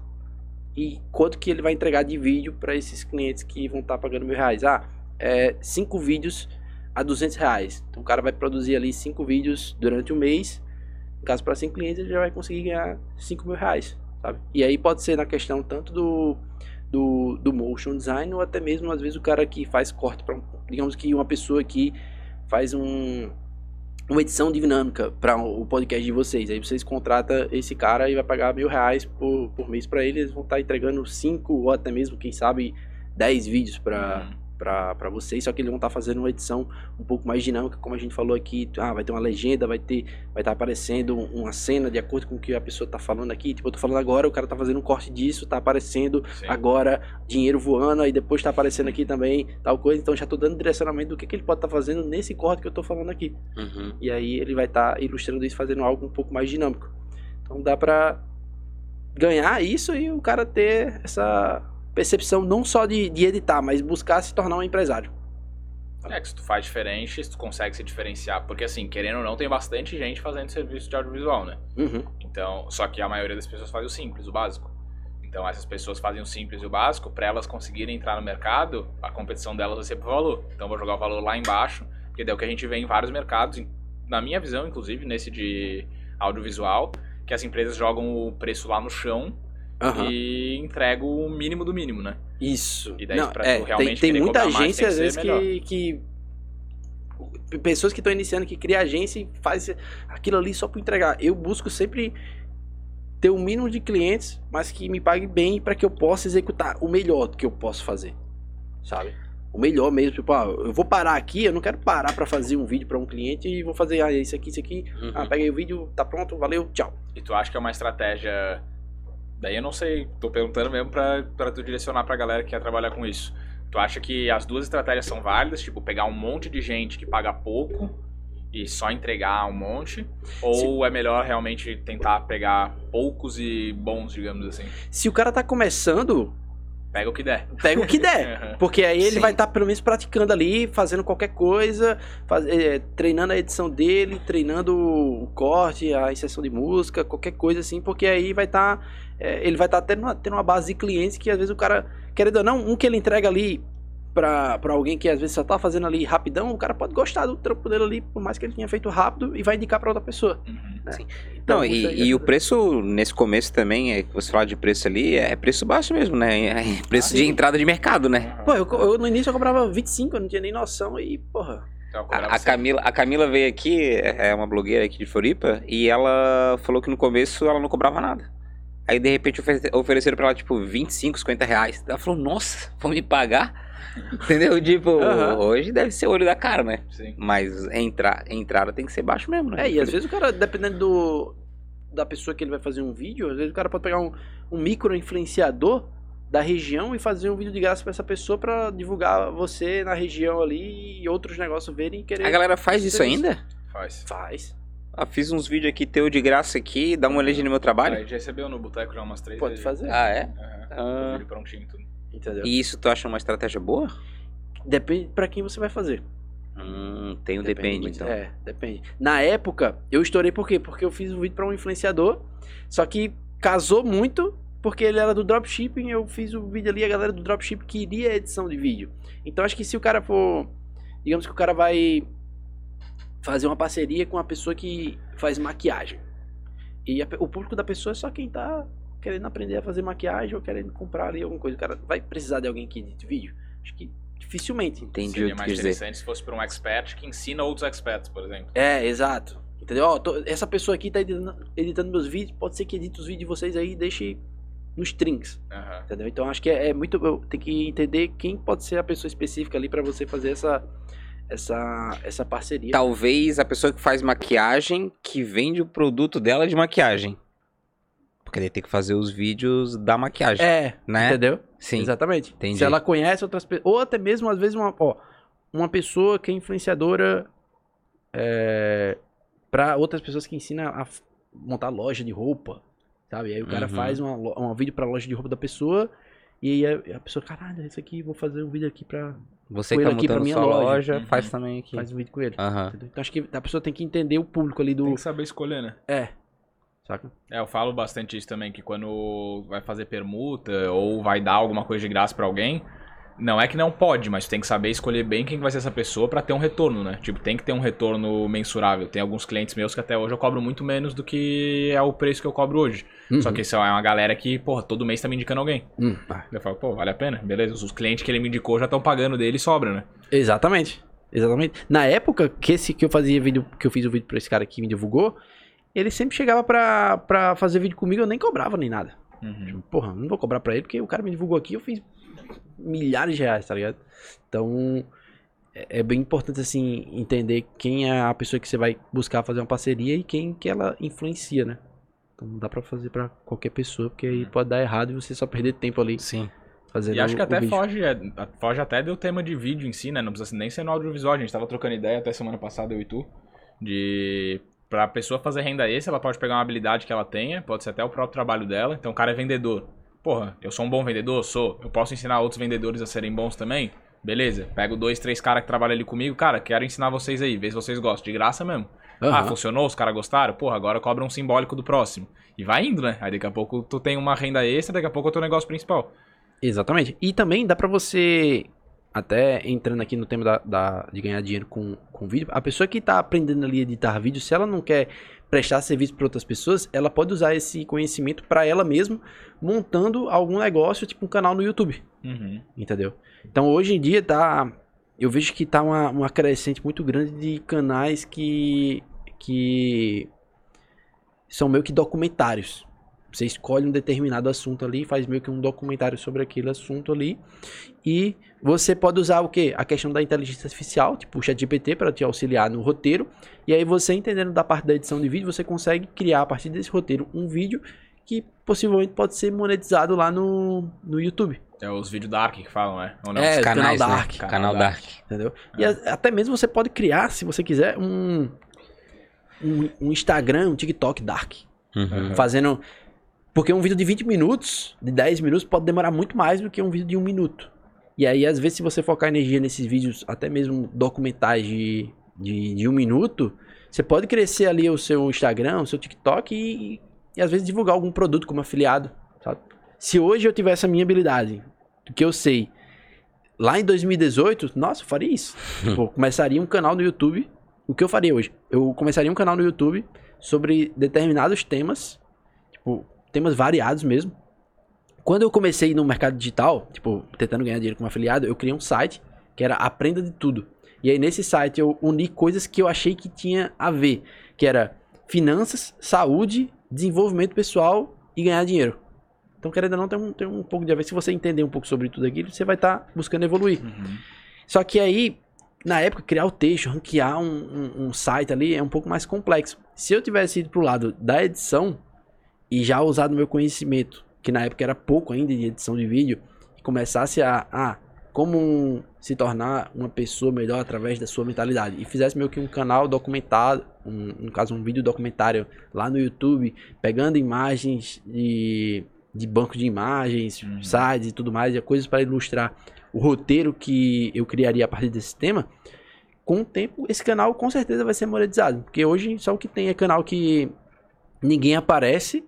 E quanto que ele vai entregar de vídeo para esses clientes que vão estar pagando mil reais? Ah, é cinco vídeos a 200 reais. Então o cara vai produzir ali cinco vídeos durante o mês. No caso, para cinco clientes, ele já vai conseguir ganhar 5 mil reais, sabe? E aí pode ser na questão tanto do, do, do motion design ou até mesmo, às vezes, o cara que faz corte para, digamos que uma pessoa que faz um, uma edição dinâmica para o podcast de vocês. Aí vocês contratam esse cara e vai pagar mil reais por, por mês para ele. Eles vão estar entregando cinco ou até mesmo, quem sabe, 10 vídeos para Uhum. Para vocês, só que eles vão estar fazendo uma edição um pouco mais dinâmica, como a gente falou aqui, ah, vai ter uma legenda, vai ter vai estar aparecendo uma cena de acordo com o que a pessoa tá falando aqui, tipo, eu tô falando agora, o cara tá fazendo um corte disso, tá aparecendo Sim. agora dinheiro voando, aí depois tá aparecendo aqui também tal coisa, então já tô dando direcionamento do que, que ele pode estar fazendo nesse corte que eu tô falando aqui. Uhum. E aí ele vai estar ilustrando isso, fazendo algo um pouco mais dinâmico. Então dá pra ganhar isso e o cara ter essa percepção não só de, de editar, mas buscar se tornar um empresário. É que se tu faz diferente, se tu consegue se diferenciar. Porque assim, querendo ou não, tem bastante gente fazendo serviço de audiovisual, né? Uhum. Então, só que a maioria das pessoas faz o simples, o básico. Então, essas pessoas fazem o simples e o básico, para elas conseguirem entrar no mercado, a competição delas vai ser por valor. Então, vou jogar o valor lá embaixo, porque é o que a gente vê em vários mercados, na minha visão, inclusive, nesse de audiovisual, que as empresas jogam o preço lá no chão Aham. e entregam o mínimo do mínimo, né? Isso. E daí, Não, pra é, tu realmente tem, tem muita cobrar mais, agência, tem às vezes, que, que. Pessoas que estão iniciando, que cria agência e faz aquilo ali só para entregar. Eu busco sempre ter o mínimo de clientes, mas que me pague bem para que eu possa executar o melhor do que eu posso fazer. Sabe? O melhor mesmo. Tipo, ah, eu vou parar aqui, eu não quero parar para fazer um vídeo para um cliente e vou fazer ah, isso aqui, isso aqui. Ah, Uhum. peguei o vídeo, tá pronto, valeu, tchau. E tu acha que é uma estratégia. Daí eu não sei, tô perguntando mesmo pra, pra tu direcionar pra galera que quer trabalhar com isso. Tu acha que as duas estratégias são válidas? Tipo, pegar um monte de gente que paga pouco e só entregar um monte? Ou é melhor realmente tentar pegar poucos e bons, digamos assim? Se o cara tá começando, Pega o que der. pega o que der. Porque aí ele Sim. vai estar pelo menos praticando ali, fazendo qualquer coisa, faz- é, treinando a edição dele, treinando o corte, a inserção de música, qualquer coisa assim, porque aí vai estar. Ele vai estar tendo, uma- tendo uma base de clientes que às vezes o cara, querendo ou não, um que ele entrega ali pra, pra alguém que às vezes só tá fazendo ali rapidão, o cara pode gostar do trampo dele ali, por mais que ele tenha feito rápido, e vai indicar pra outra pessoa. Uhum. Então, Não, aí e, é e o preço nesse começo também, é você fala de preço ali, é preço baixo mesmo, né? É preço Ah, de entrada de mercado, né? Pô, eu, eu no início eu cobrava 25, eu não tinha nem noção, e porra. Então, A, Camila, a Camila veio aqui, é uma blogueira aqui de Floripa, e ela falou que no começo ela não cobrava nada. Aí de repente ofe- ofereceram pra ela tipo 25, 50 reais. Ela falou, nossa, vão me pagar? Entendeu? Tipo, Aham. hoje deve ser o olho da cara, né? Sim. Mas entra, entrada tem que ser baixo mesmo, né? É, e às vezes o cara, dependendo do, da pessoa que ele vai fazer um vídeo, às vezes o cara pode pegar um, um micro influenciador da região e fazer um vídeo de graça pra essa pessoa pra divulgar você na região ali e outros negócios verem e querer. A galera faz isso ainda? Faz. Faz. Ah, fiz uns vídeos aqui teu de graça aqui, dá uma olhadinha no meu trabalho. Aí já recebeu no boteco já umas três Pode vezes. fazer. Ah, é? Aham. Ah. Vídeo prontinho e tudo. Entendeu? E isso tu acha uma estratégia boa? Depende pra quem você vai fazer. Hum, tem um depende, muito. então. É, depende. Na época, eu estourei por quê? Porque eu fiz um vídeo pra um influenciador, só que casou muito, porque ele era do dropshipping, eu fiz o vídeo ali, a galera do dropshipping queria edição de vídeo. Então acho que se o cara for, digamos que o cara vai fazer uma parceria com uma pessoa que faz maquiagem. E a o público da pessoa é só quem tá querendo aprender a fazer maquiagem ou querendo comprar ali alguma coisa. O cara vai precisar de alguém que edite vídeo? Acho que dificilmente. Entendi o Seria que tu mais quis dizer. interessante se fosse por um expert que ensina outros experts, por exemplo. É, exato. Entendeu? Ó, tô- essa pessoa aqui tá editando, editando meus vídeos, pode ser que edite os vídeos de vocês aí e deixe nos trinks, Aham. entendeu? Então acho que é, é muito. Tem que entender quem pode ser a pessoa específica ali pra você fazer essa, essa, essa parceria. Talvez a pessoa que faz maquiagem que vende o produto dela de maquiagem. Porque ele tem que fazer os vídeos da maquiagem, É, né? entendeu? Sim. Exatamente. Entendi. Se ela conhece outras pessoas. Ou até mesmo, às vezes, uma, ó, uma pessoa que é influenciadora é, para outras pessoas que ensina a montar loja de roupa. Sabe? Aí o cara Uhum. faz um vídeo pra loja de roupa da pessoa. E aí a, a pessoa, caralho, isso aqui, vou fazer um vídeo aqui pra. Você que tá aqui pra montando minha sua loja, loja. Uhum. faz também aqui. Faz um vídeo com ele. Aham. entendeu? Então acho que a pessoa tem que entender o público ali do. Tem que saber escolher, né? É. Saca? É, eu falo bastante isso também, que quando vai fazer permuta ou vai dar alguma coisa de graça pra alguém, não é que não pode, mas tem que saber escolher bem quem vai ser essa pessoa pra ter um retorno, né? Tipo, tem que ter um retorno mensurável. Tem alguns clientes meus que até hoje eu cobro muito menos do que é o preço que eu cobro hoje. Só que isso é uma galera que, porra, todo mês tá me indicando alguém. Hum, ah, Eu falo, pô, vale a pena, beleza. Os clientes que ele me indicou já estão pagando dele e sobra, né? Exatamente. Exatamente. Na época que, esse, que eu fazia vídeo, que eu fiz o vídeo pra esse cara que me divulgou, ele sempre chegava pra, pra fazer vídeo comigo, eu nem cobrava nem nada. Uhum. Tipo, porra, não vou cobrar pra ele porque o cara me divulgou aqui, eu fiz milhares de reais, tá ligado? Então, é, é bem importante, assim, entender quem é a pessoa que você vai buscar fazer uma parceria e quem que ela influencia, né? Então não dá pra fazer pra qualquer pessoa, porque aí pode dar errado e você só perder tempo ali Sim. fazendo E acho que até foge, é, foge até do tema de vídeo em si, né? Não precisa nem ser no audiovisual. A gente tava trocando ideia até semana passada, eu e tu, de... Pra pessoa fazer renda extra, ela pode pegar uma habilidade que ela tenha, pode ser até o próprio trabalho dela. Então o cara é vendedor. Porra, eu sou um bom vendedor? Sou. Eu posso ensinar outros vendedores a serem bons também? Beleza. Pego dois, três caras que trabalham ali comigo. Cara, quero ensinar vocês aí, ver se vocês gostam. De graça mesmo. Ah, Aham. funcionou? Os caras gostaram? Porra, agora cobra um simbólico do próximo. E vai indo, né? Aí daqui a pouco tu tem uma renda extra, daqui a pouco é o teu negócio principal. Exatamente. E também dá pra você, até entrando aqui no tema da, da- de ganhar dinheiro com, com vídeo, a pessoa que tá aprendendo ali a editar vídeo, se ela não quer prestar serviço para outras pessoas, ela pode usar esse conhecimento pra ela mesma, montando algum negócio, tipo um canal no YouTube, Uhum. entendeu? Então hoje em dia tá, eu vejo que tá uma, uma crescente muito grande de canais que, que são meio que documentários. Você escolhe um determinado assunto ali, faz meio que um documentário sobre aquele assunto ali. E você pode usar o quê? A questão da inteligência artificial, tipo o ChatGPT, para te auxiliar no roteiro. E aí você entendendo da parte da edição de vídeo, você consegue criar a partir desse roteiro um vídeo que possivelmente pode ser monetizado lá no, no YouTube. É os vídeos Dark que falam, é? Ou não? É, Os canal canais, né? Dark. Canal Dark. Entendeu? E a- até mesmo você pode criar, se você quiser, um, um, um Instagram, um TikTok dark. Uhum. Fazendo. Porque um vídeo de 20 minutos, de 10 minutos, pode demorar muito mais do que um vídeo de um minuto. E aí, às vezes, se você focar energia nesses vídeos, até mesmo documentais de, de, de um minuto, você pode crescer ali o seu Instagram, o seu TikTok e, e às vezes divulgar algum produto como afiliado, sabe? Se hoje eu tivesse a minha habilidade, do que eu sei, lá em 2018, nossa, eu faria isso. Tipo, eu começaria um canal no YouTube. O que eu faria hoje? Eu começaria um canal no YouTube sobre determinados temas, tipo, temas variados mesmo. Quando eu comecei no mercado digital, tipo, tentando ganhar dinheiro como afiliado, eu criei um site que era Aprenda de Tudo. E aí nesse site eu uni coisas que eu achei que tinha a ver, que era finanças, saúde, desenvolvimento pessoal e ganhar dinheiro. Então, querendo ou não, tem um, tem um pouco de a ver. Se você entender um pouco sobre tudo aquilo, você vai estar buscando evoluir. Uhum. Só que aí, na época, criar o texto, ranquear um, um- um site ali é um pouco mais complexo. Se eu tivesse ido pro lado da edição e já usado meu conhecimento, que na época era pouco ainda de edição de vídeo, e começasse a, a como um- se tornar uma pessoa melhor através da sua mentalidade, e fizesse meio que um canal documentado, um, no caso um vídeo documentário lá no YouTube, pegando imagens de, de banco de imagens, Uhum. sites e tudo mais, e coisas para ilustrar o roteiro que eu criaria a partir desse tema, com o tempo esse canal com certeza vai ser monetizado. Porque hoje só o que tem é canal que ninguém aparece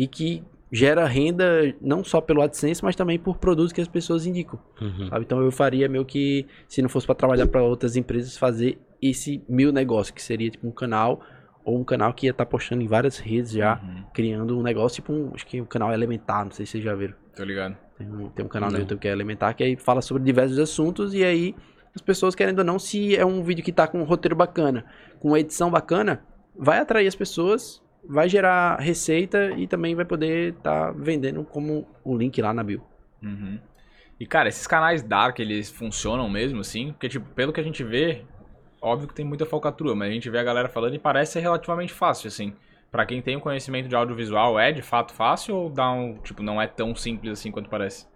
e que gera renda não só pelo AdSense, mas também por produtos que as pessoas indicam. Uhum. Então eu faria meio que, se não fosse para trabalhar para outras empresas, fazer esse meu negócio, que seria tipo um canal ou um canal que ia estar postando em várias redes já, Uhum. criando um negócio, tipo um, acho que o canal Elementar, não sei se vocês já viram. Tô ligado. Tem um, tem um canal no Não. YouTube que é Elementar, que aí fala sobre diversos assuntos e aí as pessoas, querendo ou não, se é um vídeo que tá com um roteiro bacana, com uma edição bacana, vai atrair as pessoas, vai gerar receita e também vai poder estar vendendo como o link lá na bio. Uhum. E, cara, esses canais Dark, eles funcionam mesmo, assim? Porque, tipo, pelo que a gente vê, óbvio que tem muita falcatrua, mas a gente vê a galera falando e parece ser relativamente fácil, assim. Pra quem tem o conhecimento de audiovisual, é de fato fácil ou dá um, tipo, não é tão simples assim quanto parece?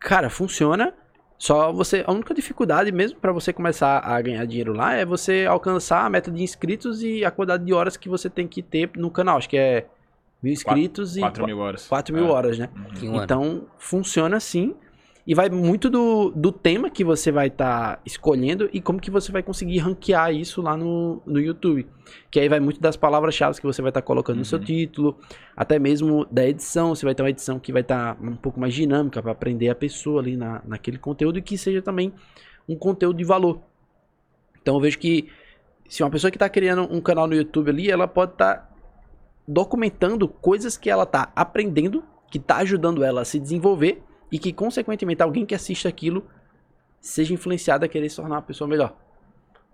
Cara, funciona. Só você. A única dificuldade mesmo pra você começar a ganhar dinheiro lá é você alcançar a meta de inscritos e a quantidade de horas que você tem que ter no canal. Acho que é mil inscritos e 4 mil horas. 4 mil É. horas, né? Uhum. Então, funciona assim. E vai muito do, do tema que você vai estar escolhendo e como que você vai conseguir ranquear isso lá no, no YouTube. Que aí vai muito das palavras-chave que você vai estar colocando no seu Uhum. título, até mesmo da edição. Você vai ter uma edição que vai estar um pouco mais dinâmica para aprender a pessoa ali na, naquele conteúdo e que seja também um conteúdo de valor. Então eu vejo que se uma pessoa que está criando um canal no YouTube ali, ela pode estar documentando coisas que ela está aprendendo, que está ajudando ela a se desenvolver e que, consequentemente, alguém que assiste aquilo seja influenciado a querer se tornar uma pessoa melhor.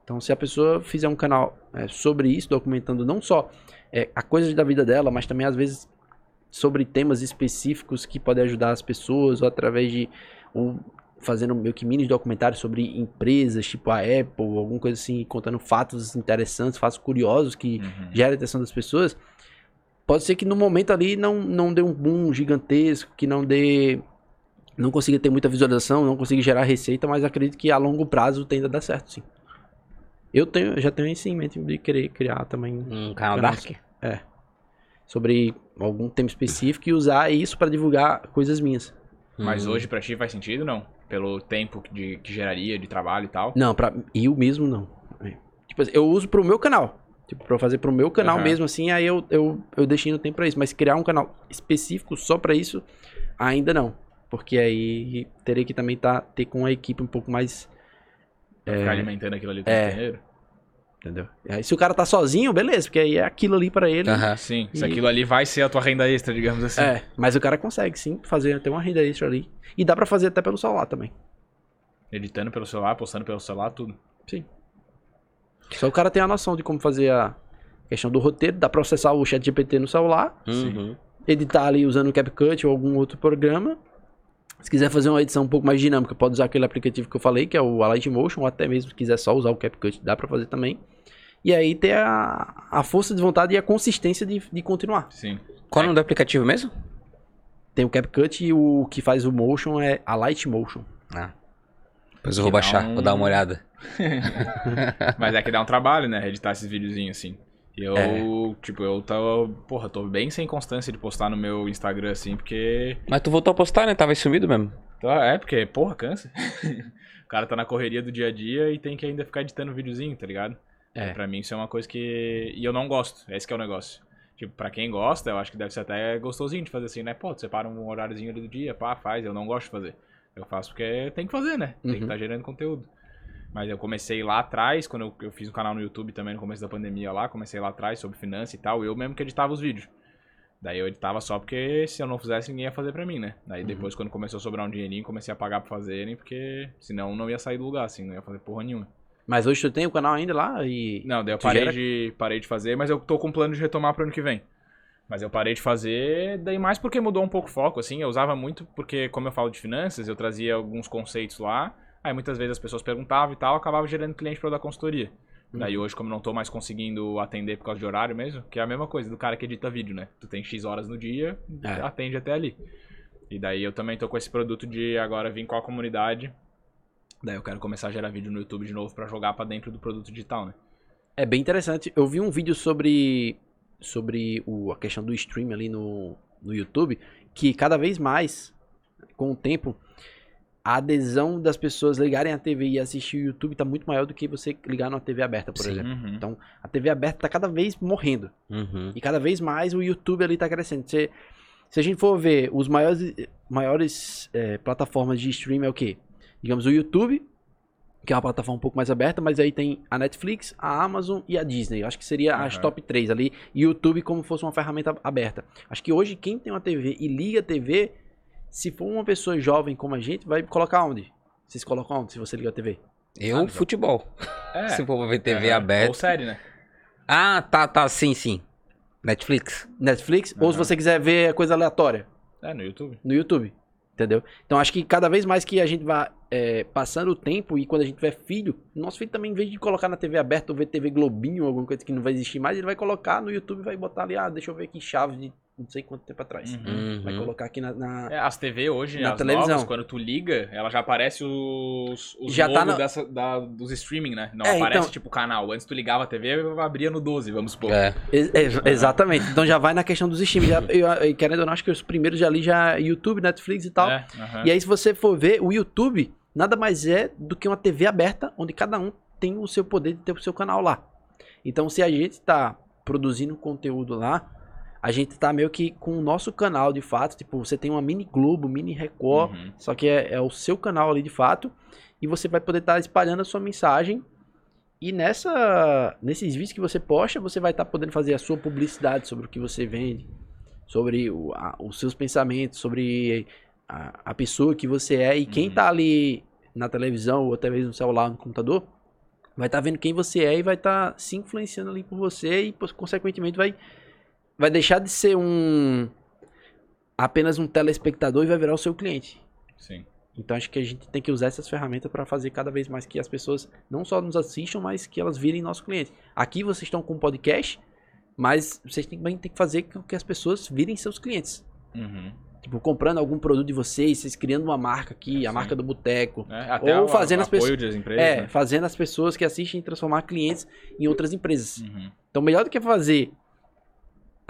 Então, se a pessoa fizer um canal é, sobre isso, documentando não só é, a coisa da vida dela, mas também, às vezes, sobre temas específicos que podem ajudar as pessoas, ou através de. Ou fazendo meio que mini documentários sobre empresas, tipo a Apple, alguma coisa assim, contando fatos interessantes, fatos curiosos que Uhum. gera a atenção das pessoas, pode ser que no momento ali não, não dê um boom gigantesco, que não dê. Não consiga ter muita visualização, não consiga gerar receita, mas acredito que a longo prazo tenda a dar certo, sim. Eu tenho, já tenho isso em mente de querer criar também Um canal Canal Dark? sobre algum tema específico e usar isso para divulgar coisas minhas. Mas Hum. hoje pra ti faz sentido, não? Pelo tempo de, que geraria de trabalho e tal? Não, pra eu mesmo não. É. Tipo assim, eu uso pro meu canal. Tipo, pra fazer pro meu canal Aham. mesmo, assim, aí eu, eu, eu deixei no tempo pra isso. Mas criar um canal específico só pra isso, ainda não. Porque aí teria que também tá, ter com uma equipe um pouco mais. Pra ficar alimentando aquilo ali o tempo É. inteiro? Entendeu? E aí, se o cara tá sozinho, beleza, porque aí é aquilo ali pra ele. Aham. Sim, se E- aquilo ali vai ser a tua renda extra, digamos assim. É, mas o cara consegue sim fazer até uma renda extra ali. E dá pra fazer até pelo celular também. Editando pelo celular, postando pelo celular, tudo. Só o cara tem a noção de como fazer a questão do roteiro, dá pra acessar o chat GPT no celular, Uhum. editar ali usando o CapCut ou algum outro programa. Se quiser fazer uma edição um pouco mais dinâmica, pode usar aquele aplicativo que eu falei, que é o Alight Motion, ou até mesmo se quiser só usar o CapCut, dá pra fazer também. E aí ter a, a força de vontade e a consistência de, de continuar. Sim. Qual o nome do aplicativo mesmo? tem o CapCut e o que faz o motion é a Light Motion. Depois eu vou baixar, um- vou dar uma olhada. Mas é que dá um trabalho, né? Editar esses videozinhos assim. E eu, É. tipo, eu tô. Porra, tô bem sem constância de postar no meu Instagram assim, porque. Mas tu voltou a postar, né? Tava sumido mesmo. Tá, É, porque, porra, cansa. o cara tá na correria do dia a dia e tem que ainda ficar editando videozinho, tá ligado? É. Pra mim isso é uma coisa que. E eu não gosto. Esse que é o negócio. Tipo, pra quem gosta, eu acho que deve ser até gostosinho de fazer assim, né? Pô, tu separa um horáriozinho ali do dia, pá, faz. Eu não gosto de fazer. Eu faço porque tem que fazer, né? Tem que Uhum. estar gerando conteúdo. Mas eu comecei lá atrás, quando eu, eu fiz um canal no YouTube também no começo da pandemia lá, comecei lá atrás sobre finanças e tal, eu mesmo que editava os vídeos. Daí eu editava só porque se eu não fizesse, ninguém ia fazer pra mim, né? Daí depois, quando começou a sobrar um dinheirinho, comecei a pagar pra fazerem, porque senão não ia sair do lugar, assim, não ia fazer porra nenhuma. Mas hoje tu tem o canal ainda lá e. Não, daí eu parei gera- de, parei de fazer, mas eu tô com plano de retomar pro ano que vem. Mas eu parei de fazer, daí mais porque mudou um pouco o foco, assim. Eu usava muito porque, como eu falo de finanças, eu trazia alguns conceitos lá. Aí muitas vezes as pessoas perguntavam e tal, acabava gerando cliente pra eu dar consultoria. Daí hoje, como eu não tô mais conseguindo atender por causa de horário mesmo, que é a mesma coisa do cara que edita vídeo, né? Tu tem X horas no dia, É. atende até ali. E daí eu também tô com esse produto de agora vir com a comunidade. Daí eu quero começar a gerar vídeo no YouTube de novo pra jogar pra dentro do produto digital, né? É bem interessante. Eu vi um vídeo sobre sobre o, a questão do stream ali no, no YouTube, que cada vez mais, com o tempo, a adesão das pessoas ligarem a TV e assistir o YouTube tá muito maior do que você ligar numa TV aberta, por Sim. exemplo. Uhum. Então, a TV aberta tá cada vez morrendo. Uhum. E cada vez mais o YouTube ali tá crescendo. Se, se a gente for ver, os maiores, maiores eh, plataformas de stream é o quê? Digamos, o YouTube, que é uma plataforma um pouco mais aberta, mas aí tem a Netflix, a Amazon e a Disney. Eu acho que seria as Aham. top 3 ali. E o YouTube como fosse uma ferramenta aberta. Acho que hoje quem tem uma TV e liga a TV, se for uma pessoa jovem como a gente, vai colocar onde? Vocês colocam onde se você liga a TV? Eu, Ah, futebol. É. Se for pra ver TV Aham. aberta. Ou série, né? Ah, tá, tá, sim, sim. Netflix. Netflix? Ou se você quiser ver coisa aleatória? É, no YouTube. no YouTube. Entendeu? Então acho que cada vez mais que a gente vai é, passando o tempo e quando a gente tiver filho, nosso filho também, em vez de colocar na TV aberta ou ver TV Globinho, alguma coisa que não vai existir mais, ele vai colocar no YouTube e vai botar ali, ah, deixa eu ver aqui Chaves de não sei quanto tempo atrás. Uhum. Vai Uhum. colocar aqui na. na- É, as TV hoje, Na as televisão. novas, quando tu liga, ela já aparece os, os Já tá no- dessa- da- dos streaming, né? Não É, aparece então- tipo canal. Antes tu ligava a TV, abria no 12, vamos supor. É. Ex- ex- exatamente. Então já vai na questão dos streams. Já, eu, eu, querendo ou não, acho que os primeiros já ali já YouTube, Netflix e tal. É, aham. E aí, se você for ver, o YouTube nada mais é do que uma TV aberta, onde cada um tem o seu poder de ter o seu canal lá. Então, se a gente está produzindo conteúdo lá, a gente tá meio que com o nosso canal de fato. Tipo, você tem uma mini Globo, mini Record, Uhum. só que é, é o seu canal ali de fato. E você vai poder estar espalhando a sua mensagem. E nessa, nesses vídeos que você posta, você vai estar podendo fazer a sua publicidade sobre o que você vende, sobre o- a- os seus pensamentos, sobre a, a pessoa que você é. E quem Uhum. tá ali na televisão ou até mesmo no celular, no computador, vai estar vendo quem você é e vai estar se influenciando ali por você e, consequentemente, vai, vai deixar de ser um apenas um telespectador e vai virar o seu cliente. Sim. Então acho que a gente tem que usar essas ferramentas para fazer cada vez mais que as pessoas não só nos assistam, mas que elas virem nosso cliente. Aqui vocês estão com um podcast, mas vocês também tem que fazer com que as pessoas virem seus clientes. Uhum. Tipo, comprando algum produto de vocês, vocês criando uma marca aqui, a Sim. marca do boteco. É, Ou o, fazendo o as pessoas- empresas, É, né? fazendo as pessoas que assistem transformar clientes em outras empresas. Uhum. Então, melhor do que fazer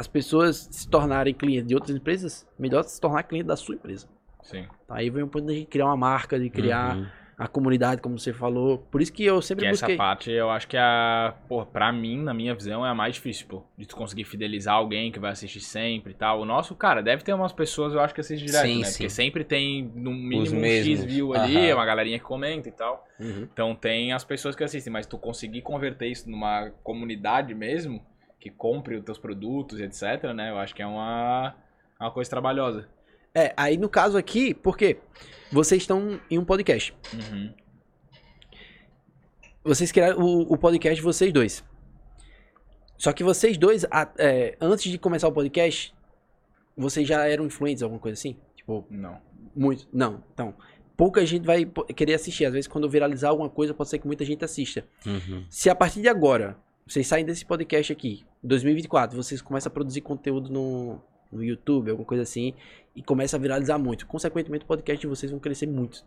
as pessoas se tornarem clientes de outras empresas, melhor se tornar cliente da sua empresa. Sim. Tá? Aí vem o ponto gente criar uma marca, de criar Uhum. a comunidade, como você falou. Por isso que eu sempre Que essa busquei. parte eu acho que é a. Pô, pra mim, na minha visão, é a mais difícil, pô. De tu conseguir fidelizar alguém que vai assistir sempre e tal. O nosso, cara, deve ter umas pessoas, eu acho que assistem direto, Sim, né? sim. Porque sempre tem no mínimo um. X view ali, Aham. uma galerinha que comenta e tal. Uhum. Então tem as pessoas que assistem, mas tu conseguir converter isso numa comunidade mesmo, que compre os teus produtos e etc, né? Eu acho que é uma, uma coisa trabalhosa. É, aí no caso aqui, porque vocês estão em um podcast. Uhum. Vocês criaram o, o podcast de vocês dois. Só que vocês dois, a- é, antes de começar o podcast, vocês já eram influentes, alguma coisa assim? Tipo, Não. muito. Não. Então, pouca gente vai querer assistir. Às vezes, quando viralizar alguma coisa, pode ser que muita gente assista. Uhum. Se a partir de agora, vocês saem desse podcast aqui, 2024, vocês começam a produzir conteúdo no, no YouTube, alguma coisa assim, e começa a viralizar muito. Consequentemente, o podcast de vocês vão crescer muito.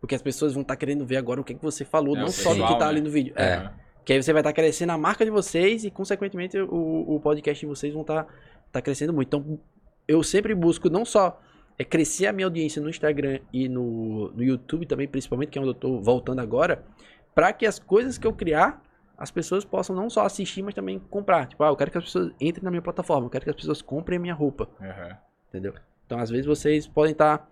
Porque as pessoas vão estar querendo ver agora o que, é que você falou, É, não só do que pessoal, tá né? ali no vídeo. É. Aham. Que aí você vai estar crescendo a marca de vocês e, consequentemente, o, o podcast de vocês vão estar tá crescendo muito. Então, eu sempre busco não só é crescer a minha audiência no Instagram e no, no YouTube também, principalmente, que é onde eu tô voltando agora, para que as coisas que eu criar, as pessoas possam não só assistir, mas também comprar. Tipo, ah, eu quero que as pessoas entrem na minha plataforma, eu quero que as pessoas comprem a minha roupa, Aham. entendeu? Então, às vezes, vocês podem estar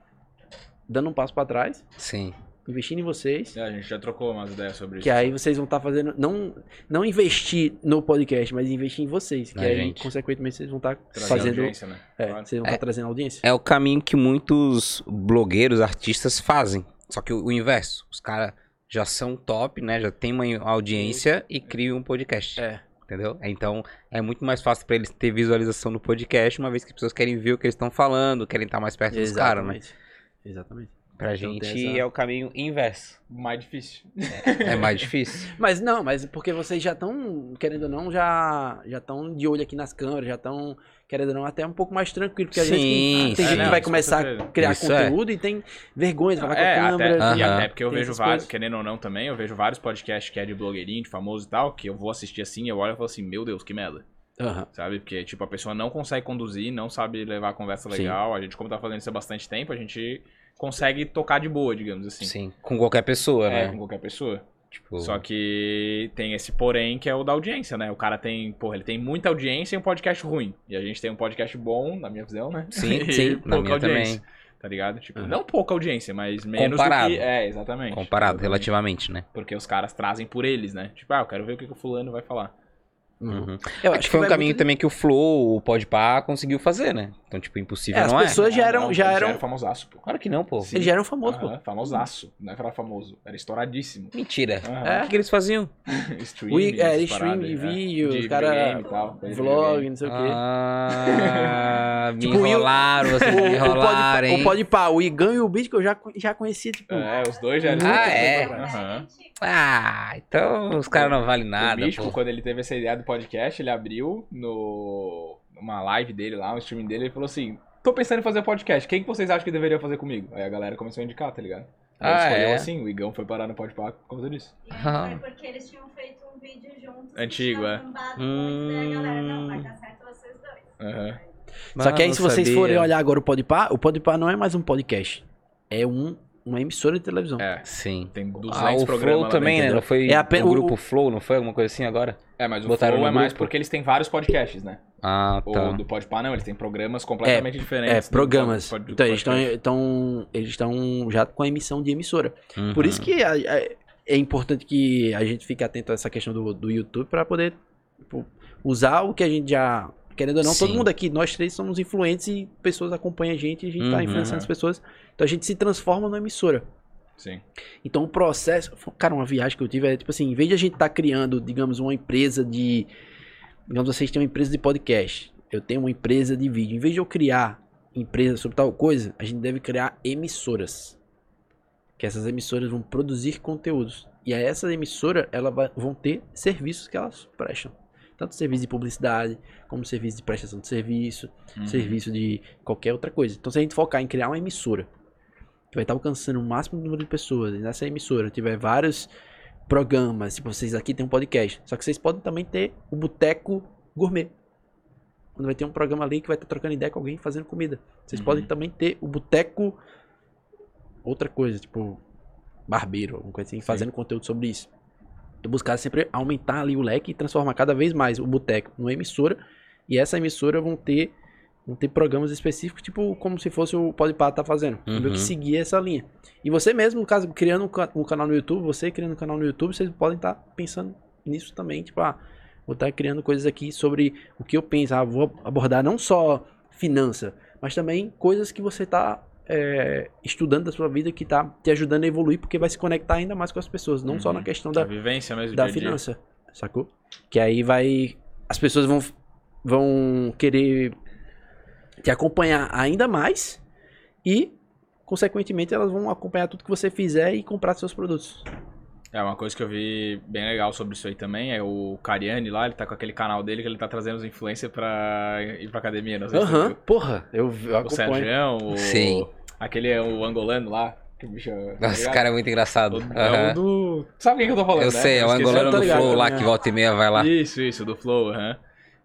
dando um passo para trás, Sim. investindo em vocês, É, a gente já trocou umas ideias sobre que isso. aí vocês vão estar fazendo. Não, não investir no podcast, mas investir em vocês. Que Na aí, gente. consequentemente, vocês vão estar Trazer fazendo. audiência, né? É, Claro. vocês vão estar trazendo audiência. É o caminho que muitos blogueiros, artistas fazem. Só que o, o inverso. Os caras já são top, né? Já tem uma audiência e criam um podcast. É. Entendeu? Então é muito mais fácil pra eles ter visualização no podcast, uma vez que as pessoas querem ver o que eles estão falando, querem estar mais perto dos caras, né? Exatamente. Exatamente. Pra Então gente essa- é o caminho inverso. Mais difícil. É mais difícil. Mas não, mas porque vocês já estão, querendo ou não, já já estão de olho aqui nas câmeras, já estão, querendo ou não, até um pouco mais tranquilo. Porque às vezes Sim, tem, tem sim. gente É, que vai não, começar com a criar Isso é. conteúdo e tem vergonha de falar É, com a câmera. até, e Aham. até porque eu Tem vejo vários, coisas. querendo ou não também, eu vejo vários podcasts que é de blogueirinho, de famoso e tal, que eu vou assistir assim, eu olho e falo assim, meu Deus, que merda. Aham. Sabe? Porque, tipo, a pessoa não consegue conduzir, não sabe levar a conversa Sim. legal. A gente, como tá fazendo isso há bastante tempo, a gente consegue tocar de boa, digamos assim. Sim. Com qualquer pessoa, É, né? com qualquer pessoa. Tipo, Só que tem esse porém que é o da audiência, né? O cara tem, porra, ele tem muita audiência e um podcast ruim. E a gente tem um podcast bom, na minha visão, né? Sim, E sim, na pouca minha audiência, também. Tá ligado? Tipo, Uhum. não pouca audiência, mas menos Comparado. do que... É, exatamente. Comparado, Exatamente. relativamente, né? Porque os caras trazem por eles, né? Tipo, ah, eu quero ver o que, que o fulano vai falar. Uhum. Uhum. Eu É que foi um vai caminho muito- também que o Flow, o Podpah conseguiu fazer, né? Então, tipo, impossível É, as não é. pessoas já Ah, eram, já eram, era famosaço, pô. Claro que não, pô. Sim. eles já eram famosos, pô. Aham, famosaço. Não era famoso. Era estouradíssimo. Mentira. Aham. O que, que eles faziam? Stream, O, é, stream paradas, de é. vídeo, De e tal, Vlog, não sei o quê. Ah, me Tipo, o- enrolaram, vocês me enrolaram, o hein? pá, o Igão e o Beat que eu já, já conhecia, tipo. É, os dois já eram. Ah, é? Ah, então os caras não valem o nada, Místico, pô. quando ele teve essa ideia do podcast, ele abriu no numa live dele lá, um streaming dele, ele falou assim: tô pensando em fazer podcast, quem que vocês acham que deveria fazer comigo? Aí a galera começou a indicar, tá ligado? Aí ele Ah, escolheu é? assim, o Igão foi parar no Podpah por causa disso. E Ah. foi porque eles tinham feito um vídeo juntos. Antigo, é. muito, daí a galera, não, vai Hum. dar certo vocês dois. Aham. Só que aí, se vocês sabia. forem olhar agora o Podpah, o Podpah não é mais um podcast. É um, uma emissora de televisão. É, Sim. tem 200 Ah, o programas Flow lá também, né? Não foi É apenas- o o- grupo Flow, não foi alguma coisa assim agora? É, mas o Botaram Flow é mais grupo? porque eles têm vários podcasts, né? Ah, O tá. do Podpah não, eles têm programas completamente É, diferentes. do programas. pod- do então, eles estão podcast. então, eles estão já com a emissão de emissora. Por Uhum. isso que a- a- é importante que a gente fique atento a essa questão do, do YouTube para poder tipo, usar o que a gente já. Querendo ou não, todo Sim. mundo aqui, nós três somos influentes e pessoas acompanham a gente e a gente tá Uhum. influenciando as pessoas. Então a gente se transforma numa emissora. Sim. Então o processo. Cara, uma viagem que eu tive é tipo assim, em vez de a gente estar criando, digamos, uma empresa de. Digamos, vocês têm uma empresa de podcast. Eu tenho uma empresa de vídeo. Em vez de eu criar empresa sobre tal coisa, a gente deve criar emissoras. Que essas emissoras vão produzir conteúdos. E aí essas emissoras elas vai- vão ter serviços que elas prestam. Tanto serviço de publicidade, como serviço de prestação de serviço, Uhum. serviço de qualquer outra coisa. Então, se a gente focar em criar uma emissora, que vai estar alcançando o máximo número de pessoas, e nessa emissora tiver vários programas, tipo, vocês aqui tem um podcast, só que vocês podem também ter o Boteco Gourmet. Quando vai ter um programa ali que vai estar trocando ideia com alguém fazendo comida. Vocês Uhum. podem também ter o Boteco outra coisa, tipo barbeiro, alguma coisa assim, Sim. fazendo conteúdo sobre isso. Eu buscar sempre aumentar ali o leque e transformar cada vez mais o boteco numa emissora. E essa emissora vão ter, vão ter programas específicos, tipo como se fosse o Podpah tá fazendo. Uhum. Uhum. que seguir essa linha. E você mesmo, no caso, criando um, ca- canal no YouTube, você criando um canal no YouTube, vocês podem estar pensando nisso também. Tipo, ah, vou estar criando coisas aqui sobre o que eu penso. Ah, vou abordar não só finança, mas também coisas que você está estudando da sua vida que tá te ajudando a evoluir, porque vai se conectar ainda mais com as pessoas, não só Uhum. na questão Da da, vivência mesmo, da dia a dia. finança, sacou? Que aí vai. As pessoas vão, vão querer te acompanhar ainda mais e, consequentemente, elas vão acompanhar tudo que você fizer e comprar seus produtos. É, uma coisa que eu vi bem legal sobre isso aí também é o Cariani lá, ele tá com aquele canal dele que ele tá trazendo os influencers pra ir pra academia, não sei se você Aham, viu. porra, eu, eu O. Sergião, o... Sim. Aquele é o angolano lá. Que bicho, tá Nossa, esse cara é muito engraçado. O-. É o do... Sabe quem que eu tô falando, Eu né? sei, é o angolano do ligado Flow lá que é. volta e meia vai lá. Isso, isso, do Flow, aham.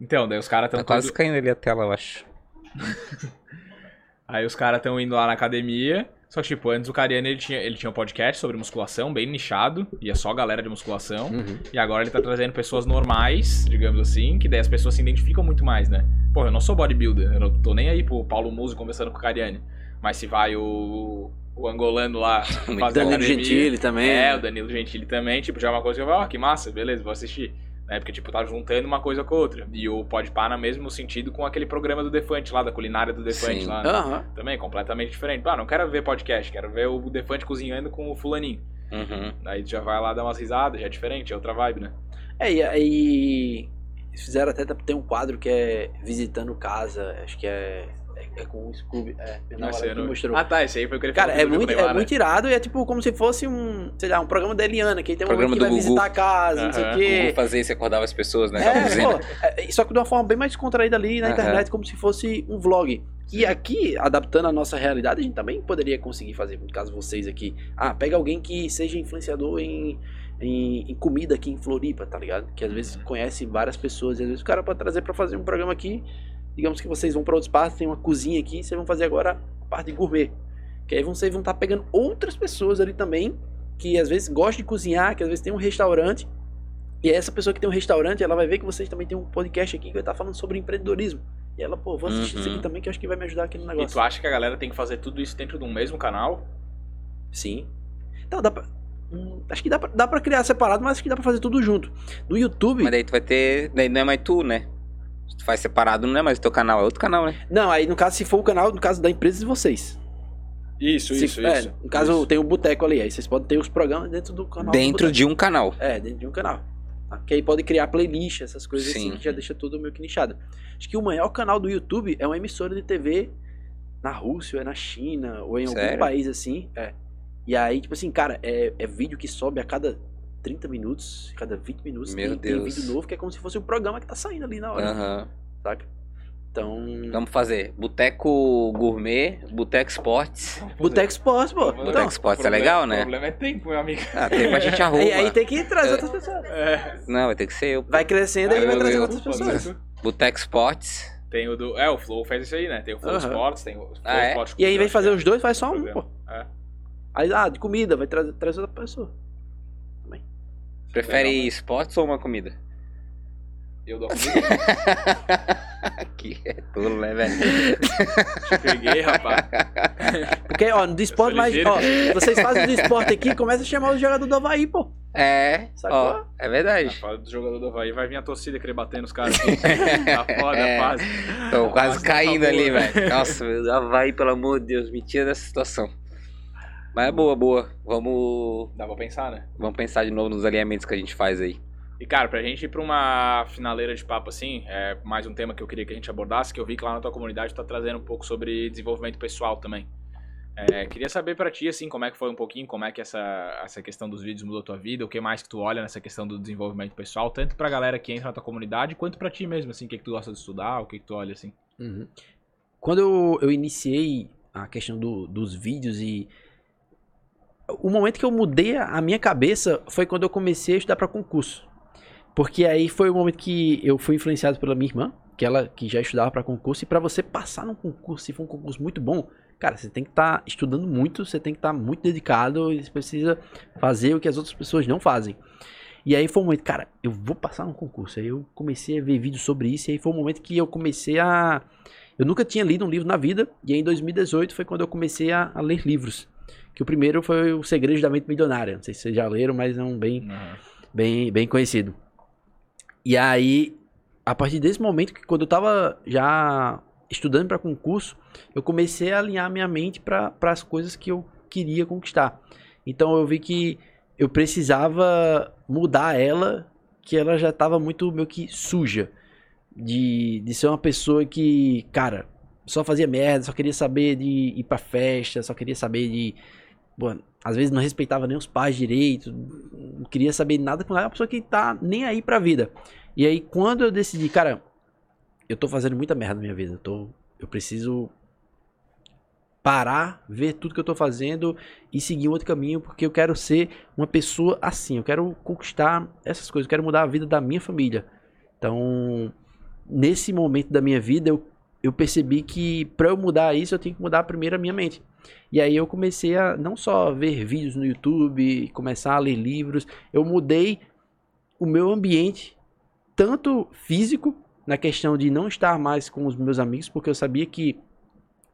Então, daí os caras tão Tá quase tudo- caindo ali a tela, eu acho. Aí os caras estão indo lá na academia. Só que, tipo, antes o Cariani ele tinha, ele tinha um podcast sobre musculação, bem nichado, e é só galera de musculação. Uhum. E agora ele tá trazendo pessoas normais, digamos assim, que daí as pessoas se identificam muito mais, né? Pô, eu não sou bodybuilder, eu não tô nem aí pro Paulo Muso conversando com o Cariani. Mas se vai o, o angolano lá fazer Danilo Gentili também. É, o Danilo Gentili também, tipo, já é uma coisa que eu falo, ah, que massa, beleza, vou assistir. Né? Porque, tipo, tá juntando uma coisa com a outra. E o Podpah no mesmo sentido com aquele programa do Defante lá, da culinária do Defante Sim. lá. né? Aham. Também, completamente diferente. Ah, não quero ver podcast, quero ver o Defante cozinhando com o fulaninho. Uhum. Aí tu já vai lá dar umas risadas, já é diferente, é outra vibe, né? É, e aí eles fizeram até tem um quadro que é visitando casa, acho que é é, é com o Scooby, é, que não- mostrou. Ah, tá, esse aí foi o que ele Cara, falou é muito, Neymar, é né? muito irado e é tipo como se fosse um, sei lá, um programa da Eliana, que aí tem um Programa que do vai Gugu. visitar a casa, não sei o quê. Como fazer isso acordava as pessoas, né? É, pô, é, só que de uma forma bem mais descontraída ali na Aham. internet, como se fosse um vlog. E aqui, adaptando a nossa realidade, a gente também poderia conseguir fazer, no caso vocês aqui. Ah, pega alguém que seja influenciador em, em, em comida aqui em Floripa, tá ligado? Que às vezes conhece várias pessoas, e às vezes o cara pode trazer pra fazer um programa aqui. Digamos que vocês vão pra outro espaço, tem uma cozinha aqui, vocês vão fazer agora a parte de gourmet. Que aí vocês vão estar pegando outras pessoas ali também, que às vezes gostam de cozinhar, que às vezes tem um restaurante. E essa pessoa que tem um restaurante, ela vai ver que vocês também tem um podcast aqui que vai estar falando sobre empreendedorismo. E ela, pô, vou assistir isso Uhum. aqui também que eu acho que vai me ajudar aqui no E negócio. tu acha que a galera tem que fazer tudo isso dentro de um mesmo canal? Sim. Então, dá pra. hum, acho que dá pra, dá pra criar separado, mas acho que dá pra fazer tudo junto. No YouTube. Mas daí tu vai ter. Daí não é mais tu, né? Se tu faz separado, não é mais o teu canal, é outro canal, né? Não, aí no caso, se for o canal, no caso da empresa de vocês. Isso, Se- isso, é, isso. No caso, isso. tem o boteco ali. Aí vocês podem ter os programas dentro do canal. do Dentro boteco. de um canal. É, dentro de um canal. tá? Que aí pode criar playlist, essas coisas Sim. assim, que já deixa tudo meio que nichado. Acho que o maior canal do YouTube é uma emissora de TV na Rússia, ou é na China, ou em algum Sério? país assim. É. E aí, tipo assim, cara, é, é vídeo que sobe a cada 30 minutos, cada 20 minutos. Meu tem, tem Deus. vídeo novo que é como se fosse um programa que tá saindo ali na hora, Aham. saca? Então. Vamos fazer Boteco Gourmet, Boteco Esportes. Boteco Sports, pô. Boteco Então, Esportes é legal, né? O problema é tempo, meu amigo. Ah, tempo a gente arruma. aí, aí tem que trazer É. outras pessoas. É. Não, vai ter que ser eu. Vai crescendo e Ah, vai eu- trazendo eu- outras pessoas. Boteco Esportes. Tem o do. É, o Flow faz isso aí, né? Tem o Flow. Sports, tem o Flow Ah, é? Sports E aí, em vez de fazer os dois, faz só um, pô. É. Aí, ah, de comida, vai trazer, trazer outra pessoa. Prefere Legal, né? esportes ou uma comida? Eu dou a comida. Aqui é tudo, né, velho? Te peguei, rapaz. Porque, ó, no do esporte, mas, ligeiro. ó, vocês fazem do esporte aqui, começa a chamar os jogadores do Havaí, pô. É, Sacou? ó, é verdade. Fala do jogador do Havaí, vai vir a torcida querer bater nos caras aqui. Tá foda É. a fase. Tô quase tá caindo ali, velho. Nossa, meu, vai, pelo amor de Deus, me tira dessa situação. Mas é boa, boa. Vamos, Dá pra pensar, né? vamos pensar de novo nos alinhamentos que a gente faz aí. E, cara, pra gente ir pra uma finaleira de papo assim, é mais um tema que eu queria que a gente abordasse, que eu vi que lá na tua comunidade tu tá trazendo um pouco sobre desenvolvimento pessoal também. É, queria saber pra ti, assim, como é que foi um pouquinho, como é que essa, essa questão dos vídeos mudou tua vida, o que mais que tu olha nessa questão do desenvolvimento pessoal, tanto pra galera que entra na tua comunidade, quanto pra ti mesmo, assim, o que, que tu gosta de estudar, o que, que tu olha, assim. Quando eu, eu iniciei a questão do- dos vídeos e. O momento que eu mudei a minha cabeça foi quando eu comecei a estudar para concurso. Porque aí foi o momento que eu fui influenciado pela minha irmã, que ela que já estudava para concurso, e para você passar num concurso, se for um concurso muito bom, cara, você tem que estar estudando muito, você tem que estar muito dedicado e você precisa fazer o que as outras pessoas não fazem. E aí foi o momento, cara, eu vou passar num concurso. Aí eu comecei a ver vídeos sobre isso, e aí foi o momento que eu comecei a. Eu nunca tinha lido um livro na vida, e aí em 2018 foi quando eu comecei a, a ler livros. Que o primeiro foi O Segredo da Mente Milionária. Não sei se vocês já leram, mas é um bem, bem, bem conhecido. E aí, a partir desse momento, que quando eu tava já estudando para concurso, eu comecei a alinhar minha mente para as coisas que eu queria conquistar. Então eu vi que eu precisava mudar ela, que ela já estava muito meio que suja. De, de ser uma pessoa que, cara, só fazia merda, só queria saber de ir pra festa, só queria saber de. Pô, às vezes não respeitava nem os pais direito, queria saber nada com nada, é uma pessoa que tá nem aí pra vida. E aí, quando eu decidi, cara, eu tô fazendo muita merda na minha vida, eu, tô, eu preciso parar, ver tudo que eu tô fazendo e seguir um outro caminho, porque eu quero ser uma pessoa assim, eu quero conquistar essas coisas, eu quero mudar a vida da minha família. Então, nesse momento da minha vida, eu, eu percebi que para eu mudar isso, eu tenho que mudar primeiro a minha mente. E aí eu comecei a não só ver vídeos no YouTube, começar a ler livros, eu mudei o meu ambiente, tanto físico, na questão de não estar mais com os meus amigos, porque eu sabia que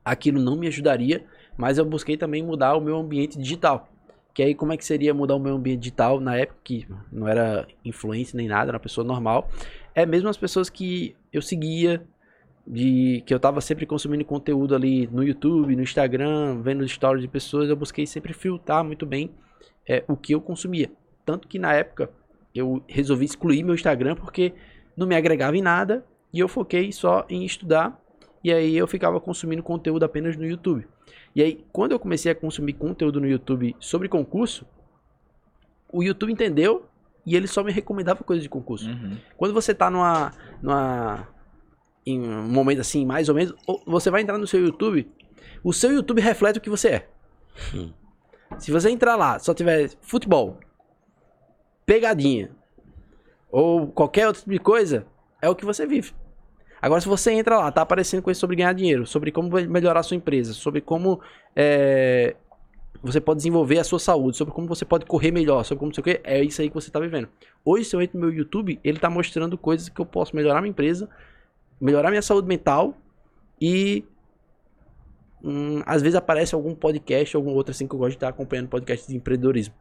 aquilo não me ajudaria, mas eu busquei também mudar o meu ambiente digital. Que aí como é que seria mudar o meu ambiente digital na época que não era influência nem nada, era uma pessoa normal. É mesmo as pessoas que eu seguia, de que eu estava sempre consumindo conteúdo ali no YouTube, no Instagram, vendo stories de pessoas, eu busquei sempre filtrar muito bem é, o que eu consumia. Tanto que na época eu resolvi excluir meu Instagram porque não me agregava em nada e eu foquei só em estudar e aí eu ficava consumindo conteúdo apenas no YouTube. E aí, quando eu comecei a consumir conteúdo no YouTube sobre concurso, o YouTube entendeu e ele só me recomendava coisas de concurso. Uhum. Quando você tá numa, numa. Em um momento assim, mais ou menos, ou- você vai entrar no seu YouTube, o seu YouTube reflete o que você é. Se você entrar lá, só tiver futebol, pegadinha, ou qualquer outro tipo de coisa, é o que você vive. Agora, se você entra lá, tá aparecendo coisa sobre ganhar dinheiro, sobre como melhorar a sua empresa, sobre como é, você pode desenvolver a sua saúde, sobre como você pode correr melhor, sobre como não sei o que, é isso aí que você tá vivendo. Hoje, se eu entro no meu YouTube, ele tá mostrando coisas que eu posso melhorar minha empresa, melhorar minha saúde mental e hum, às vezes aparece algum podcast, algum outro assim que eu gosto de estar acompanhando podcast de empreendedorismo.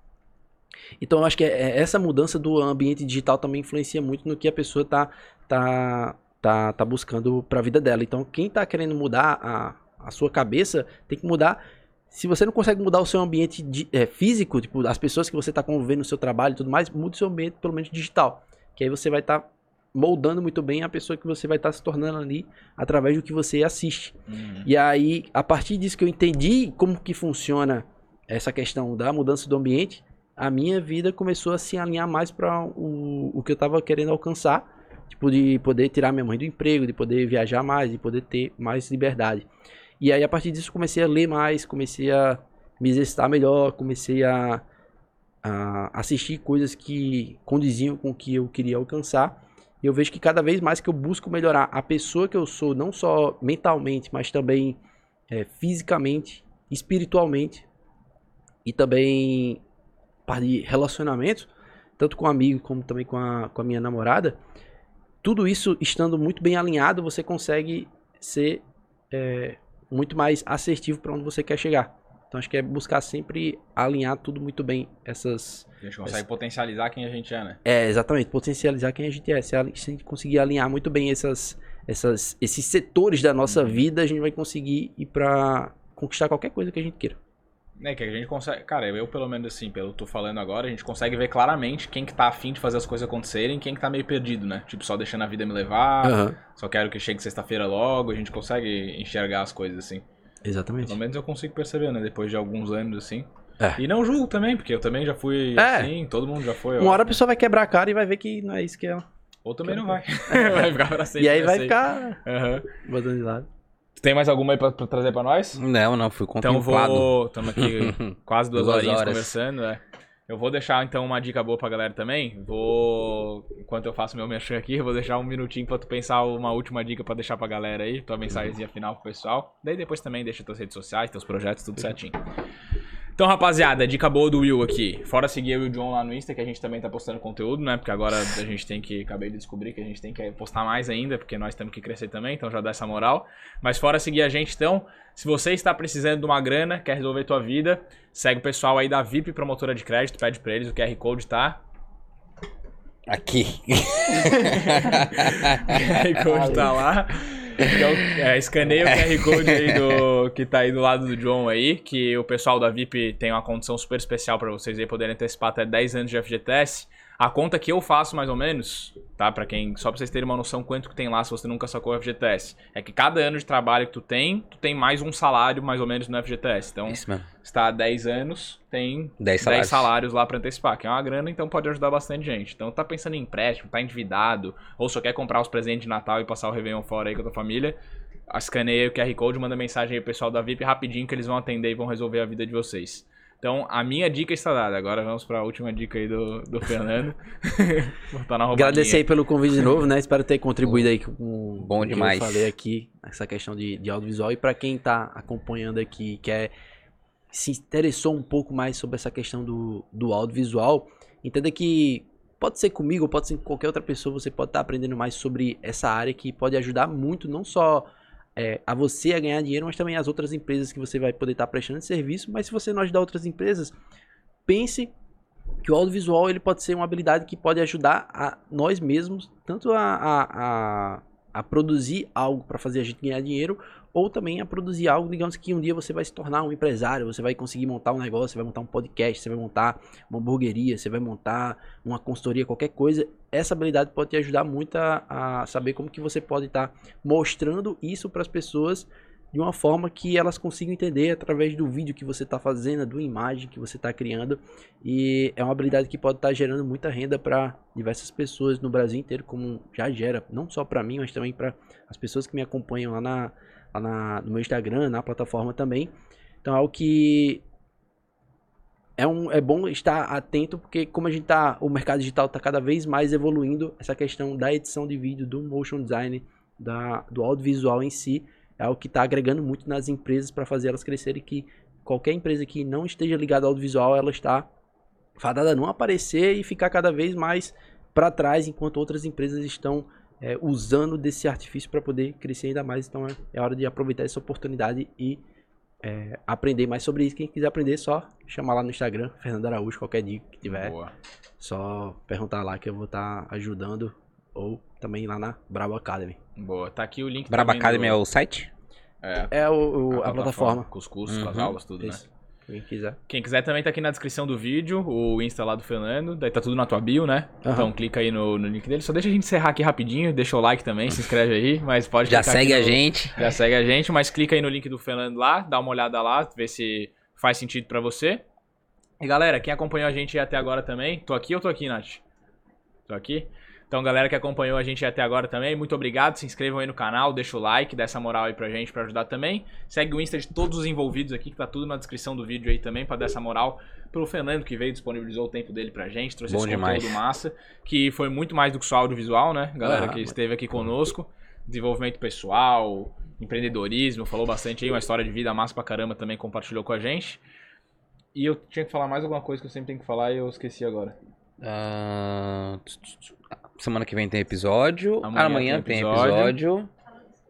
Então eu acho que é- é- essa mudança do ambiente digital também influencia muito no que a pessoa tá tá tá, tá buscando para a vida dela. Então quem tá querendo mudar a, a sua cabeça tem que mudar se você não consegue mudar o seu ambiente di- é, físico, tipo, as pessoas que você está convivendo no seu trabalho e tudo mais, mude o seu ambiente pelo menos digital. Que aí você vai estar moldando muito bem a pessoa que você vai estar se tornando ali através do que você assiste. Uhum. E aí, a partir disso que eu entendi como que funciona essa questão da mudança do ambiente, a minha vida começou a se alinhar mais para o, o que eu estava querendo alcançar. Tipo, de poder tirar minha mãe do emprego, de poder viajar mais, de poder ter mais liberdade. E aí, a partir disso, comecei a ler mais, comecei a me exercitar melhor, comecei a, a assistir coisas que condiziam com o que eu queria alcançar. E eu vejo que cada vez mais que eu busco melhorar a pessoa que eu sou, não só mentalmente, mas também é, fisicamente, espiritualmente e também parte de relacionamento, tanto com amigo como também com a, com a minha namorada, tudo isso estando muito bem alinhado, você consegue ser é, muito mais assertivo para onde você quer chegar. Então acho que é buscar sempre alinhar tudo muito bem essas A gente consegue potencializar quem a gente é, né? é, exatamente, potencializar quem a gente é. Se a gente conseguir alinhar muito bem essas, essas, esses setores da nossa vida, a gente vai conseguir ir pra conquistar qualquer coisa que a gente queira. É que a gente consegue. Cara, eu pelo menos assim, pelo que eu tô falando agora, a gente consegue ver claramente quem que tá afim de fazer as coisas acontecerem e quem que tá meio perdido, né? Tipo, só deixando a vida me levar, Aham, só quero que chegue sexta-feira logo, a gente consegue enxergar as coisas assim. Exatamente. Pelo menos eu consigo perceber, né? Depois de alguns anos assim. É. E não julgo também, porque eu também já fui É. assim, todo mundo já foi. Uma hora a pessoa vai quebrar a cara e vai ver que não é isso que é. Ou também não vai. vai ficar pra sempre. E aí vai assim. ficar Aham. botando de lado. Tem mais alguma aí pra, pra trazer pra nós? Não, não, fui Então contemplado. vou. Estamos aqui quase duas, Duas horinhas horas. conversando, é. Eu vou deixar então uma dica boa pra galera também. Vou. Enquanto eu faço meu merchan aqui, vou deixar um minutinho pra tu pensar uma última dica pra deixar pra galera aí, tua mensagenzinha final pro pessoal. Daí depois também deixa tuas redes sociais, teus projetos, tudo certinho. Então, rapaziada, dica boa do Will aqui. Fora seguir eu e o John lá no Insta, que a gente também tá postando conteúdo, né? Porque agora a gente tem que. Acabei de descobrir que a gente tem que postar mais ainda, porque nós temos que crescer também, então já dá essa moral. Mas fora seguir a gente, então, se você está precisando de uma grana, quer resolver tua vida, segue o pessoal aí da VIP Promotora de Crédito, pede pra eles, o QR Code tá. Aqui. O QR Code tá lá. Então, é, escaneia o QR Code aí do, que tá aí do lado do John aí, que o pessoal da VIP tem uma condição super especial pra vocês aí poderem antecipar até 10 anos de FGTS. A conta que eu faço, mais ou menos, tá? Pra quem, só pra vocês terem uma noção quanto que tem lá se você nunca sacou o FGTS. É que cada ano de trabalho que tu tem, tu tem mais um salário, mais ou menos, no FGTS. Então, Isso mesmo. se tá há 10 anos, tem 10 10 salários. salários. lá pra antecipar, que é uma grana, então pode ajudar bastante gente. Então, tá pensando em empréstimo, tá endividado, ou só quer comprar os presentes de Natal e passar o Réveillon fora aí com a tua família, escaneia o QR Code, manda mensagem aí pro pessoal da VIP rapidinho que eles vão atender e vão resolver a vida de vocês. Então, a minha dica está dada. Agora vamos para a última dica aí do, do Fernando. Botar na. Agradecer aí pelo convite de novo, né? Espero ter contribuído aí com Bom o que demais. eu falei aqui, essa questão de, de audiovisual. E para quem tá acompanhando aqui, quer se interessou um pouco mais sobre essa questão do, do audiovisual, entenda que pode ser comigo pode ser com qualquer outra pessoa, você pode estar aprendendo mais sobre essa área que pode ajudar muito, não só é, a você a ganhar dinheiro, mas também as outras empresas que você vai poder estar prestando serviço. Mas se você não ajudar outras empresas, pense que o audiovisual ele pode ser uma habilidade que pode ajudar a nós mesmos, tanto a, a, a, a produzir algo para fazer a gente ganhar dinheiro, ou também a produzir algo, digamos que um dia você vai se tornar um empresário, você vai conseguir montar um negócio, você vai montar um podcast, você vai montar uma hamburgueria, você vai montar uma consultoria, qualquer coisa. Essa habilidade pode te ajudar muito a, a saber como que você pode estar mostrando isso para as pessoas de uma forma que elas consigam entender através do vídeo que você está fazendo, da imagem que você está criando. E é uma habilidade que pode estar gerando muita renda para diversas pessoas no Brasil inteiro, como já gera, não só para mim, mas também para as pessoas que me acompanham lá, na, lá na, no meu Instagram, na plataforma também. Então é algo que é, um, é bom estar atento, porque como a gente tá, o mercado digital está cada vez mais evoluindo, essa questão da edição de vídeo, do motion design, da, do audiovisual em si, é algo que está agregando muito nas empresas para fazer elas crescerem, que qualquer empresa que não esteja ligada ao audiovisual, ela está fadada a não aparecer e ficar cada vez mais para trás, enquanto outras empresas estão é, usando desse artifício para poder crescer ainda mais. Então é, é hora de aproveitar essa oportunidade e é, aprender mais sobre isso. Quem quiser aprender, só chamar lá no Instagram, Fernando Araújo, qualquer dica que tiver. Boa. Só perguntar lá que eu vou estar ajudando. Ou também lá na Bravo Academy. Boa. Tá aqui o link Braba também Academy do- é o site? É, É o, o- a, plataforma. Com os cursos, com as Uhum. aulas, tudo, né? Quem quiser. Quem quiser também tá aqui na descrição do vídeo, o Insta lá do Fernando. Daí tá tudo na tua bio, né? Aham. Então clica aí no, no link dele. Só deixa a gente encerrar aqui rapidinho, deixa o like também, se inscreve aí, mas pode Já segue a gente. Já segue a gente, mas clica aí no link do Fernando lá, dá uma olhada lá, vê se faz sentido pra você. E galera, quem acompanhou a gente até agora também, tô aqui ou tô aqui, Nath? Tô aqui. Então, galera que acompanhou a gente até agora também, muito obrigado. Se inscrevam aí no canal, deixa o like, dá essa moral aí pra gente pra ajudar também. Segue o Insta de todos os envolvidos aqui, que tá tudo na descrição do vídeo aí também, pra dar essa moral pro Fernando, que veio, disponibilizou o tempo dele pra gente, trouxe Bom esse demais. conteúdo massa, que foi muito mais do que só audiovisual, né? Galera Ah, que esteve aqui conosco. Desenvolvimento pessoal, empreendedorismo, falou bastante aí, uma história de vida massa pra caramba também compartilhou com a gente. E eu tinha que falar mais alguma coisa que eu sempre tenho que falar e eu esqueci agora. Tch. Semana que vem tem episódio. Amanhã Amanhã, tem tem episódio. episódio.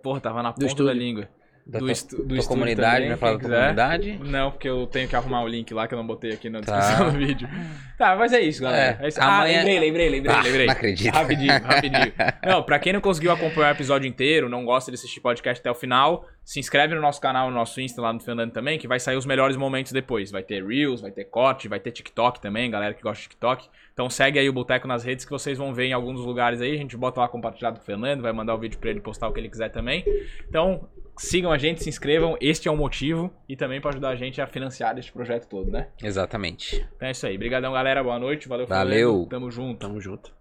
Porra, tava na ponta da língua. Da do tua, estu- do tua estúdio comunidade, também, vai falar da comunidade. Não, porque eu tenho que arrumar o link lá que eu não botei aqui na Tá. descrição do vídeo. Tá, mas é isso, galera. É, É isso. Ah, amanhã- lembrei, lembrei, lembrei, Ah, lembrei. não acredito. Rapidinho, rapidinho. Não, pra quem não conseguiu acompanhar o episódio inteiro, não gosta de assistir podcast até o final, se inscreve no nosso canal, no nosso Insta lá no Fernando também, que vai sair os melhores momentos depois. Vai ter Reels, vai ter corte, vai ter TikTok também, galera que gosta de TikTok. Então segue aí o Boteco nas redes que vocês vão ver em alguns lugares aí. A gente bota lá compartilhado com o Fernando, vai mandar o vídeo pra ele postar o que ele quiser também. Então sigam a gente, se inscrevam, este é o motivo e também pra ajudar a gente a financiar este projeto todo, né? Exatamente. Então é isso aí. Obrigadão, galera. Boa noite. Valeu, Valeu. Fernando. Tamo junto. Tamo junto.